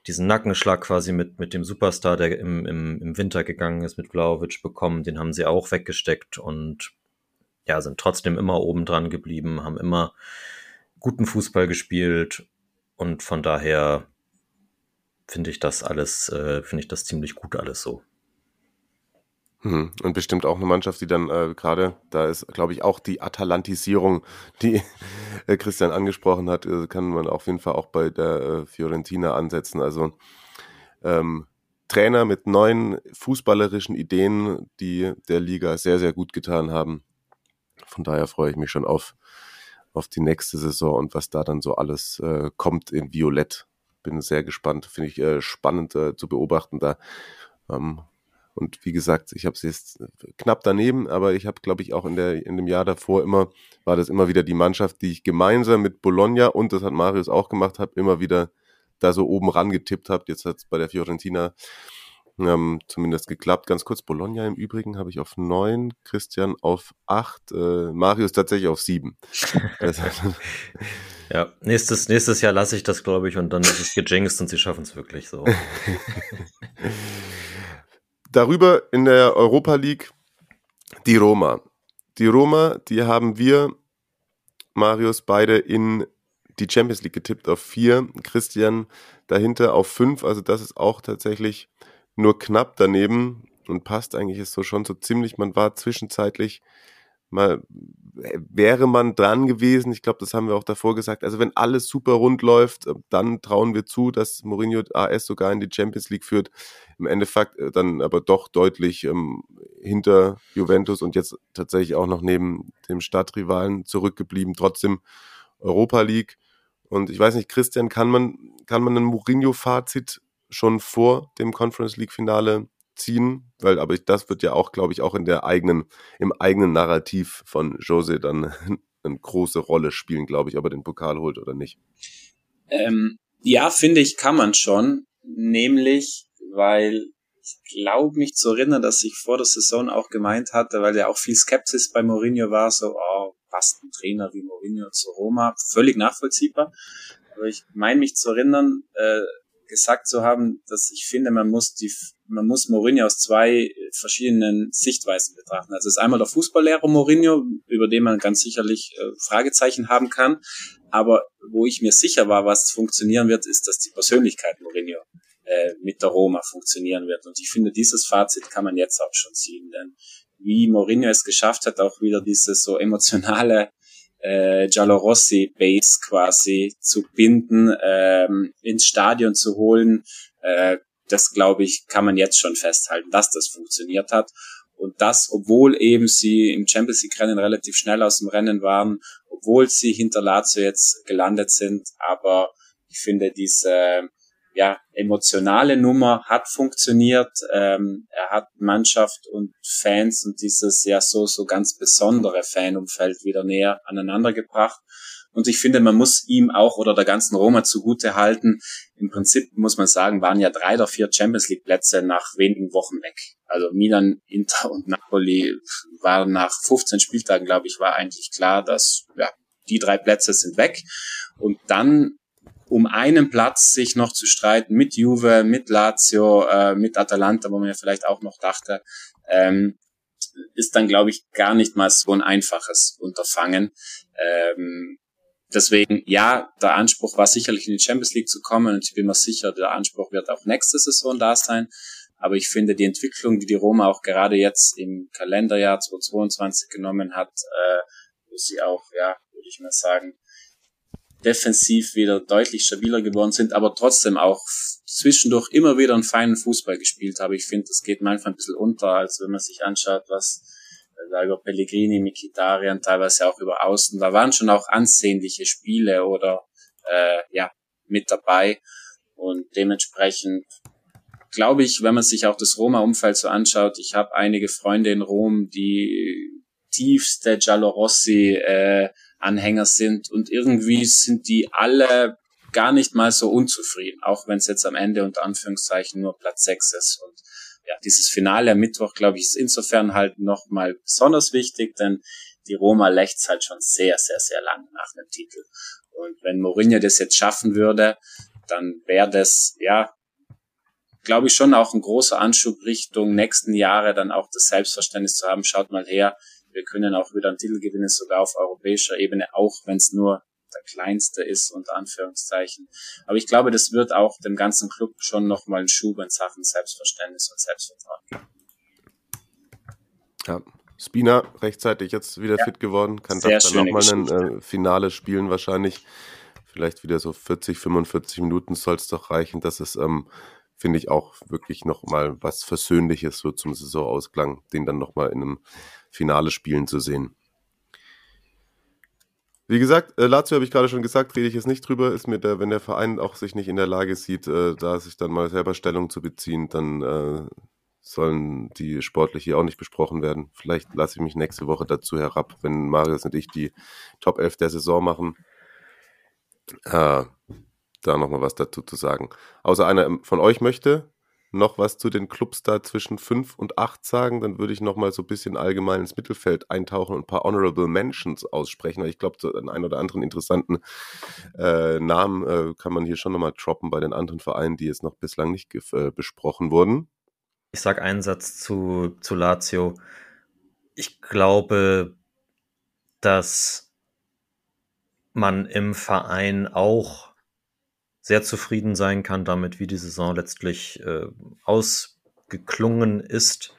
diesen Nackenschlag quasi mit, mit dem Superstar, der im, im, im Winter gegangen ist, mit Vlaovic bekommen. Den haben sie auch weggesteckt und ja, sind trotzdem immer oben dran geblieben, haben immer guten Fußball gespielt und von daher finde ich das alles, äh, finde ich das ziemlich gut alles so. Hm. Und bestimmt auch eine Mannschaft, die dann äh, gerade, da ist, glaube ich, auch die Atalantisierung, die äh, Christian angesprochen hat, äh, kann man auf jeden Fall auch bei der äh, Fiorentina ansetzen. Also ähm, Trainer mit neuen fußballerischen Ideen, die der Liga sehr, sehr gut getan haben. Von daher freue ich mich schon auf, auf die nächste Saison und was da dann so alles äh, kommt in Violett bin sehr gespannt, finde ich äh, spannend äh, zu beobachten da. Ähm, und wie gesagt, ich habe es jetzt knapp daneben, aber ich habe, glaube ich, auch in, der, in dem Jahr davor immer, war das immer wieder die Mannschaft, die ich gemeinsam mit Bologna und das hat Marius auch gemacht, habe immer wieder da so oben rangetippt habe. Jetzt hat es bei der Fiorentina ähm, zumindest geklappt. Ganz kurz, Bologna im Übrigen habe ich auf neun, Christian auf acht, äh, Marius tatsächlich auf sieben. Also, ja, nächstes, nächstes Jahr lasse ich das, glaube ich, und dann ist es gejinxt und sie schaffen es wirklich so. Darüber in der Europa League die Roma. Die Roma, die haben wir, Marius, beide in die Champions League getippt auf vier, Christian dahinter auf fünf. Also das ist auch tatsächlich nur knapp daneben und passt eigentlich ist so schon so ziemlich. Man war zwischenzeitlich mal wäre man dran gewesen. Ich glaube, das haben wir auch davor gesagt. Also wenn alles super rund läuft, äh, dann trauen wir zu, dass Mourinho AS sogar in die Champions League führt. Im Endeffekt äh, dann aber doch deutlich ähm, hinter Juventus und jetzt tatsächlich auch noch neben dem Stadtrivalen zurückgeblieben. Trotzdem Europa League. Und ich weiß nicht, Christian, kann man, kann man ein Mourinho-Fazit schon vor dem Conference League Finale ziehen, weil aber das wird ja auch, glaube ich, auch in der eigenen, im eigenen Narrativ von Jose dann eine große Rolle spielen, glaube ich, ob er den Pokal holt oder nicht. Ähm, ja, finde ich, kann man schon, nämlich, weil ich glaube mich zu erinnern, dass ich vor der Saison auch gemeint hatte, weil ja auch viel Skepsis bei Mourinho war, so, oh, passt ein Trainer wie Mourinho zu Roma, völlig nachvollziehbar. Aber ich meine mich zu erinnern, äh, gesagt zu haben, dass ich finde, man muss die, man muss Mourinho aus zwei verschiedenen Sichtweisen betrachten. Also es ist einmal der Fußballlehrer Mourinho, über den man ganz sicherlich äh, Fragezeichen haben kann. Aber wo ich mir sicher war, was funktionieren wird, ist, dass die Persönlichkeit Mourinho äh, mit der Roma funktionieren wird. Und ich finde, dieses Fazit kann man jetzt auch schon ziehen, denn wie Mourinho es geschafft hat, auch wieder dieses so emotionale äh, Giallorossi Base quasi zu binden, ähm, ins Stadion zu holen. Äh, das glaube ich, kann man jetzt schon festhalten, dass das funktioniert hat. Und das, obwohl eben sie im Champions League Rennen relativ schnell aus dem Rennen waren, obwohl sie hinter Lazio jetzt gelandet sind. Aber ich finde diese, ja, emotionale Nummer, hat funktioniert. Ähm, er hat Mannschaft und Fans und dieses ja so, so ganz besondere Fanumfeld wieder näher aneinander gebracht. Und ich finde, man muss ihm auch oder der ganzen Roma zugute halten. Im Prinzip muss man sagen, waren ja drei oder vier Champions League Plätze nach wenigen Wochen weg. Also Milan, Inter und Napoli waren nach 15 Spieltagen, glaube ich, war eigentlich klar, dass ja, die drei Plätze sind weg. Und dann um einen Platz sich noch zu streiten mit Juve, mit Lazio, äh, mit Atalanta, wo man ja vielleicht auch noch dachte, ähm, ist dann, glaube ich, gar nicht mal so ein einfaches Unterfangen. Ähm, deswegen, ja, der Anspruch war sicherlich in die Champions League zu kommen und ich bin mir sicher, der Anspruch wird auch nächste Saison da sein. Aber ich finde die Entwicklung, die die Roma auch gerade jetzt im Kalenderjahr 2022 genommen hat, äh, wo sie auch, ja, würde ich mal sagen, defensiv wieder deutlich stabiler geworden sind, aber trotzdem auch zwischendurch immer wieder einen feinen Fußball gespielt habe. Ich finde, das geht manchmal ein bisschen unter, als wenn man sich anschaut, was da über Pellegrini, Mikitarian, teilweise auch über Außen, da waren schon auch ansehnliche Spiele oder äh, ja mit dabei und dementsprechend glaube ich, wenn man sich auch das Roma-Umfeld so anschaut, ich habe einige Freunde in Rom, die tiefste Giallo Rossi äh, Anhänger sind und irgendwie sind die alle gar nicht mal so unzufrieden, auch wenn es jetzt am Ende unter Anführungszeichen nur Platz 6 ist. Und ja, dieses Finale am Mittwoch, glaube ich, ist insofern halt nochmal besonders wichtig, denn die Roma lächzt halt schon sehr, sehr, sehr lang nach einem Titel. Und wenn Mourinho das jetzt schaffen würde, dann wäre das, ja, glaube ich, schon auch ein großer Anschub Richtung nächsten Jahre dann auch das Selbstverständnis zu haben. Schaut mal her, wir können auch wieder einen Titel gewinnen, sogar auf europäischer Ebene, auch wenn es nur der kleinste ist, unter Anführungszeichen. Aber ich glaube, das wird auch dem ganzen Club schon nochmal einen Schub in Sachen Selbstverständnis und Selbstvertrauen geben. Ja, Spina rechtzeitig jetzt wieder ja. fit geworden, kann Sehr dann nochmal ein äh, Finale spielen wahrscheinlich. Vielleicht wieder so 40, 45 Minuten soll es doch reichen, dass es ähm, finde ich auch wirklich nochmal was Versöhnliches so zum Saisonausklang, den dann nochmal in einem Finale spielen zu sehen. Wie gesagt, äh, Lazio habe ich gerade schon gesagt, rede ich jetzt nicht drüber, ist mir der, wenn der Verein auch sich nicht in der Lage sieht, äh, da sich dann mal selber Stellung zu beziehen, dann äh, sollen die sportlich hier auch nicht besprochen werden. Vielleicht lasse ich mich nächste Woche dazu herab, wenn Marius und ich die Top 11 der Saison machen. Äh, da nochmal was dazu zu sagen. Außer einer von euch möchte noch was zu den Clubs da zwischen 5 und 8 sagen, dann würde ich nochmal so ein bisschen allgemein ins Mittelfeld eintauchen und ein paar Honorable Mentions aussprechen. Weil ich glaube, so einen oder anderen interessanten äh, Namen äh, kann man hier schon nochmal droppen bei den anderen Vereinen, die jetzt noch bislang nicht äh, besprochen wurden. Ich sage einen Satz zu, zu Lazio. Ich glaube, dass man im Verein auch sehr zufrieden sein kann damit, wie die Saison letztlich äh, ausgeklungen ist.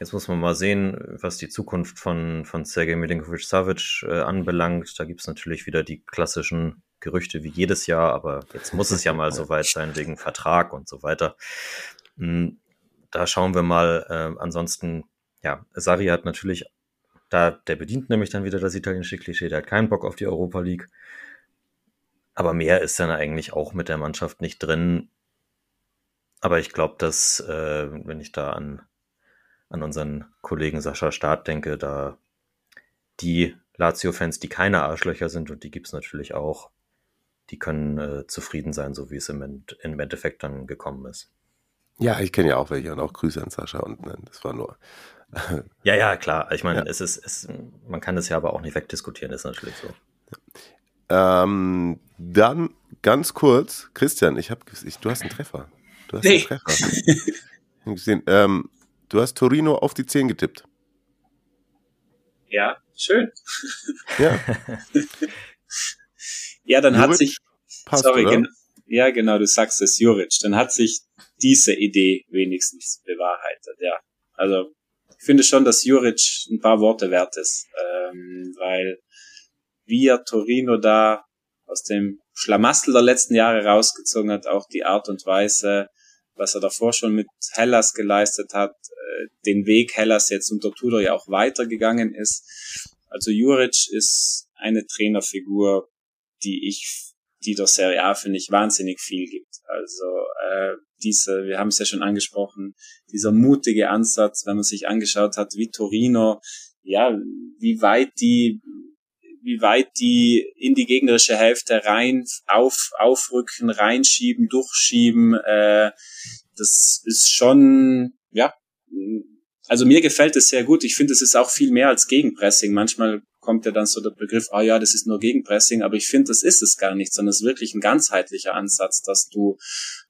Jetzt muss man mal sehen, was die Zukunft von, von Sergej Milinkovic-Savic äh, anbelangt. Da gibt es natürlich wieder die klassischen Gerüchte wie jedes Jahr, aber jetzt muss es ja mal soweit sein wegen Vertrag und so weiter. Hm, da schauen wir mal. Äh, ansonsten, ja, Sari hat natürlich, da, der bedient nämlich dann wieder das italienische Klischee, der hat keinen Bock auf die Europa League. Aber mehr ist dann eigentlich auch mit der Mannschaft nicht drin. Aber ich glaube, dass, äh, wenn ich da an, an unseren Kollegen Sascha Staat denke, da die Lazio-Fans, die keine Arschlöcher sind, und die gibt es natürlich auch, die können äh, zufrieden sein, so wie es im, End im Endeffekt dann gekommen ist. Ja, ich kenne ja auch welche und auch Grüße an Sascha und ne, das war nur. ja, ja, klar. Ich meine, ja. es ist, es, man kann es ja aber auch nicht wegdiskutieren, ist natürlich so. Ähm, dann ganz kurz, Christian, ich habe, ich, du hast einen Treffer. Du hast nee. einen Treffer. gesehen. Ähm, du hast Torino auf die 10 getippt. Ja, schön. Ja. ja, dann Juric hat sich. Passt, sorry, gen, ja, genau, du sagst es, Juric. Dann hat sich diese Idee wenigstens bewahrheitet, ja. Also, ich finde schon, dass Juric ein paar Worte wert ist, ähm, weil wie er Torino da aus dem Schlamassel der letzten Jahre rausgezogen hat, auch die Art und Weise, was er davor schon mit Hellas geleistet hat, äh, den Weg Hellas jetzt unter Tudor ja auch weitergegangen ist. Also Juric ist eine Trainerfigur, die ich, die der Serie A, finde ich, wahnsinnig viel gibt. Also äh, diese, wir haben es ja schon angesprochen, dieser mutige Ansatz, wenn man sich angeschaut hat, wie Torino, ja, wie weit die wie weit die in die gegnerische Hälfte rein auf, aufrücken, reinschieben, durchschieben. Äh, das ist schon, ja, also mir gefällt es sehr gut. Ich finde, es ist auch viel mehr als Gegenpressing. Manchmal kommt ja dann so der Begriff, ah oh ja, das ist nur Gegenpressing, aber ich finde, das ist es gar nicht, sondern es ist wirklich ein ganzheitlicher Ansatz, dass du,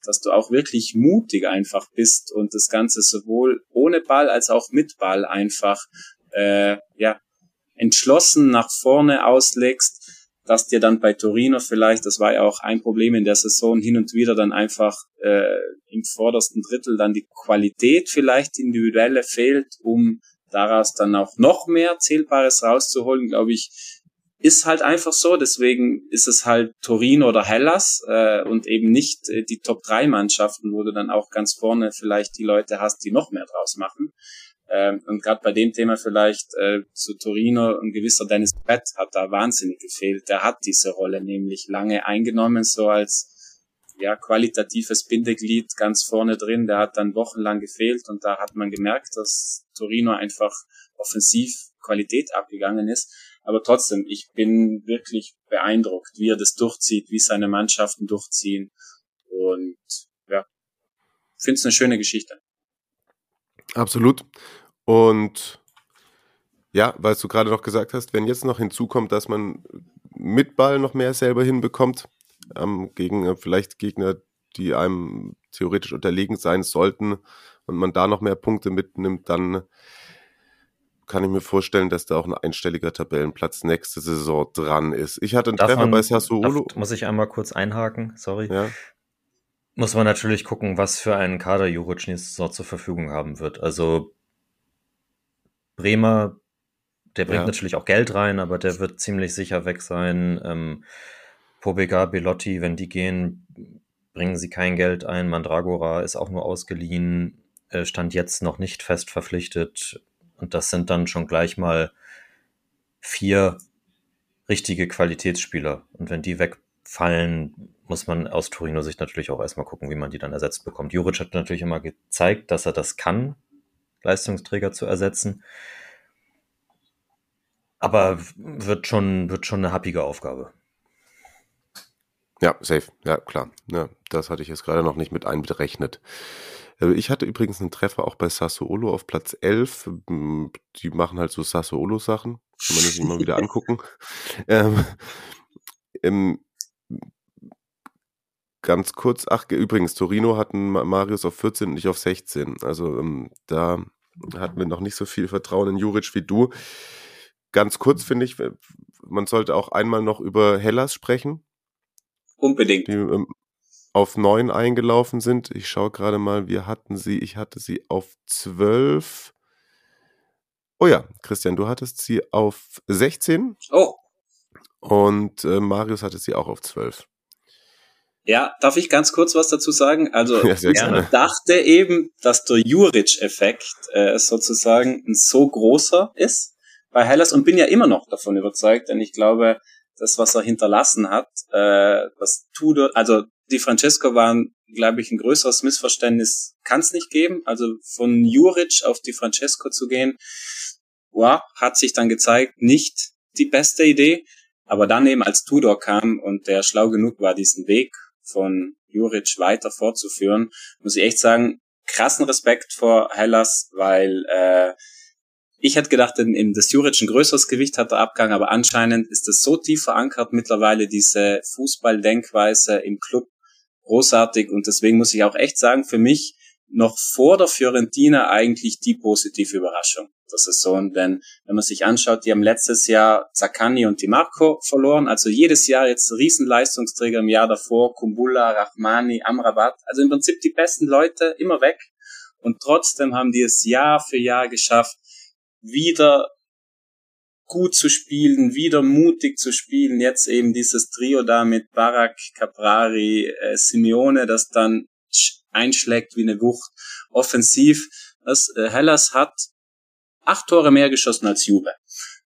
dass du auch wirklich mutig einfach bist und das Ganze sowohl ohne Ball als auch mit Ball einfach äh, ja entschlossen nach vorne auslegst, dass dir dann bei Torino vielleicht, das war ja auch ein Problem in der Saison, hin und wieder dann einfach äh, im vordersten Drittel dann die Qualität vielleicht individuelle fehlt, um daraus dann auch noch mehr Zählbares rauszuholen, glaube ich, ist halt einfach so. Deswegen ist es halt Torino oder Hellas äh, und eben nicht äh, die Top 3 Mannschaften, wo du dann auch ganz vorne vielleicht die Leute hast, die noch mehr draus machen. Ähm, und gerade bei dem Thema vielleicht äh, zu Torino, ein gewisser Dennis Brett hat da wahnsinnig gefehlt. Der hat diese Rolle nämlich lange eingenommen, so als ja, qualitatives Bindeglied ganz vorne drin. Der hat dann wochenlang gefehlt und da hat man gemerkt, dass Torino einfach offensiv Qualität abgegangen ist. Aber trotzdem, ich bin wirklich beeindruckt, wie er das durchzieht, wie seine Mannschaften durchziehen. Und ja, finde es eine schöne Geschichte. Absolut. Und ja, weil du gerade noch gesagt hast, wenn jetzt noch hinzukommt, dass man mit Ball noch mehr selber hinbekommt, ähm, gegen äh, vielleicht Gegner, die einem theoretisch unterlegen sein sollten und man da noch mehr Punkte mitnimmt, dann kann ich mir vorstellen, dass da auch ein einstelliger Tabellenplatz nächste Saison dran ist. Ich hatte einen darf Treffer man, bei Sassuolo. Darf, muss ich einmal kurz einhaken? Sorry. Ja. Muss man natürlich gucken, was für einen Kader Juric nächste Saison zur Verfügung haben wird. Also Bremer, der bringt ja. natürlich auch Geld rein, aber der wird ziemlich sicher weg sein. Ähm, Pobega, Belotti, wenn die gehen, bringen sie kein Geld ein. Mandragora ist auch nur ausgeliehen, äh, stand jetzt noch nicht fest verpflichtet. Und das sind dann schon gleich mal vier richtige Qualitätsspieler. Und wenn die wegfallen, muss man aus Torino Sicht natürlich auch erstmal gucken, wie man die dann ersetzt bekommt. Juric hat natürlich immer gezeigt, dass er das kann, Leistungsträger zu ersetzen. Aber wird schon, wird schon eine happige Aufgabe. Ja, safe. Ja, klar. Ja, das hatte ich jetzt gerade noch nicht mit einberechnet. Äh, ich hatte übrigens einen Treffer auch bei Sassuolo auf Platz 11. Die machen halt so Sassuolo-Sachen. Kann man sich immer wieder angucken. Ähm, ganz kurz, ach, übrigens, Torino hatten Marius auf 14 und nicht auf 16. Also ähm, da hatten wir noch nicht so viel Vertrauen in Juric wie du. Ganz kurz finde ich, man sollte auch einmal noch über Hellas sprechen. Unbedingt. Die ähm, auf 9 eingelaufen sind. Ich schaue gerade mal, wir hatten sie, ich hatte sie auf 12. Oh ja, Christian, du hattest sie auf 16. Oh. Und äh, Marius hatte sie auch auf 12. Ja, darf ich ganz kurz was dazu sagen? Also ja, ich dachte eben, dass der Juric-Effekt äh, sozusagen ein so großer ist bei Hellas und bin ja immer noch davon überzeugt, denn ich glaube, das, was er hinterlassen hat, äh, das Tudor, also die Francesco waren, glaube ich, ein größeres Missverständnis kann es nicht geben. Also von Juric auf die Francesco zu gehen, wow, hat sich dann gezeigt, nicht die beste Idee. Aber dann eben als Tudor kam und der schlau genug war, diesen Weg von Juric weiter fortzuführen, muss ich echt sagen, krassen Respekt vor Hellas, weil äh, ich hätte gedacht, in, in das Juric ein größeres Gewicht hat der Abgang, aber anscheinend ist es so tief verankert mittlerweile, diese Fußballdenkweise im Club großartig und deswegen muss ich auch echt sagen, für mich noch vor der Fiorentina eigentlich die positive Überraschung der Saison, denn wenn man sich anschaut, die haben letztes Jahr Zaccani und Di Marco verloren, also jedes Jahr jetzt Riesenleistungsträger im Jahr davor, Kumbulla, Rahmani, Amrabat, also im Prinzip die besten Leute immer weg und trotzdem haben die es Jahr für Jahr geschafft, wieder gut zu spielen, wieder mutig zu spielen. Jetzt eben dieses Trio da mit Barak, Caprari, äh, Simeone, das dann einschlägt wie eine Wucht. Offensiv, das, äh, Hellas hat acht Tore mehr geschossen als Juve.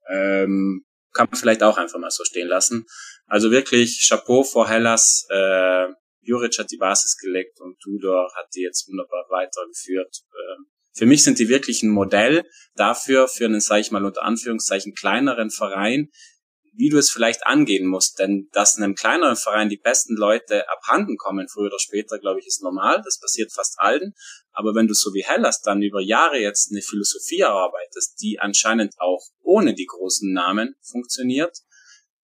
Ähm, kann man vielleicht auch einfach mal so stehen lassen. Also wirklich Chapeau vor Hellas. Äh, Juric hat die Basis gelegt und Tudor hat die jetzt wunderbar weitergeführt. Ähm, für mich sind die wirklich ein Modell dafür, für einen, sage ich mal, unter Anführungszeichen kleineren Verein, wie du es vielleicht angehen musst. Denn dass in einem kleineren Verein die besten Leute abhanden kommen, früher oder später, glaube ich, ist normal. Das passiert fast allen. Aber wenn du so wie Hellas dann über Jahre jetzt eine Philosophie erarbeitest, die anscheinend auch ohne die großen Namen funktioniert,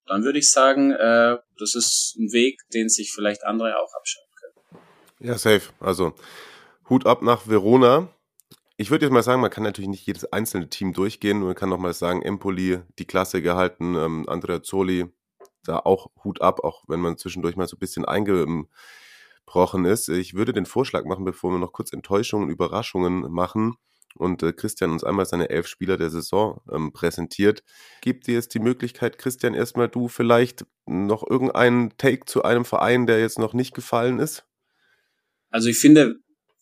dann würde ich sagen, äh, das ist ein Weg, den sich vielleicht andere auch abschauen können. Ja, safe. Also Hut ab nach Verona. Ich würde jetzt mal sagen, man kann natürlich nicht jedes einzelne Team durchgehen. Man kann noch mal sagen, Empoli, die Klasse gehalten, ähm, Andrea Zoli, da auch Hut ab, auch wenn man zwischendurch mal so ein bisschen eingebrochen ist. Ich würde den Vorschlag machen, bevor wir noch kurz Enttäuschungen, Überraschungen machen und äh, Christian uns einmal seine elf Spieler der Saison ähm, präsentiert. Gibt dir jetzt die Möglichkeit, Christian, erstmal du vielleicht noch irgendeinen Take zu einem Verein, der jetzt noch nicht gefallen ist? Also ich finde,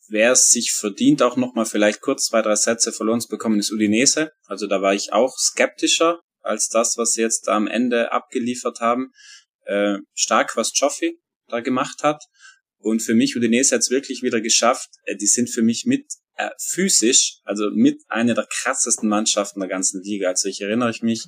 wer es sich verdient, auch nochmal vielleicht kurz zwei, drei Sätze verloren zu bekommen, ist Udinese. Also da war ich auch skeptischer als das, was sie jetzt da am Ende abgeliefert haben. Äh, stark, was Joffi da gemacht hat. Und für mich, Udinese hat es wirklich wieder geschafft. Äh, die sind für mich mit äh, physisch, also mit einer der krassesten Mannschaften der ganzen Liga. Also ich erinnere mich,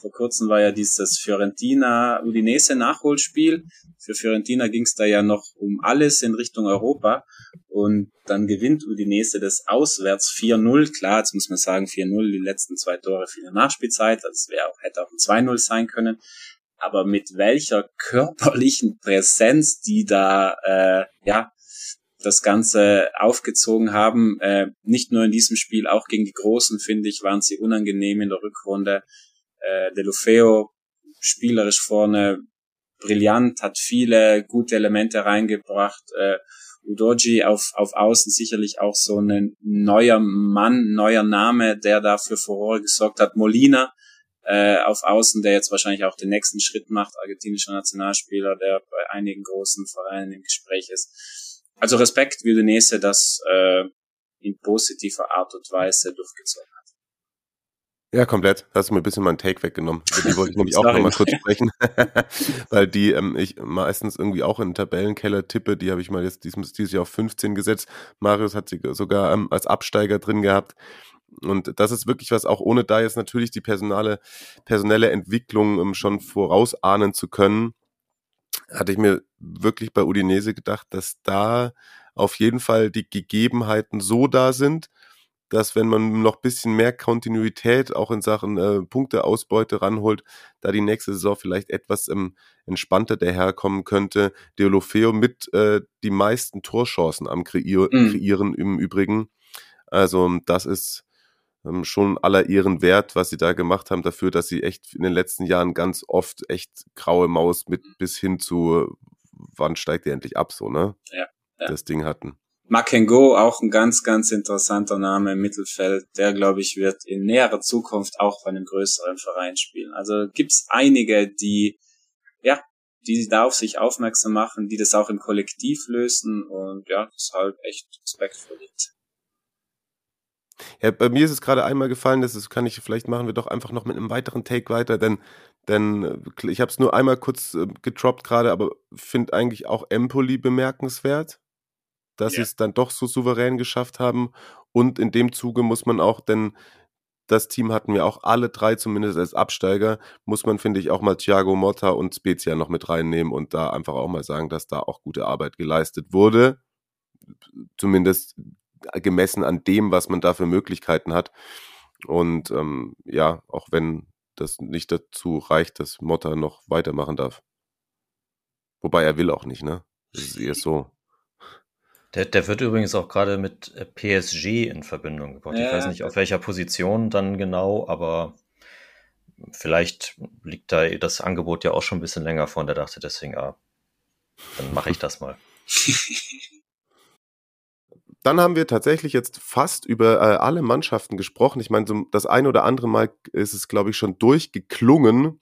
vor kurzem war ja dieses Fiorentina-Udinese-Nachholspiel. Für Fiorentina ging es da ja noch um alles in Richtung Europa. Und dann gewinnt Udinese das auswärts 4-0. Klar, jetzt muss man sagen, 4-0, die letzten zwei Tore die Nachspielzeit. Das wäre auch, hätte auch ein 2-0 sein können. Aber mit welcher körperlichen Präsenz die da, äh, ja, das Ganze aufgezogen haben. Äh, nicht nur in diesem Spiel, auch gegen die Großen, finde ich, waren sie unangenehm in der Rückrunde. Äh, Delufeo spielerisch vorne brillant, hat viele gute Elemente reingebracht. Äh, Udoji auf, auf Außen sicherlich auch so ein neuer Mann, neuer Name, der da für Furore gesorgt hat. Molina äh, auf Außen, der jetzt wahrscheinlich auch den nächsten Schritt macht, argentinischer Nationalspieler, der bei einigen großen Vereinen im Gespräch ist. Also Respekt, Udinese, das äh, in positiver Art und Weise durchgezogen. Ja, komplett. Hast du mir ein bisschen meinen Take weggenommen. Über die wollte ich nämlich auch noch mal kurz sprechen, weil die ähm, ich meistens irgendwie auch in den Tabellenkeller tippe. Die habe ich mal jetzt dieses, dieses Jahr auf 15 gesetzt. Marius hat sie sogar ähm, als Absteiger drin gehabt. Und das ist wirklich was, auch ohne da jetzt natürlich die personale, personelle Entwicklung ähm, schon vorausahnen zu können, hatte ich mir wirklich bei Udinese gedacht, dass da auf jeden Fall die Gegebenheiten so da sind, dass wenn man noch bisschen mehr Kontinuität auch in Sachen äh, Punkteausbeute ranholt, da die nächste Saison vielleicht etwas ähm, entspannter daherkommen könnte. Deolofeo mit äh, die meisten Torchancen am Kreier mhm. Kreieren im Übrigen. Also das ist ähm, schon aller Ehren wert, was sie da gemacht haben, dafür, dass sie echt in den letzten Jahren ganz oft echt graue Maus mit mhm. bis hin zu wann steigt ihr endlich ab, so, ne? Ja. ja. Das Ding hatten. Makengo, auch ein ganz, ganz interessanter Name im Mittelfeld. Der, glaube ich, wird in näherer Zukunft auch bei einem größeren Verein spielen. Also gibt's einige, die, ja, die da auf sich aufmerksam machen, die das auch im Kollektiv lösen und ja, deshalb echt Respekt verdient. Ja, bei mir ist es gerade einmal gefallen, das kann ich, vielleicht machen wir doch einfach noch mit einem weiteren Take weiter, denn, denn äh, ich habe es nur einmal kurz äh, getroppt gerade, aber finde eigentlich auch Empoli bemerkenswert dass yeah. sie es dann doch so souverän geschafft haben. Und in dem Zuge muss man auch, denn das Team hatten wir auch alle drei zumindest als Absteiger, muss man, finde ich, auch mal Thiago Motta und Spezia noch mit reinnehmen und da einfach auch mal sagen, dass da auch gute Arbeit geleistet wurde. Zumindest gemessen an dem, was man da für Möglichkeiten hat. Und ähm, ja, auch wenn das nicht dazu reicht, dass Motta noch weitermachen darf. Wobei er will auch nicht, ne? Das ist eher so. Der, der wird übrigens auch gerade mit äh, PSG in Verbindung gebracht. Ja, ich weiß nicht, auf welcher Position dann genau, aber vielleicht liegt da das Angebot ja auch schon ein bisschen länger vor und der dachte deswegen, ah, dann mache ich das mal. Dann haben wir tatsächlich jetzt fast über äh, alle Mannschaften gesprochen. Ich meine, so das ein oder andere Mal ist es, glaube ich, schon durchgeklungen,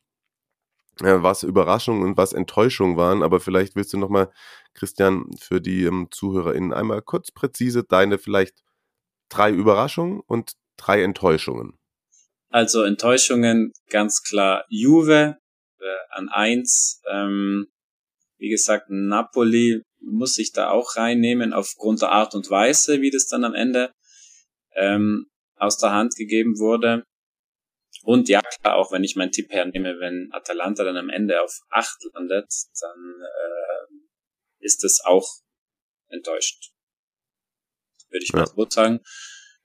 äh, was Überraschungen und was Enttäuschungen waren. Aber vielleicht willst du noch mal Christian, für die ähm, ZuhörerInnen einmal kurz präzise deine vielleicht drei Überraschungen und drei Enttäuschungen. Also Enttäuschungen ganz klar Juve äh, an eins. Ähm, wie gesagt, Napoli muss sich da auch reinnehmen aufgrund der Art und Weise, wie das dann am Ende ähm, aus der Hand gegeben wurde. Und ja, klar, auch wenn ich meinen Tipp hernehme, wenn Atalanta dann am Ende auf acht landet, dann äh, ist es auch enttäuscht. Würde ich ja. mal so sagen.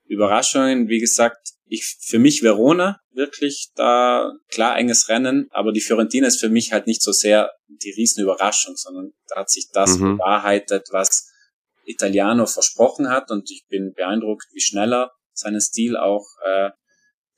Überraschungen, wie gesagt, ich für mich Verona wirklich da klar enges Rennen, aber die Fiorentina ist für mich halt nicht so sehr die Riesenüberraschung, sondern da hat sich das mhm. bewahrheitet, was Italiano versprochen hat und ich bin beeindruckt, wie schneller seinen Stil auch äh,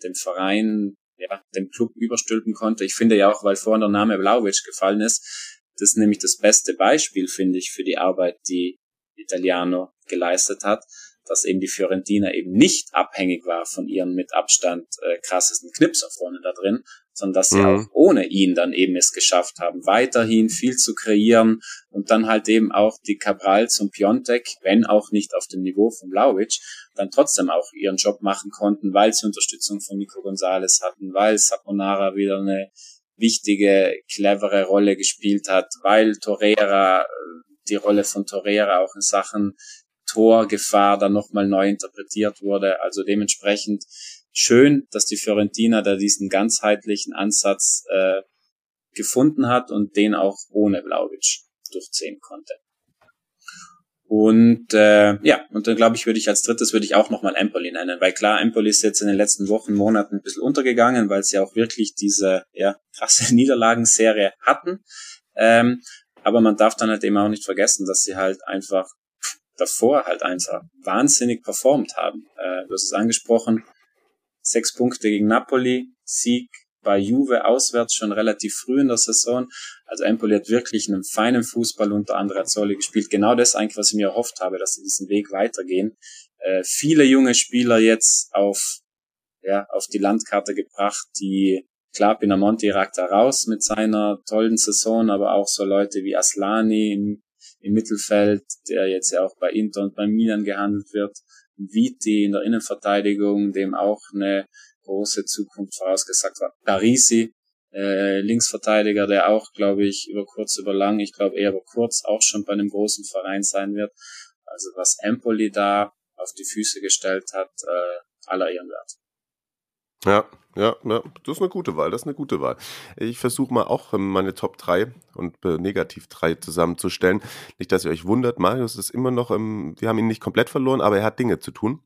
dem Verein, ja, dem Club überstülpen konnte. Ich finde ja auch, weil vorhin der Name Vlaovic gefallen ist, das ist nämlich das beste Beispiel, finde ich, für die Arbeit, die Italiano geleistet hat dass eben die Fiorentina eben nicht abhängig war von ihren mit Abstand äh, krassesten Knipser vorne da drin, sondern dass sie mhm. auch ohne ihn dann eben es geschafft haben, weiterhin viel zu kreieren und dann halt eben auch die Cabral zum Piontek, wenn auch nicht auf dem Niveau von Vlaovic, dann trotzdem auch ihren Job machen konnten, weil sie Unterstützung von Nico Gonzalez hatten, weil Saponara wieder eine wichtige, clevere Rolle gespielt hat, weil Torreira äh, die Rolle von Torreira auch in Sachen Torgefahr dann nochmal neu interpretiert wurde. Also dementsprechend schön, dass die Fiorentina da diesen ganzheitlichen Ansatz äh, gefunden hat und den auch ohne Vlaovic durchziehen konnte. Und äh, ja, und dann glaube ich, würde ich als drittes würde ich auch nochmal Empoli nennen, weil klar, Empoli ist jetzt in den letzten Wochen, Monaten ein bisschen untergegangen, weil sie auch wirklich diese ja, krasse Niederlagenserie hatten. Ähm, aber man darf dann halt eben auch nicht vergessen, dass sie halt einfach davor halt einfach wahnsinnig performt haben. Äh, du hast es angesprochen, sechs Punkte gegen Napoli, Sieg bei Juve auswärts schon relativ früh in der Saison. Also Empoli hat wirklich einen feinen Fußball unter Andrea Zolli gespielt. Genau das eigentlich, was ich mir erhofft habe, dass sie diesen Weg weitergehen. Äh, viele junge Spieler jetzt auf, ja, auf die Landkarte gebracht, die Klar, Pinamonti ragt da raus mit seiner tollen Saison, aber auch so Leute wie Aslani im im Mittelfeld, der jetzt ja auch bei Inter und bei Milan gehandelt wird. Viti in der Innenverteidigung, dem auch eine große Zukunft vorausgesagt war. Parisi, äh, Linksverteidiger, der auch, glaube ich, über kurz, über lang, ich glaube eher über kurz auch schon bei einem großen Verein sein wird. Also was Empoli da auf die Füße gestellt hat, äh, aller ihren Wert. Ja, ja, ja, das ist eine gute Wahl, das ist eine gute Wahl. Ich versuche mal auch ähm, meine Top 3 und äh, Negativ 3 zusammenzustellen. Nicht, dass ihr euch wundert, Marius ist immer noch, ähm, wir haben ihn nicht komplett verloren, aber er hat Dinge zu tun.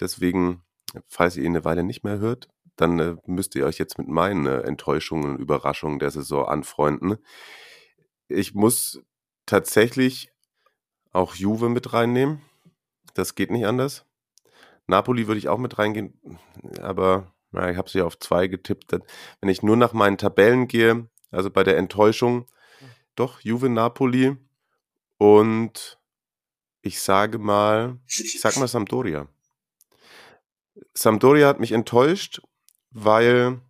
Deswegen, falls ihr ihn eine Weile nicht mehr hört, dann äh, müsst ihr euch jetzt mit meinen äh, Enttäuschungen und Überraschungen der Saison anfreunden. Ich muss tatsächlich auch Juve mit reinnehmen. Das geht nicht anders. Napoli würde ich auch mit reingehen, aber ja, ich habe sie auf zwei getippt. Wenn ich nur nach meinen Tabellen gehe, also bei der Enttäuschung, doch Juve Napoli und ich sage mal, ich sag mal Sampdoria. Sampdoria hat mich enttäuscht, weil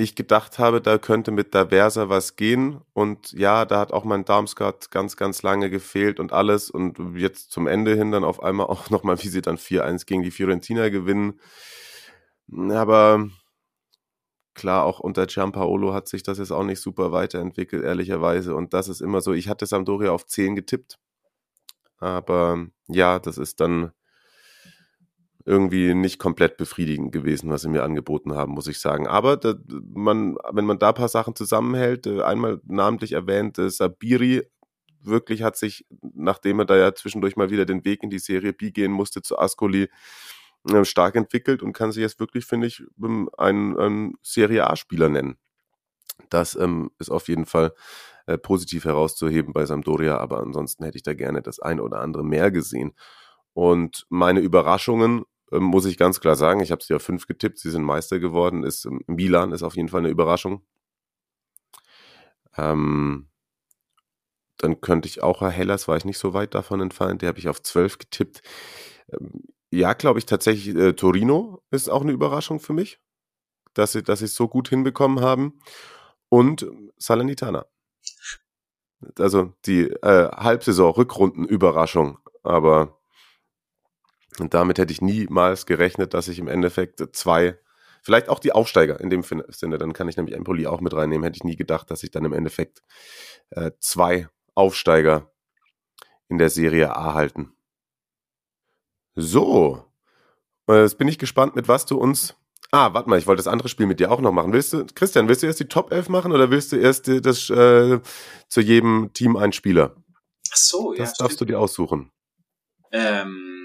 ich gedacht habe, da könnte mit der Versa was gehen. Und ja, da hat auch mein Darmstadt ganz, ganz lange gefehlt und alles. Und jetzt zum Ende hin dann auf einmal auch nochmal, wie sie dann 4-1 gegen die Fiorentina gewinnen. Aber klar, auch unter Giampaolo hat sich das jetzt auch nicht super weiterentwickelt, ehrlicherweise. Und das ist immer so. Ich hatte Sampdoria auf 10 getippt. Aber ja, das ist dann irgendwie nicht komplett befriedigend gewesen, was sie mir angeboten haben, muss ich sagen. Aber da, man, wenn man da ein paar Sachen zusammenhält, äh, einmal namentlich erwähnt, äh, Sabiri wirklich hat sich, nachdem er da ja zwischendurch mal wieder den Weg in die Serie B gehen musste zu Ascoli, äh, stark entwickelt und kann sich jetzt wirklich, finde ich, einen, einen Serie A-Spieler nennen. Das ähm, ist auf jeden Fall äh, positiv herauszuheben bei Sampdoria, aber ansonsten hätte ich da gerne das eine oder andere mehr gesehen. Und meine Überraschungen, muss ich ganz klar sagen, ich habe sie auf fünf getippt, sie sind Meister geworden, ist ähm, Milan, ist auf jeden Fall eine Überraschung. Ähm, dann könnte ich auch, Hellas war ich nicht so weit davon entfernt, die habe ich auf zwölf getippt. Ähm, ja, glaube ich tatsächlich, äh, Torino ist auch eine Überraschung für mich, dass sie, dass es so gut hinbekommen haben. Und Salernitana. Also die äh, Halbsaison-Rückrunden-Überraschung. Aber damit hätte ich niemals gerechnet, dass ich im Endeffekt zwei Vielleicht auch die Aufsteiger in dem Sinne. Dann kann ich nämlich Empoli auch mit reinnehmen. Hätte ich nie gedacht, dass ich dann im Endeffekt äh, zwei Aufsteiger in der Serie A halten. So. Äh, jetzt bin ich gespannt, mit was du uns. Ah, warte mal, ich wollte das andere Spiel mit dir auch noch machen. Willst du, Christian, willst du erst die Top 11 machen oder willst du erst das, äh, zu jedem Team ein Spieler? Ach so, ja. Das darfst stimmt. du dir aussuchen. Ähm,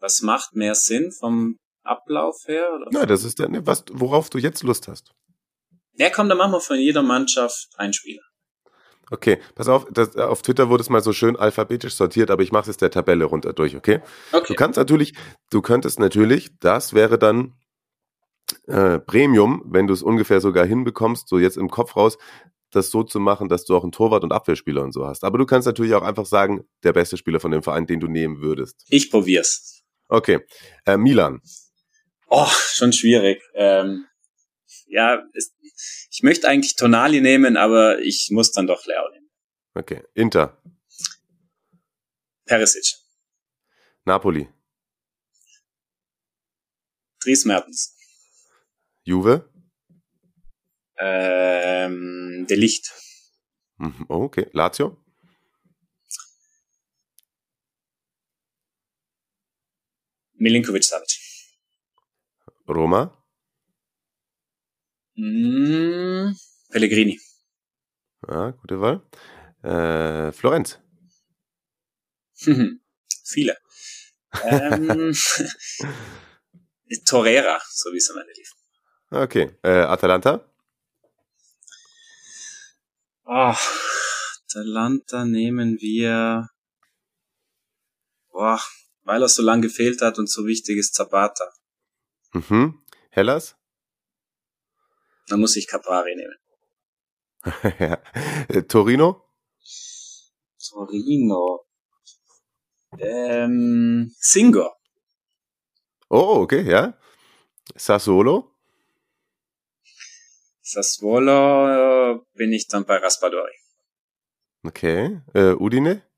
was macht mehr Sinn vom Ablauf her? Oder ja, das ist der, was, worauf du jetzt Lust hast. Ja, komm, dann machen wir von jeder Mannschaft ein Spieler. Okay, pass auf, das, auf Twitter wurde es mal so schön alphabetisch sortiert, aber ich mache es der Tabelle runter durch, okay? okay? Du kannst natürlich, du könntest natürlich, das wäre dann äh, Premium, wenn du es ungefähr sogar hinbekommst, so jetzt im Kopf raus, das so zu machen, dass du auch einen Torwart und Abwehrspieler und so hast. Aber du kannst natürlich auch einfach sagen, der beste Spieler von dem Verein, den du nehmen würdest. Ich probier's. Okay, äh, Milan. Oh, schon schwierig. Ähm, ja, es, ich möchte eigentlich Tonali nehmen, aber ich muss dann doch Leo nehmen. Okay. Inter. Perisic. Napoli. Dries Mertens. Juve. Ähm, De Licht. Mhm, okay. Lazio. Milinkovic Savic. Roma. Mm, Pellegrini. Ja, gute Wahl. Äh, Florenz. Viele. ähm, Torreira, so wie es am Ende lief. Okay. Äh, Atalanta. Oh, Atalanta nehmen wir. Boah, weil er so lange gefehlt hat und so wichtig ist Zapata. Mhm. Hellas? Dann muss ich Caprari nehmen. ja. Äh, Torino? Torino. Ähm, Singer. Oh, okay, ja. Sassuolo? Sassuolo äh, bin ich dann bei Raspadori. Okay. Äh, Udine?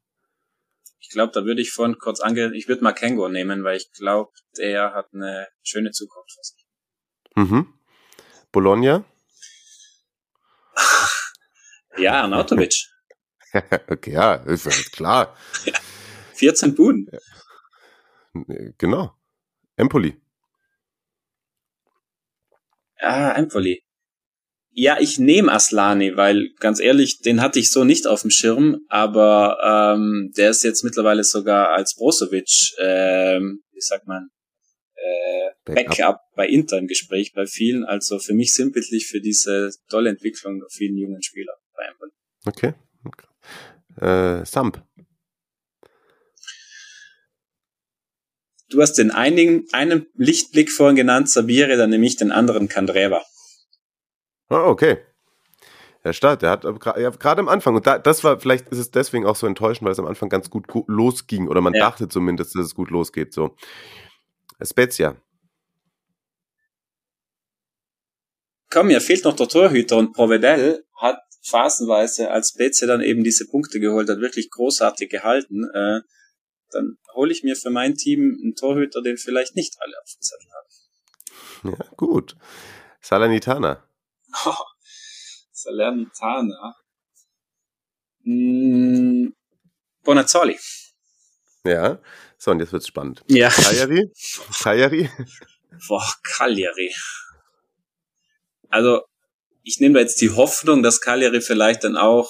Ich glaube, da würde ich vorhin kurz ange... Ich würde mal Kengo nehmen, weil ich glaube, der hat eine schöne Zukunft für sich. Mhm. Bologna? ja, Arnautovic. okay, ja, ist klar. ja, 14 Buden. Genau. Empoli. Ah, Empoli. Ja, ich nehme Aslani, weil ganz ehrlich, den hatte ich so nicht auf dem Schirm, aber ähm, der ist jetzt mittlerweile sogar als Brozovic, ähm, wie sagt man, äh, Backup. Backup bei Inter im Gespräch bei vielen. Also für mich sinnbildlich für diese tolle Entwicklung vielen jungen Spieler bei Empoli. Okay. okay. Äh, Samp. Du hast den einigen, einen Lichtblick vorhin genannt, Sabire, dann nehme ich den anderen Kandreva. Oh, okay. Herr Stadt, der hat ja, gerade am Anfang, und da, das war, vielleicht ist es deswegen auch so enttäuschend, weil es am Anfang ganz gut losging, oder man ja. dachte zumindest, dass es gut losgeht, so. Spezia. Komm, mir fehlt noch der Torhüter und Provedel hat phasenweise, als Spezia dann eben diese Punkte geholt hat, wirklich großartig gehalten. Äh, dann hole ich mir für mein Team einen Torhüter, den vielleicht nicht alle auf dem Zettel haben. Ja, gut. Salernitana. Salernitana. Mm, Bonazzoli. Ja, so, und jetzt wird's spannend. Ja. Cagliari? Cagliari? Boah, Cagliari. Also, ich nehme da jetzt die Hoffnung, dass Cagliari vielleicht dann auch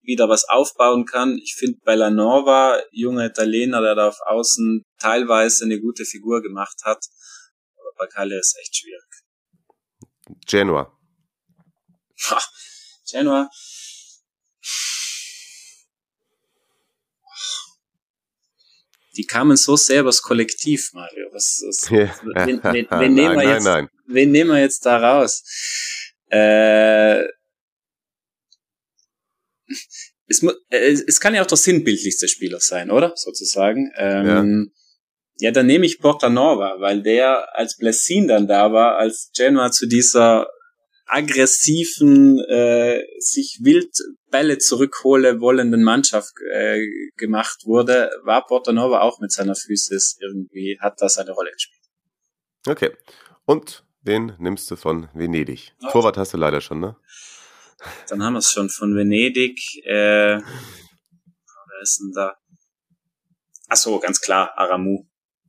wieder was aufbauen kann. Ich finde bei Lanova, junger Italiener, der da auf Außen teilweise eine gute Figur gemacht hat. Aber bei Cagliari ist echt schwierig. Genua. Ha, Genua. Die kamen so sehr übers Kollektiv, Mario. Was, was, ja. wen, wen, wen, nehmen wir jetzt, nein, nein. wen nehmen wir jetzt da raus? Äh, es, es kann ja auch der sinnbildlichste Spieler sein, oder? Sozusagen. Ähm, ja. ja, dann nehme ich Porta Nova, weil der als Blessin dann da war, als Genoa zu dieser aggressiven, äh, sich wild Bälle zurückhole wollenden Mannschaft äh, gemacht wurde, war Porta Nova auch mit seiner Physis irgendwie, hat das eine Rolle gespielt. Okay. Und wen nimmst du von Venedig? Oh. Torwart hast du leider schon, ne? Dann haben wir es schon von Venedig. Äh, wer ist denn da? Ach so, ganz klar, Aramu.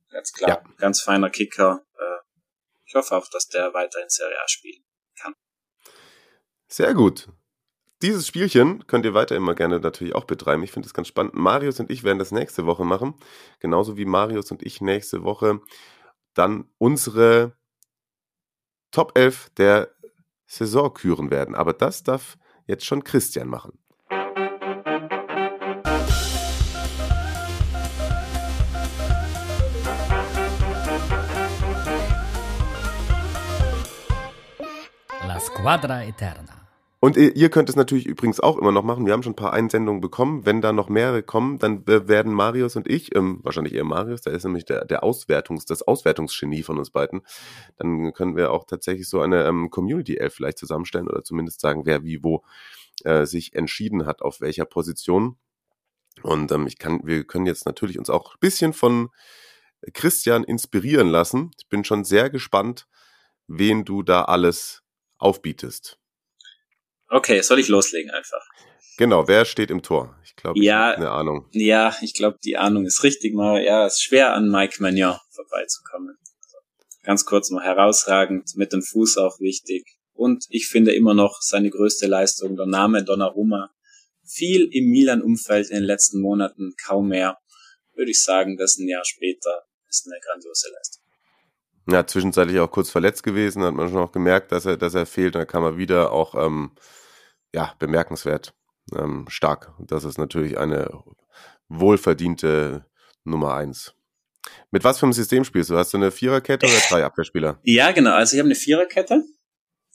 Ganz klar, ja. ganz feiner Kicker. Äh, ich hoffe auch, dass der weiter in Serie A spielen kann. Sehr gut. Dieses Spielchen könnt ihr weiter immer gerne natürlich auch betreiben. Ich finde es ganz spannend. Marius und ich werden das nächste Woche machen. Genauso wie Marius und ich nächste Woche dann unsere Top 11 der Saison küren werden. Aber das darf jetzt schon Christian machen. La Squadra Eterna. Und ihr könnt es natürlich übrigens auch immer noch machen. Wir haben schon ein paar Einsendungen bekommen. Wenn da noch mehrere kommen, dann werden Marius und ich, ähm, wahrscheinlich eher Marius, der ist nämlich der, der Auswertungs, das Auswertungsgenie von uns beiden. Dann können wir auch tatsächlich so eine ähm, Community Elf vielleicht zusammenstellen oder zumindest sagen, wer wie wo äh, sich entschieden hat, auf welcher Position. Und ähm, ich kann, wir können jetzt natürlich uns auch ein bisschen von Christian inspirieren lassen. Ich bin schon sehr gespannt, wen du da alles aufbietest. Okay, soll ich loslegen einfach? Genau, wer steht im Tor? Ich glaube, ja, eine Ahnung. Ja, ich glaube, die Ahnung ist richtig mal. Ja, es ist schwer an Mike Magnon vorbeizukommen. Ganz kurz mal herausragend, mit dem Fuß auch wichtig. Und ich finde immer noch seine größte Leistung, der Name Donnarumma. Viel im Milan-Umfeld in den letzten Monaten, kaum mehr. Würde ich sagen, das ein Jahr später ist eine grandiose Leistung. Ja, zwischenzeitlich auch kurz verletzt gewesen, hat man schon auch gemerkt, dass er, dass er fehlt. Dann kam er wieder auch ähm, ja, bemerkenswert ähm, stark. Das ist natürlich eine wohlverdiente Nummer eins. Mit was für einem System spielst du? Hast du eine Viererkette oder drei Abwehrspieler? Ja, genau. Also ich habe eine Viererkette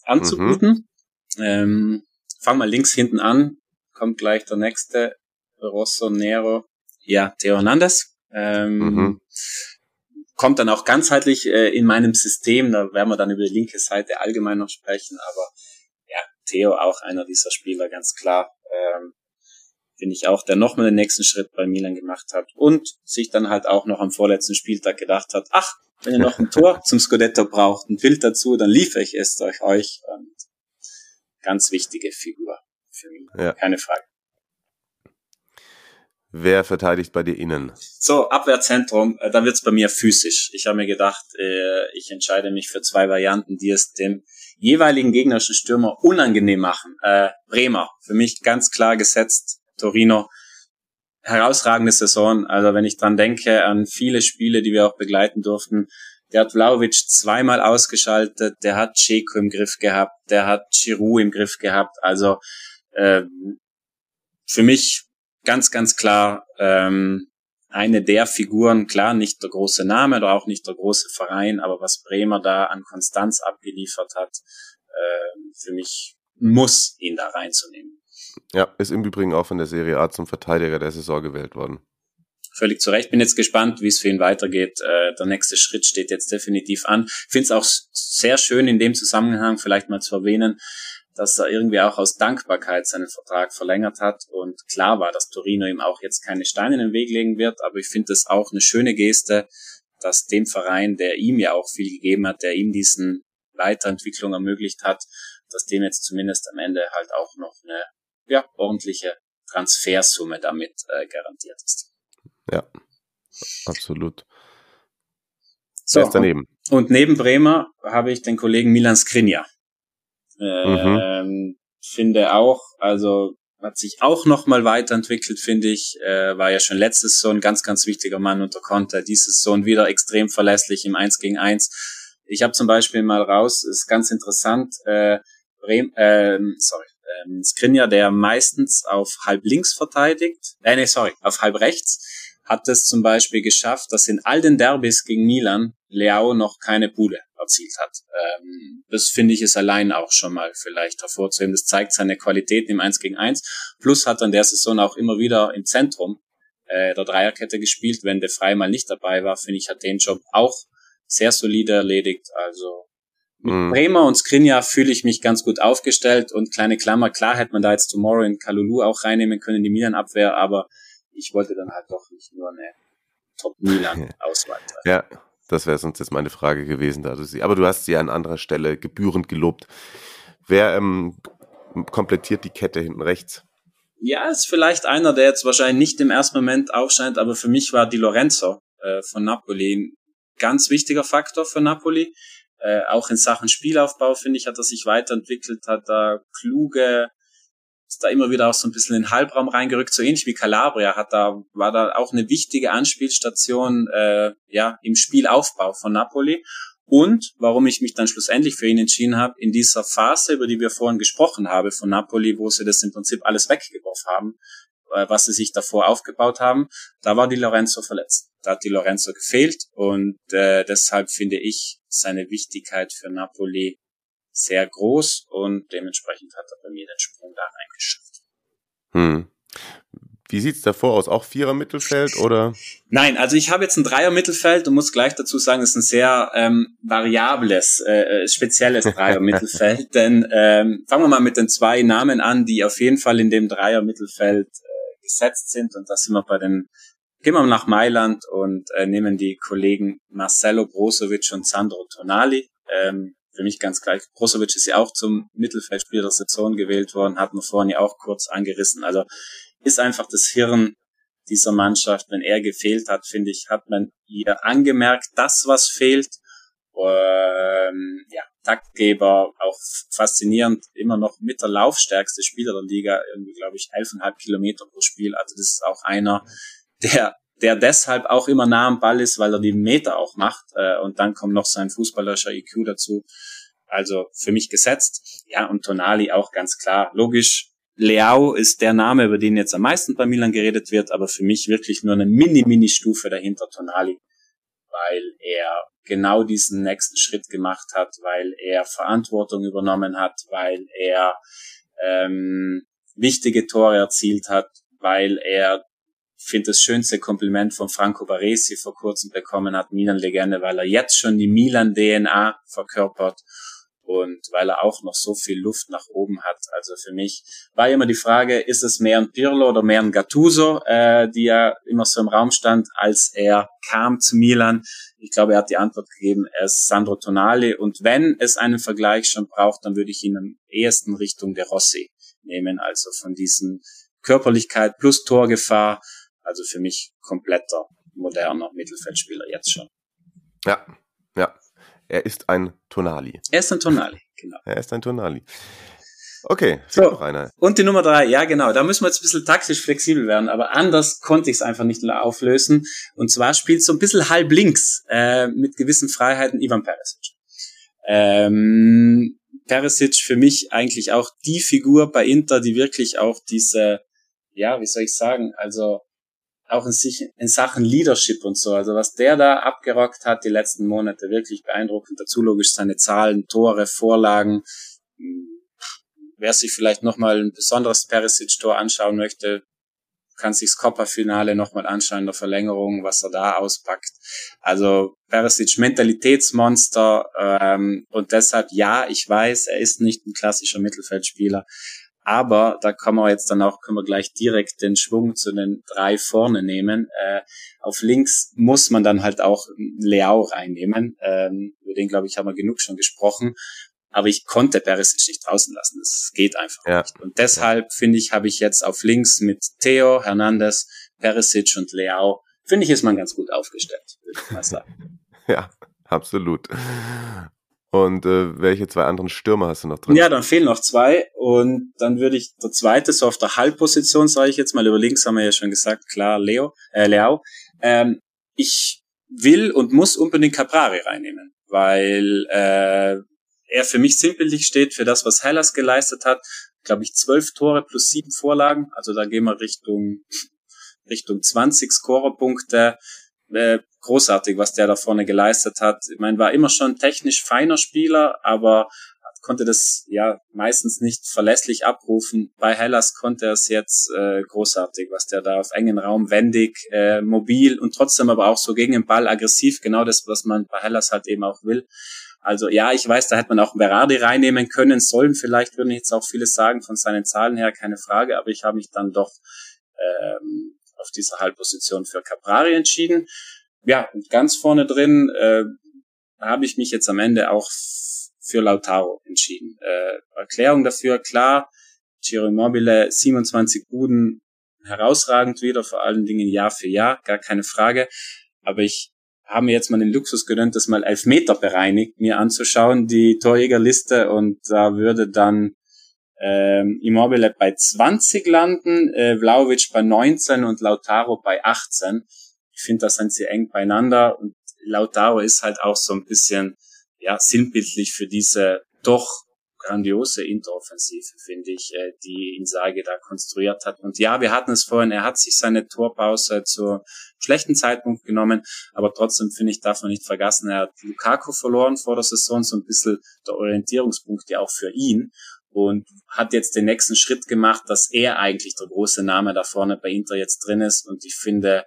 anzuguten. Mhm. Ähm, fang mal links hinten an. Kommt gleich der nächste. Rosso Nero. Ja, Theo Hernandez. Ähm, mhm. Kommt dann auch ganzheitlich äh, in meinem System. Da werden wir dann über die linke Seite allgemein noch sprechen. Aber Theo auch einer dieser Spieler, ganz klar. Ähm, Finde ich auch, der nochmal den nächsten Schritt bei Milan gemacht hat und sich dann halt auch noch am vorletzten Spieltag gedacht hat, ach, wenn ihr noch ein Tor zum Scudetto braucht, ein Bild dazu, dann liefere ich es durch euch. Und ganz wichtige Figur für mich, ja. keine Frage. Wer verteidigt bei dir innen? So, Abwehrzentrum, äh, da wird's bei mir physisch. Ich habe mir gedacht, äh, ich entscheide mich für zwei Varianten, die es dem jeweiligen gegnerischen Stürmer unangenehm machen. Äh, Bremer, für mich ganz klar gesetzt. Torino, herausragende Saison. Also wenn ich dran denke an viele Spiele, die wir auch begleiten durften, der hat Vlaovic zweimal ausgeschaltet, der hat Ceko im Griff gehabt, der hat Giroud im Griff gehabt. Also äh, für mich ganz, ganz klar ähm, eine der Figuren, klar nicht der große Name oder auch nicht der große Verein, aber was Bremer da an Konstanz abgeliefert hat, äh, für mich muss ihn da reinzunehmen. Ja, ist im Übrigen auch von der Serie A zum Verteidiger der Saison gewählt worden. Völlig zu Recht. Bin jetzt gespannt, wie es für ihn weitergeht. Äh, der nächste Schritt steht jetzt definitiv an. Finde es auch sehr schön in dem Zusammenhang vielleicht mal zu erwähnen, dass er irgendwie auch aus Dankbarkeit seinen Vertrag verlängert hat und klar war, dass Torino ihm auch jetzt keine Steine in den Weg legen wird, aber ich finde es auch eine schöne Geste, dass dem Verein, der ihm ja auch viel gegeben hat, der ihm diesen Weiterentwicklung ermöglicht hat, dass dem jetzt zumindest am Ende halt auch noch eine ja, ordentliche Transfersumme damit äh, garantiert ist. Ja, absolut. So, daneben. Und, und neben Bremer habe ich den Kollegen Milan Skriniar. Mhm. Ähm, Finde auch, also hat sich auch nochmal weiterentwickelt, finde ich. Äh, war ja schon letztes so ein ganz, ganz wichtiger Mann unter Konter. Dieses Sohn wieder extrem verlässlich im 1 gegen 1. Ich habe zum Beispiel mal raus, ist ganz interessant, äh, Bremen, äh, sorry, ähm, Skriniar, der meistens auf halb links verteidigt, äh, nee, sorry, auf halb rechts, hat es zum Beispiel geschafft, dass in all den Derbys gegen Milan Leao noch keine Bude erzielt hat. Ähm, das finde ich ist allein auch schon mal vielleicht hervorzuheben. Das zeigt seine Qualitäten im 1 gegen 1. Plus hat in der Saison auch immer wieder im Zentrum äh, der Dreierkette gespielt. Wenn der Frei mal nicht dabei war, finde ich, hat den Job auch sehr solide erledigt. Also mit mhm. Bremer und Skriniar fühle ich mich ganz gut aufgestellt und kleine Klammer, klar hätte man da jetzt Tomorrow in Kalulu auch reinnehmen können, die Milan-Abwehr, aber ich wollte dann halt doch nicht nur eine Top-Milan-Auswahl Ja, Das wäre sonst jetzt meine Frage gewesen. Da du sie, aber du hast sie an anderer Stelle gebührend gelobt. Wer ähm, komplettiert die Kette hinten rechts? Ja, ist vielleicht einer, der jetzt wahrscheinlich nicht im ersten Moment aufscheint, aber für mich war Di Lorenzo äh, von Napoli ein ganz wichtiger Faktor für Napoli. Äh, auch in Sachen Spielaufbau, finde ich, hat er sich weiterentwickelt, hat da kluge, ist da immer wieder auch so ein bisschen in den Halbraum reingerückt, so ähnlich wie Calabria, hat da, war da auch eine wichtige Anspielstation äh, ja, im Spielaufbau von Napoli. Und warum ich mich dann schlussendlich für ihn entschieden habe, in dieser Phase, über die wir vorhin gesprochen haben, von Napoli, wo sie das im Prinzip alles weggeworfen haben, äh, was sie sich davor aufgebaut haben, da war die Lorenzo verletzt. Da hat die Lorenzo gefehlt und äh, deshalb finde ich seine Wichtigkeit für Napoli sehr groß und dementsprechend hat er bei mir den Sprung da reingeschafft. Hm. Wie sieht's davor aus? Auch Vierer Mittelfeld oder? Nein, also ich habe jetzt ein Dreier Mittelfeld und muss gleich dazu sagen, es ist ein sehr ähm, variables, äh, äh spezielles Dreier Mittelfeld. denn ähm, fangen wir mal mit den zwei Namen an, die auf jeden Fall in dem Dreier Mittelfeld äh, gesetzt sind. Und da sind wir bei den, gehen wir nach Mailand und äh, nehmen die Kollegen Marcelo Brozovic und Sandro Tonali. Ähm, für mich ganz gleich. Brozovic ist ja auch zum Mittelfeldspieler der Saison gewählt worden, hat man vorhin ja auch kurz angerissen. Also ist einfach das Hirn dieser Mannschaft. Wenn er gefehlt hat, finde ich, hat man ihr angemerkt, das was fehlt. Ähm, ja, Taktgeber, auch faszinierend, immer noch mit der laufstärkste Spieler der Liga, irgendwie glaube ich 11,5 Kilometer pro Spiel. Also das ist auch einer, der der deshalb auch immer nah am Ball ist, weil er die Meter auch macht. Äh, und dann kommt noch sein fußballerischer IQ dazu. Also für mich gesetzt. Ja, und Tonali auch ganz klar. Logisch, Leao ist der Name, über den jetzt am meisten bei Milan geredet wird, aber für mich wirklich nur eine Mini-Mini-Stufe dahinter Tonali, weil er genau diesen nächsten Schritt gemacht hat, weil er Verantwortung übernommen hat, weil er ähm, wichtige Tore erzielt hat, weil er finde das schönste Kompliment von Franco Baresi vor kurzem bekommen hat, Milan-Legende, weil er jetzt schon die Milan-DNA verkörpert und weil er auch noch so viel Luft nach oben hat. Also für mich war immer die Frage, ist es mehr ein Pirlo oder mehr ein Gattuso, äh, die ja immer so im Raum stand, als er kam zu Milan. Ich glaube, er hat die Antwort gegeben, er ist Sandro Tonali und wenn es einen Vergleich schon braucht, dann würde ich ihn am ehesten Richtung der Rossi nehmen, also von diesen Körperlichkeit plus Torgefahr, also für mich kompletter moderner Mittelfeldspieler jetzt schon. Ja, ja, er ist ein Tonali. Er ist ein Tonali, genau. Er ist ein Tonali. Okay, so, noch einer. Und die Nummer drei, ja genau, da müssen wir jetzt ein bisschen taktisch flexibel werden, aber anders konnte ich es einfach nicht auflösen. Und zwar spielt so ein bisschen halb links äh, mit gewissen Freiheiten Ivan Perisic. Ähm, Perisic für mich eigentlich auch die Figur bei Inter, die wirklich auch diese, ja, wie soll ich sagen, also auch in, sich, in Sachen Leadership und so. Also was der da abgerockt hat die letzten Monate, wirklich beeindruckend. Dazu logisch seine Zahlen, Tore, Vorlagen. Wer sich vielleicht nochmal ein besonderes Perisic-Tor anschauen möchte, kann sich das Coppa-Finale nochmal anschauen in der Verlängerung, was er da auspackt. Also Perisic Mentalitätsmonster ähm, und deshalb ja, ich weiß, er ist nicht ein klassischer Mittelfeldspieler, aber da kann man jetzt dann auch, können wir gleich direkt den Schwung zu den drei vorne nehmen. Äh, auf links muss man dann halt auch Leao reinnehmen. Ähm, über den, glaube ich, haben wir genug schon gesprochen. Aber ich konnte Perisic nicht draußen lassen. Das geht einfach ja. nicht. Und deshalb, finde ich, habe ich jetzt auf links mit Theo, Hernandez, Perisic und Leao, finde ich, ist man ganz gut aufgestellt, würde ich mal sagen. ja, absolut. Und äh, welche zwei anderen Stürmer hast du noch drin? Ja, dann fehlen noch zwei. Und dann würde ich der zweite, so auf der Halbposition, sage ich jetzt mal, über links haben wir ja schon gesagt, klar, Leo, äh, Leo. Ähm, ich will und muss unbedingt Caprari reinnehmen, weil äh, er für mich sinnbildlich steht für das, was Hellas geleistet hat. Glaube ich, zwölf Tore plus sieben Vorlagen. Also da gehen wir Richtung Richtung 20 Scorerpunkte. Äh, großartig, was der da vorne geleistet hat. Ich meine, war immer schon technisch feiner Spieler, aber konnte das ja meistens nicht verlässlich abrufen. Bei Hellas konnte er es jetzt äh, großartig, was der da auf engen Raum wendig, äh, mobil und trotzdem aber auch so gegen den Ball aggressiv, genau das, was man bei Hellas halt eben auch will. Also ja, ich weiß, da hätte man auch Berardi reinnehmen können, sollen vielleicht, würden jetzt auch viele sagen, von seinen Zahlen her, keine Frage, aber ich habe mich dann doch ähm, auf dieser Halbposition für Caprari entschieden. ja, ganz vorne drin äh, habe ich mich jetzt am Ende auch für Lautaro entschieden. Äh, Erklärung dafür, klar, Ciro Immobile, 27 Buden, herausragend wieder, vor allen Dingen Jahr für Jahr, gar keine Frage. Aber ich habe mir jetzt mal den Luxus gegönnt, das mal elf Meter bereinigt mir anzuschauen, die Torjägerliste, und da würde dann ähm, Immobile bei 20 landen, äh, Vlaovic bei 19 und Lautaro bei 18. Ich finde, das sind sie eng beieinander und Lautaro ist halt auch so ein bisschen ja sinnbildlich für diese doch grandiose Interoffensive, finde ich, äh, die Insage da konstruiert hat. Und ja, wir hatten es vorhin, er hat sich seine Torpause zu schlechten Zeitpunkt genommen, aber trotzdem finde ich, darf man nicht vergessen, er hat Lukaku verloren vor der Saison, so ein bisschen der Orientierungspunkt ja auch für ihn und hat jetzt den nächsten Schritt gemacht, dass er eigentlich der große Name da vorne bei Inter jetzt drin ist und ich finde,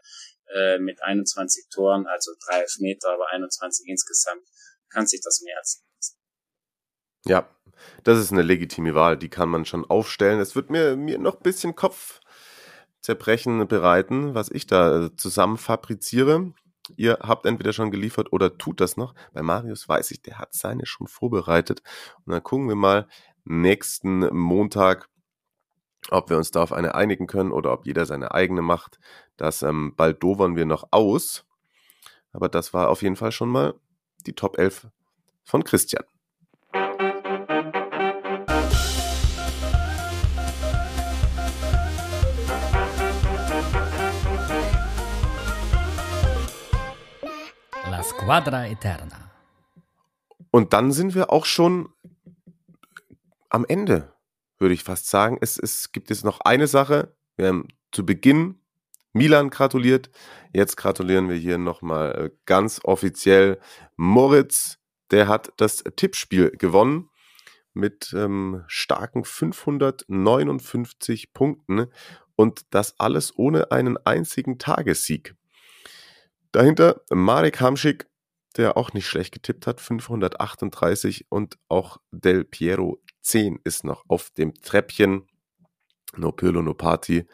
äh, mit 21 Toren, also drei Meter, aber 21 insgesamt, kann sich das mehr als ja, das ist eine legitime Wahl, die kann man schon aufstellen. Es wird mir, mir noch ein bisschen Kopfzerbrechen bereiten, was ich da äh, zusammen fabriziere. Ihr habt entweder schon geliefert oder tut das noch. Bei Marius weiß ich, der hat seine schon vorbereitet. Und dann gucken wir mal nächsten Montag, ob wir uns da auf eine einigen können oder ob jeder seine eigene macht. Das ähm, bald dovern wir noch aus. Aber das war auf jeden Fall schon mal die Top 11 von Christian. Squadra Eterna. Und dann sind wir auch schon am Ende, würde ich fast sagen. Es, es gibt jetzt noch eine Sache. Wir haben zu Beginn Milan gratuliert. Jetzt gratulieren wir hier nochmal äh, ganz offiziell Moritz. Der hat das Tippspiel gewonnen mit ähm, starken 559 Punkten und das alles ohne einen einzigen Tagessieg. Dahinter Marek Hamschik der auch nicht schlecht getippt hat, 538 und auch Del Piero 10 ist noch auf dem Treppchen. No Pirlo, no Party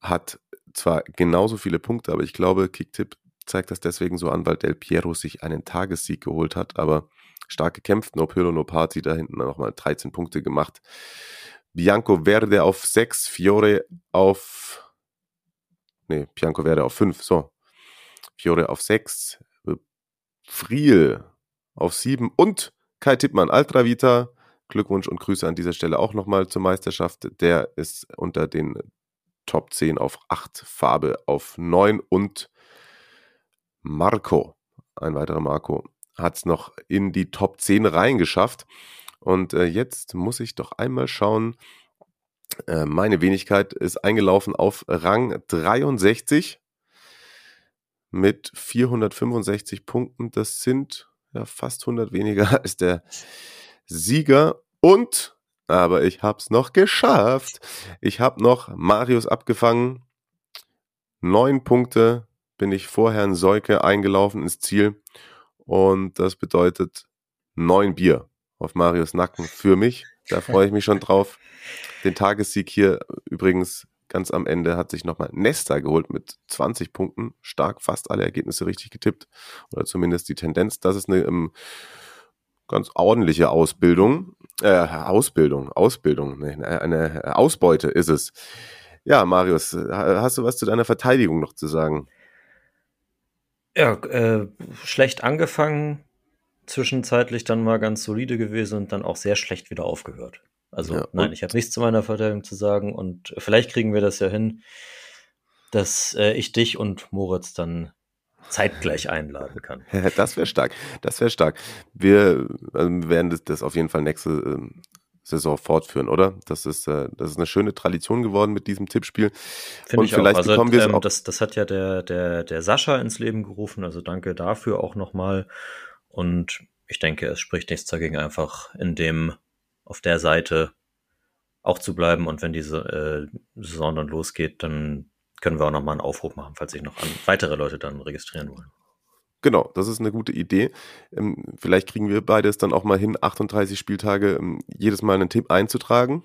hat zwar genauso viele Punkte, aber ich glaube, Kicktipp zeigt das deswegen so an, weil Del Piero sich einen Tagessieg geholt hat, aber stark gekämpft. No Pirlo, no Party, da hinten nochmal 13 Punkte gemacht. Bianco Verde auf 6, Fiore auf, nee, Bianco Verde auf 5, so. Fiore auf 6, Friel auf 7 und Kai Tippmann, Altravita. Glückwunsch und Grüße an dieser Stelle auch nochmal zur Meisterschaft. Der ist unter den Top 10 auf 8, Farbe auf 9 und Marco, ein weiterer Marco, hat es noch in die Top 10 reingeschafft. Und äh, jetzt muss ich doch einmal schauen. Äh, meine Wenigkeit ist eingelaufen auf Rang 63 mit 465 Punkten. Das sind ja fast 100 weniger als der Sieger. Und, aber ich habe es noch geschafft. Ich habe noch Marius abgefangen. Neun Punkte bin ich vor Herrn Seuke eingelaufen ins Ziel. Und das bedeutet neun Bier auf Marius Nacken für mich. Da freue ich mich schon drauf. Den Tagessieg hier übrigens Ganz am Ende hat sich nochmal Nesta geholt mit 20 Punkten. Stark, fast alle Ergebnisse richtig getippt. Oder zumindest die Tendenz. Das ist eine ähm, ganz ordentliche Ausbildung. Äh, Ausbildung, Ausbildung. Nee, eine Ausbeute ist es. Ja, Marius, hast du was zu deiner Verteidigung noch zu sagen? Ja, äh, schlecht angefangen, zwischenzeitlich dann mal ganz solide gewesen und dann auch sehr schlecht wieder aufgehört. Also ja, nein, ich habe nichts zu meiner Verteidigung zu sagen und vielleicht kriegen wir das ja hin, dass äh, ich dich und Moritz dann zeitgleich einladen kann. das wäre stark. Das wäre stark. Wir äh, werden das, das, auf jeden Fall nächste äh, Saison fortführen, oder? Das ist, äh, das ist eine schöne Tradition geworden mit diesem Tippspiel. Finde und ich vielleicht auch. Also, bekommen wir ähm, auch das, das hat ja der, der, der Sascha ins Leben gerufen, also danke dafür auch nochmal. Und ich denke, es spricht nichts dagegen, einfach in dem auf der Seite auch zu bleiben. Und wenn diese äh, Saison dann losgeht, dann können wir auch nochmal einen Aufruf machen, falls sich noch an weitere Leute dann registrieren wollen. Genau, das ist eine gute Idee. Ähm, vielleicht kriegen wir beides dann auch mal hin, 38 Spieltage ähm, jedes Mal einen Tipp einzutragen.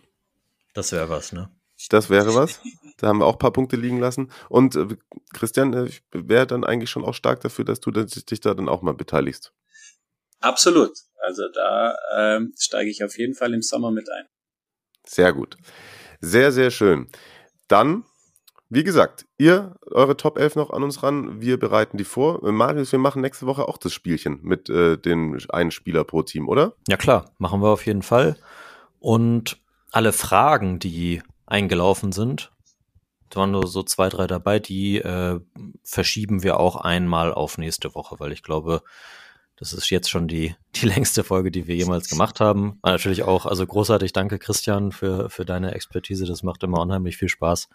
Das wäre was, ne? Das wäre was. Da haben wir auch ein paar Punkte liegen lassen. Und äh, Christian, äh, wäre dann eigentlich schon auch stark dafür, dass du dich da dann auch mal beteiligst. Absolut. Also da ähm, steige ich auf jeden Fall im Sommer mit ein. Sehr gut. Sehr, sehr schön. Dann, wie gesagt, ihr, eure Top 11 noch an uns ran. Wir bereiten die vor. Äh, Marius, wir machen nächste Woche auch das Spielchen mit äh, den einen Spieler pro Team, oder? Ja klar, machen wir auf jeden Fall. Und alle Fragen, die eingelaufen sind, da waren nur so zwei, drei dabei, die äh, verschieben wir auch einmal auf nächste Woche, weil ich glaube, das ist jetzt schon die, die längste Folge, die wir jemals gemacht haben. Aber natürlich auch, also großartig danke Christian für, für deine Expertise. Das macht immer unheimlich viel Spaß.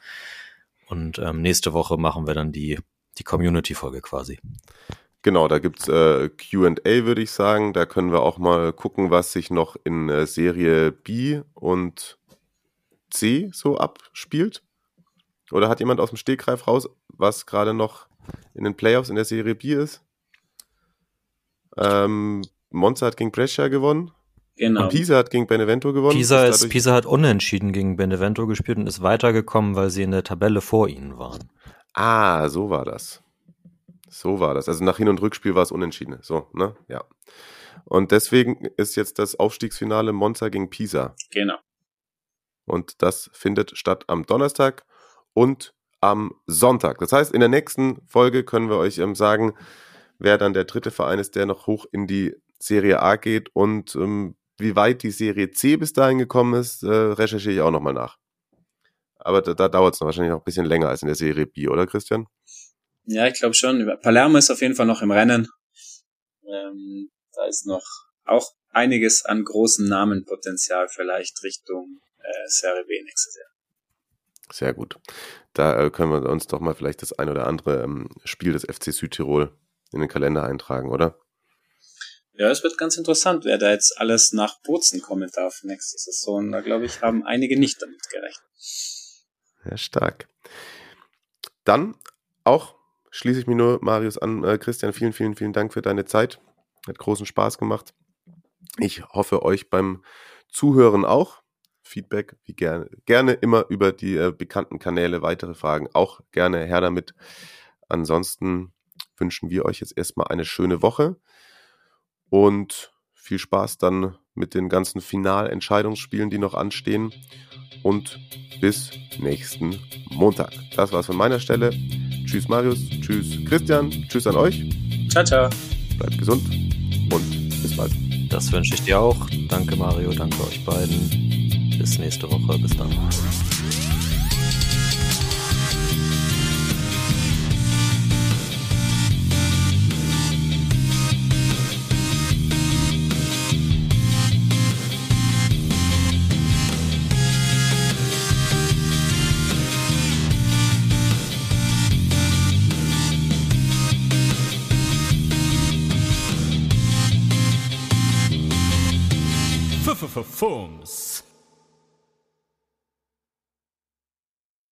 Und ähm, nächste Woche machen wir dann die, die Community-Folge quasi. Genau, da gibt's äh, QA, würde ich sagen. Da können wir auch mal gucken, was sich noch in äh, Serie B und C so abspielt. Oder hat jemand aus dem Stegreif raus, was gerade noch in den Playoffs in der Serie B ist? Ähm, Monza hat gegen Brescia gewonnen. Genau. Und Pisa hat gegen Benevento gewonnen. Pisa, ist, Pisa hat unentschieden gegen Benevento gespielt und ist weitergekommen, weil sie in der Tabelle vor ihnen waren. Ah, so war das. So war das. Also nach Hin- und Rückspiel war es unentschieden. So, ne? Ja. Und deswegen ist jetzt das Aufstiegsfinale Monza gegen Pisa. Genau. Und das findet statt am Donnerstag und am Sonntag. Das heißt, in der nächsten Folge können wir euch ähm, sagen, wer dann der dritte Verein ist, der noch hoch in die Serie A geht und ähm, wie weit die Serie C bis dahin gekommen ist, äh, recherchiere ich auch nochmal nach. Aber da, da dauert es noch wahrscheinlich noch ein bisschen länger als in der Serie B, oder Christian? Ja, ich glaube schon. Palermo ist auf jeden Fall noch im Rennen. Ähm, da ist noch auch einiges an großen Namenpotenzial vielleicht Richtung äh, Serie B nächstes Jahr. Sehr gut. Da äh, können wir uns doch mal vielleicht das ein oder andere ähm, Spiel des FC Südtirol in den Kalender eintragen, oder? Ja, es wird ganz interessant, wer da jetzt alles nach Bozen kommen darf nächste Saison. Da glaube ich, haben einige nicht damit gerechnet. Ja, stark. Dann auch schließe ich mich nur Marius an. Äh, Christian, vielen, vielen, vielen Dank für deine Zeit. Hat großen Spaß gemacht. Ich hoffe euch beim Zuhören auch. Feedback, wie gerne, gerne immer über die äh, bekannten Kanäle, weitere Fragen auch gerne her damit. Ansonsten wünschen wir euch jetzt erstmal eine schöne Woche und viel Spaß dann mit den ganzen Finalentscheidungsspielen, die noch anstehen. Und bis nächsten Montag. Das war's von meiner Stelle. Tschüss Marius, tschüss Christian, tschüss an euch. Ciao, ciao. Bleibt gesund und bis bald. Das wünsche ich dir auch. Danke Mario, danke euch beiden. Bis nächste Woche. Bis dann.